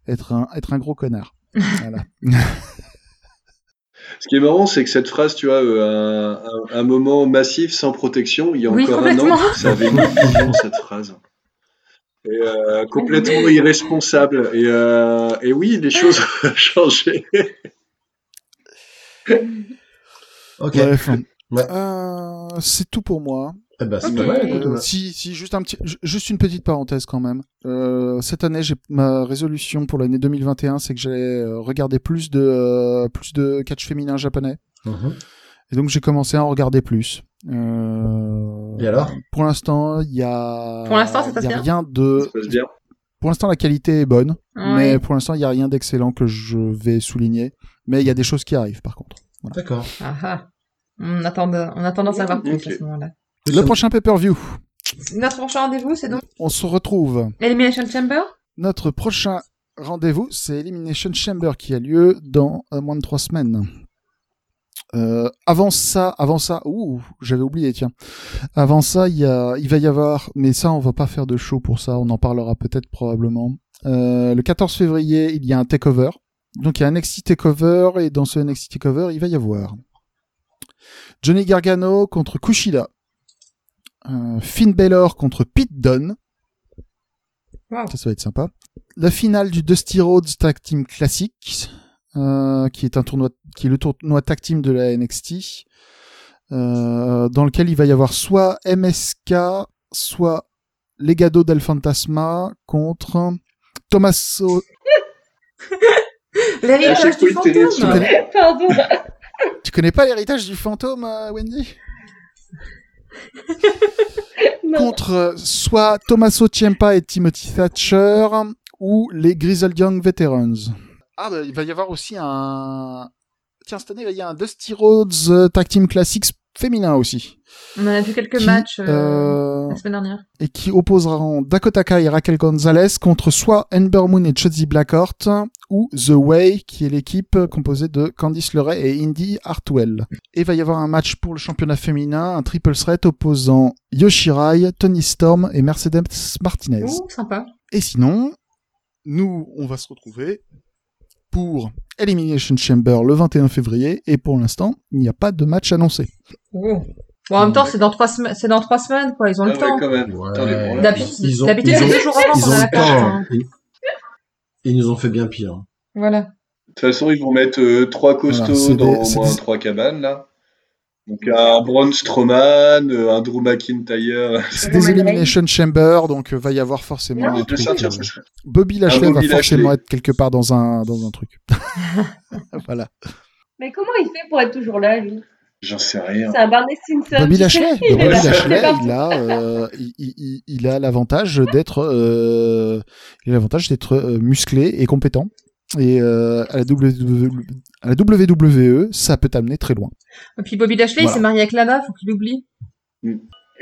être un, être un gros connard. Voilà. Ce qui est marrant, c'est que cette phrase, tu vois, euh, un, moment massif sans protection, il y a Oui, encore un an, complètement. ça avait une vision, cette phrase. Et, euh, complètement irresponsable. Et, euh, et oui, les choses ont changé. Ok. Bref. Ouais. Euh, c'est tout pour moi. Eh ben, c'est Ok. pas mal, écoute, Euh, ouais. si, si, juste un petit, ju- juste une petite parenthèse quand même. Euh, cette année, j'ai ma résolution pour l'année 2021, c'est que j'allais euh, regarder plus de, euh, plus de catch féminin japonais. Mhm. Et donc j'ai commencé à en regarder plus. Euh, Et alors? Pour l'instant, il y a, Pour l'instant, ça passe y a bien? rien de, Ça se passe bien. Pour l'instant, la qualité est bonne, Ouais. mais pour l'instant, il n'y a rien d'excellent que je vais souligner. Mais il y a des choses qui arrivent, par contre. D'accord. Ah, ah. On attend, de- on attend d'en savoir plus Ok. à ce moment-là. Le prochain pay-per-view, Notre prochain rendez-vous, c'est donc on se retrouve. Elimination Chamber? Notre prochain rendez-vous, c'est Elimination Chamber qui a lieu dans euh, moins de trois semaines. Euh, avant ça, avant ça, ouh, j'avais oublié, tiens. Avant ça, il y a, il va y avoir, mais ça, on va pas faire de show pour ça, on en parlera peut-être probablement. Euh, le 14 février, il y a un takeover. Donc il y a un NXT takeover et dans ce NXT takeover, il va y avoir Johnny Gargano contre Kushida, euh, Finn Balor contre Pete Dunne. Wow. Ça, ça va être sympa. La finale du Dusty Rhodes Tag Team Classic, euh, qui est un tournoi, qui est le tournoi tag team de la NXT, euh, dans lequel il va y avoir soit MSK, soit Legado del Fantasma contre Tommaso. L'héritage du fantôme Pardon. Tu connais pas l'héritage du fantôme, euh, Wendy? Non. Contre euh, soit Tommaso Ciampa et Timothy Thatcher ou les Grizzled Young Veterans. Ah, bah, il va y avoir aussi un. Tiens, cette année, il y a un Dusty Rhodes euh, Tag Team Classics féminin aussi. On a vu quelques Qui, matchs euh, euh, la semaine dernière. et qui opposeront Dakota Kai et Raquel Gonzalez contre soit Ember Moon et Chelsea Blackheart ou The Way, qui est l'équipe composée de Candice LeRae et Indy Hartwell. Et il va y avoir un match pour le championnat féminin, un triple threat opposant Yoshirai, Tony Storm et Mercedes Martinez. Sympa. Et sinon, nous, on va se retrouver pour Elimination Chamber le 21 février, et pour l'instant, il n'y a pas de match annoncé. Bon, en même temps, c'est dans trois semaines, c'est dans trois semaines, quoi. Ils ont Ah le ouais, temps. D'habitude, Ils ont- d'habitude, ils c'est deux jours avant qu'on a la carte. hein. Ils, nous ont fait bien pire. Voilà. De toute façon, ils vont mettre euh, trois costauds Voilà, dans des- au moins des- trois cabanes, là. Donc, un Braun Strowman, euh, un Drew McIntyre. C'est des. Elimination Chamber, donc euh, va y avoir forcément Non, un de truc. sortir, euh, serait- Bobby Lashley Ah, va forcément Lashley. être quelque part dans un dans un truc. voilà. Mais comment il fait pour être toujours là, lui? J'en sais rien. C'est un Barney Stinson. Bobby Lashley, il Bobby. Lashley, il a, euh, il, il- il- il a l'avantage d'être, euh, il a l'avantage d'être euh, musclé et compétent. Et euh, à, la WWE, à la WWE, ça peut t'amener très loin. Et puis Bobby Lashley, il s'est marié avec Lana, faut qu'il oublie.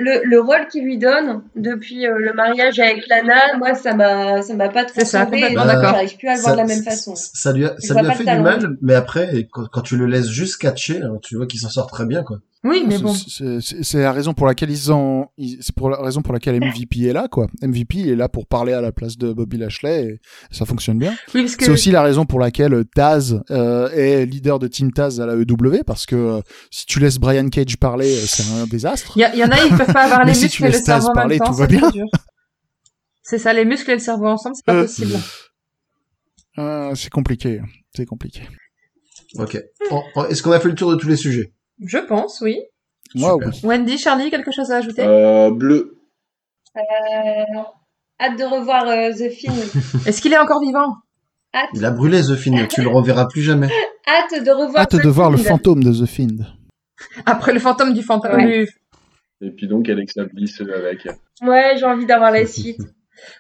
Le, le rôle qu'il lui donne depuis euh, le mariage avec Lana, moi, ça m'a, ça m'a pas C'est ça, transcendé, complètement donc d'accord. J'arrive plus à le voir de la même façon. Ça, lui a, ça lui a fait du mal, mais après, quand, quand tu le laisses juste catcher, hein, tu vois qu'il s'en sort très bien, quoi. Oui, mais C'est- bon. c'est- la raison pour laquelle ils ont, c'est pour la raison pour laquelle MVP est là, quoi. MVP est là pour parler à la place de Bobby Lashley et ça fonctionne bien. Oui, parce que C'est aussi la raison pour laquelle Taz euh, est leader de Team Taz à la EW parce que euh, si tu laisses Brian Cage parler, euh, c'est un désastre. il y, en a, ils peuvent pas avoir les si tu muscles et le Taz cerveau en parler, même temps. tout va c'est bien. dur. C'est ça, les muscles et le cerveau ensemble, c'est pas Euh, possible. Euh, c'est compliqué, c'est compliqué. Ok. Est-ce qu'on a fait le tour de tous les sujets? Je pense, oui. Moi, Super. oui. Wendy, Charlie, quelque chose à ajouter? Euh, bleu. Euh, hâte de revoir euh, The Film. Est-ce qu'il est encore vivant? Hâte, Il a brûlé The Fiend, tu le reverras plus jamais. hâte de revoir. Hâte de voir le fantôme de The Fiend. Après le fantôme du fantôme. Ouais. du- Et puis donc Alexa Bliss avec. Ouais, j'ai envie d'avoir la suite.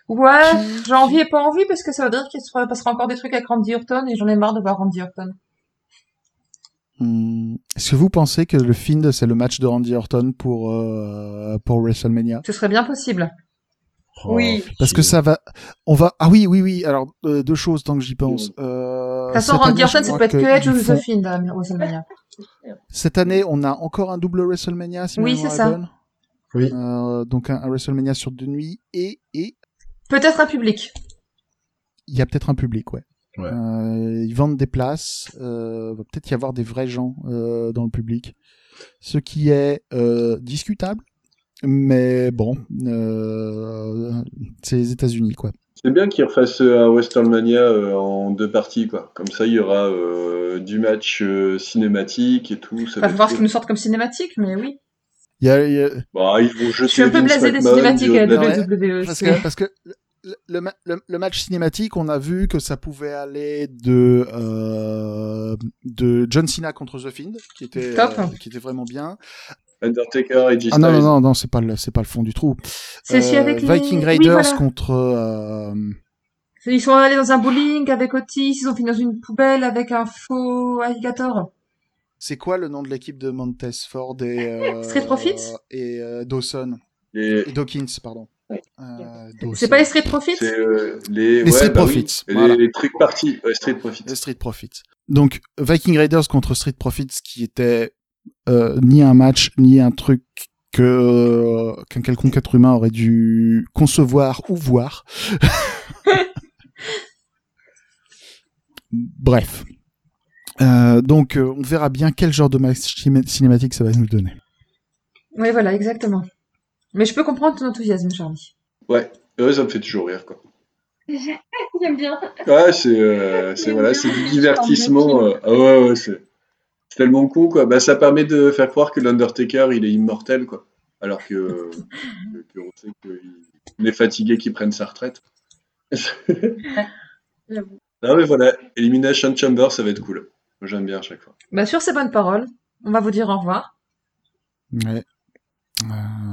Ouais, j'ai envie et pas envie parce que ça veut dire qu'il se passera encore des trucs avec Randy Orton et j'en ai marre de voir Randy Orton. Hmm, Est-ce que vous pensez que le Fiend c'est le match de Randy Orton pour euh, pour WrestleMania? Ce serait bien possible. Oui. Parce que ça va, on va. Ah oui, oui, oui. Alors euh, deux choses tant que j'y pense. Euh, De toute façon, Randy Orton, ça peut être que Edge ou The Fiend à WrestleMania. Cette année, on a encore un double WrestleMania. Si Oui, c'est est ça. bonne. Oui. Euh, donc un, un WrestleMania sur deux nuits et et Peut-être un public. il y a peut-être un public, ouais. Ouais. Euh, ils vendent des places. Euh, va peut-être y avoir des vrais gens euh, dans le public, ce qui est euh, discutable. Mais bon, euh, c'est les États-Unis, quoi. C'est bien qu'ils refassent un WrestleMania euh, en deux parties, quoi. Comme ça, il y aura euh, du match euh, cinématique et tout. Ça va ce qu'ils nous sortent comme cinématique, mais oui. Il y a, il y a- Bah, ils vont jeter Je suis un peu blasé des cinématiques à la-. WWE. parce c'est- que parce que le, le, ma- le- le match cinématique, on a vu que ça pouvait aller de euh, de John Cena contre The Fiend, qui était Top. euh, qui était vraiment bien. Undertaker et G Ah non non non non, c'est pas le c'est pas le fond du trou. C'est Euh, avec les... Viking Oui, Raiders voilà. contre euh, Ils sont allés dans un bowling avec Otis, ils ont fini dans une poubelle avec un faux alligator. c'est quoi le nom de l'équipe de Montez Ford et euh, Street Profits et euh, Dawson Les, et Dawkins pardon. Euh. C'est pas les Street Profits c'est, euh, les, Les Street bah. Profits, Les, voilà. les trucs partis. Ouais, Street Profits. Les Street Profits. Donc Viking Raiders contre Street Profits, qui était euh, ni un match ni un truc que euh, qu'un quelconque être humain aurait dû concevoir ou voir. Bref. Euh, donc euh, on verra bien quel genre de match ciné- cinématique ça va nous donner. Oui, voilà, exactement. Mais je peux comprendre ton enthousiasme, Charlie. Ouais. Ouais, ça me fait toujours rire, quoi. J'aime bien. Ouais, c'est, euh, voilà, du divertissement. euh, ah ouais, ouais, c'est, tellement con, quoi. Bah, ça permet de faire croire que l'Undertaker, il est immortel, quoi. Alors que, que, que on sait qu'il est fatigué qu'il prenne sa retraite. J'avoue. non, mais voilà, Elimination Chamber, ça va être cool. J'aime bien à chaque fois. Bah, sur ces bonnes paroles, on va vous dire au revoir. Ouais. Euh,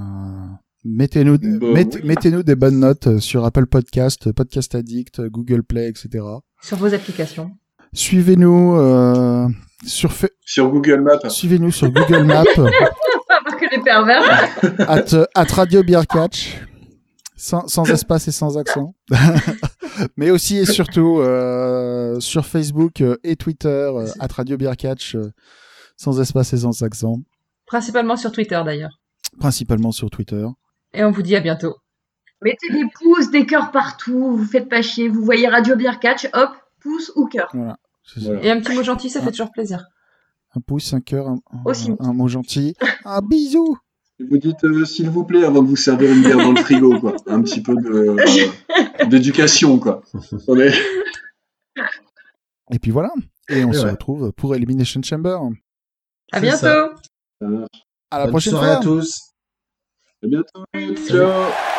Mettez-nous, Bah, mette- oui. mettez-nous des bonnes notes sur Apple Podcast, Podcast Addict, Google Play, etc. Sur vos applications. Suivez-nous euh, sur Fa- Sur Google Maps, suivez-nous sur Google Maps Pas que les pervers. at, at Radio Beer Catch sans, sans espace et sans accent. Mais aussi et surtout euh, sur Facebook euh, et Twitter euh, at Radio Beer Catch euh, sans espace et sans accent. Principalement sur Twitter, d'ailleurs. Principalement sur Twitter. Et on vous dit à bientôt. Mettez des pouces, des cœurs partout. Vous faites pas chier. Vous voyez Radio Beer Catch, hop, pouce ou cœur. Voilà. Voilà. Et un petit mot gentil, ça fait toujours plaisir. Un pouce, un cœur, un, un- Aussi. un mot gentil. Un bisou. Vous dites euh, s'il vous plaît avant de vous servir une bière dans le frigo, quoi. Un petit peu euh, d'éducation, quoi. On est... Et puis voilà. Et on Et se ouais. retrouve pour Elimination Chamber. À bientôt! ça. À la Bonne prochaine soirée fois. à tous. À bientôt. Ciao.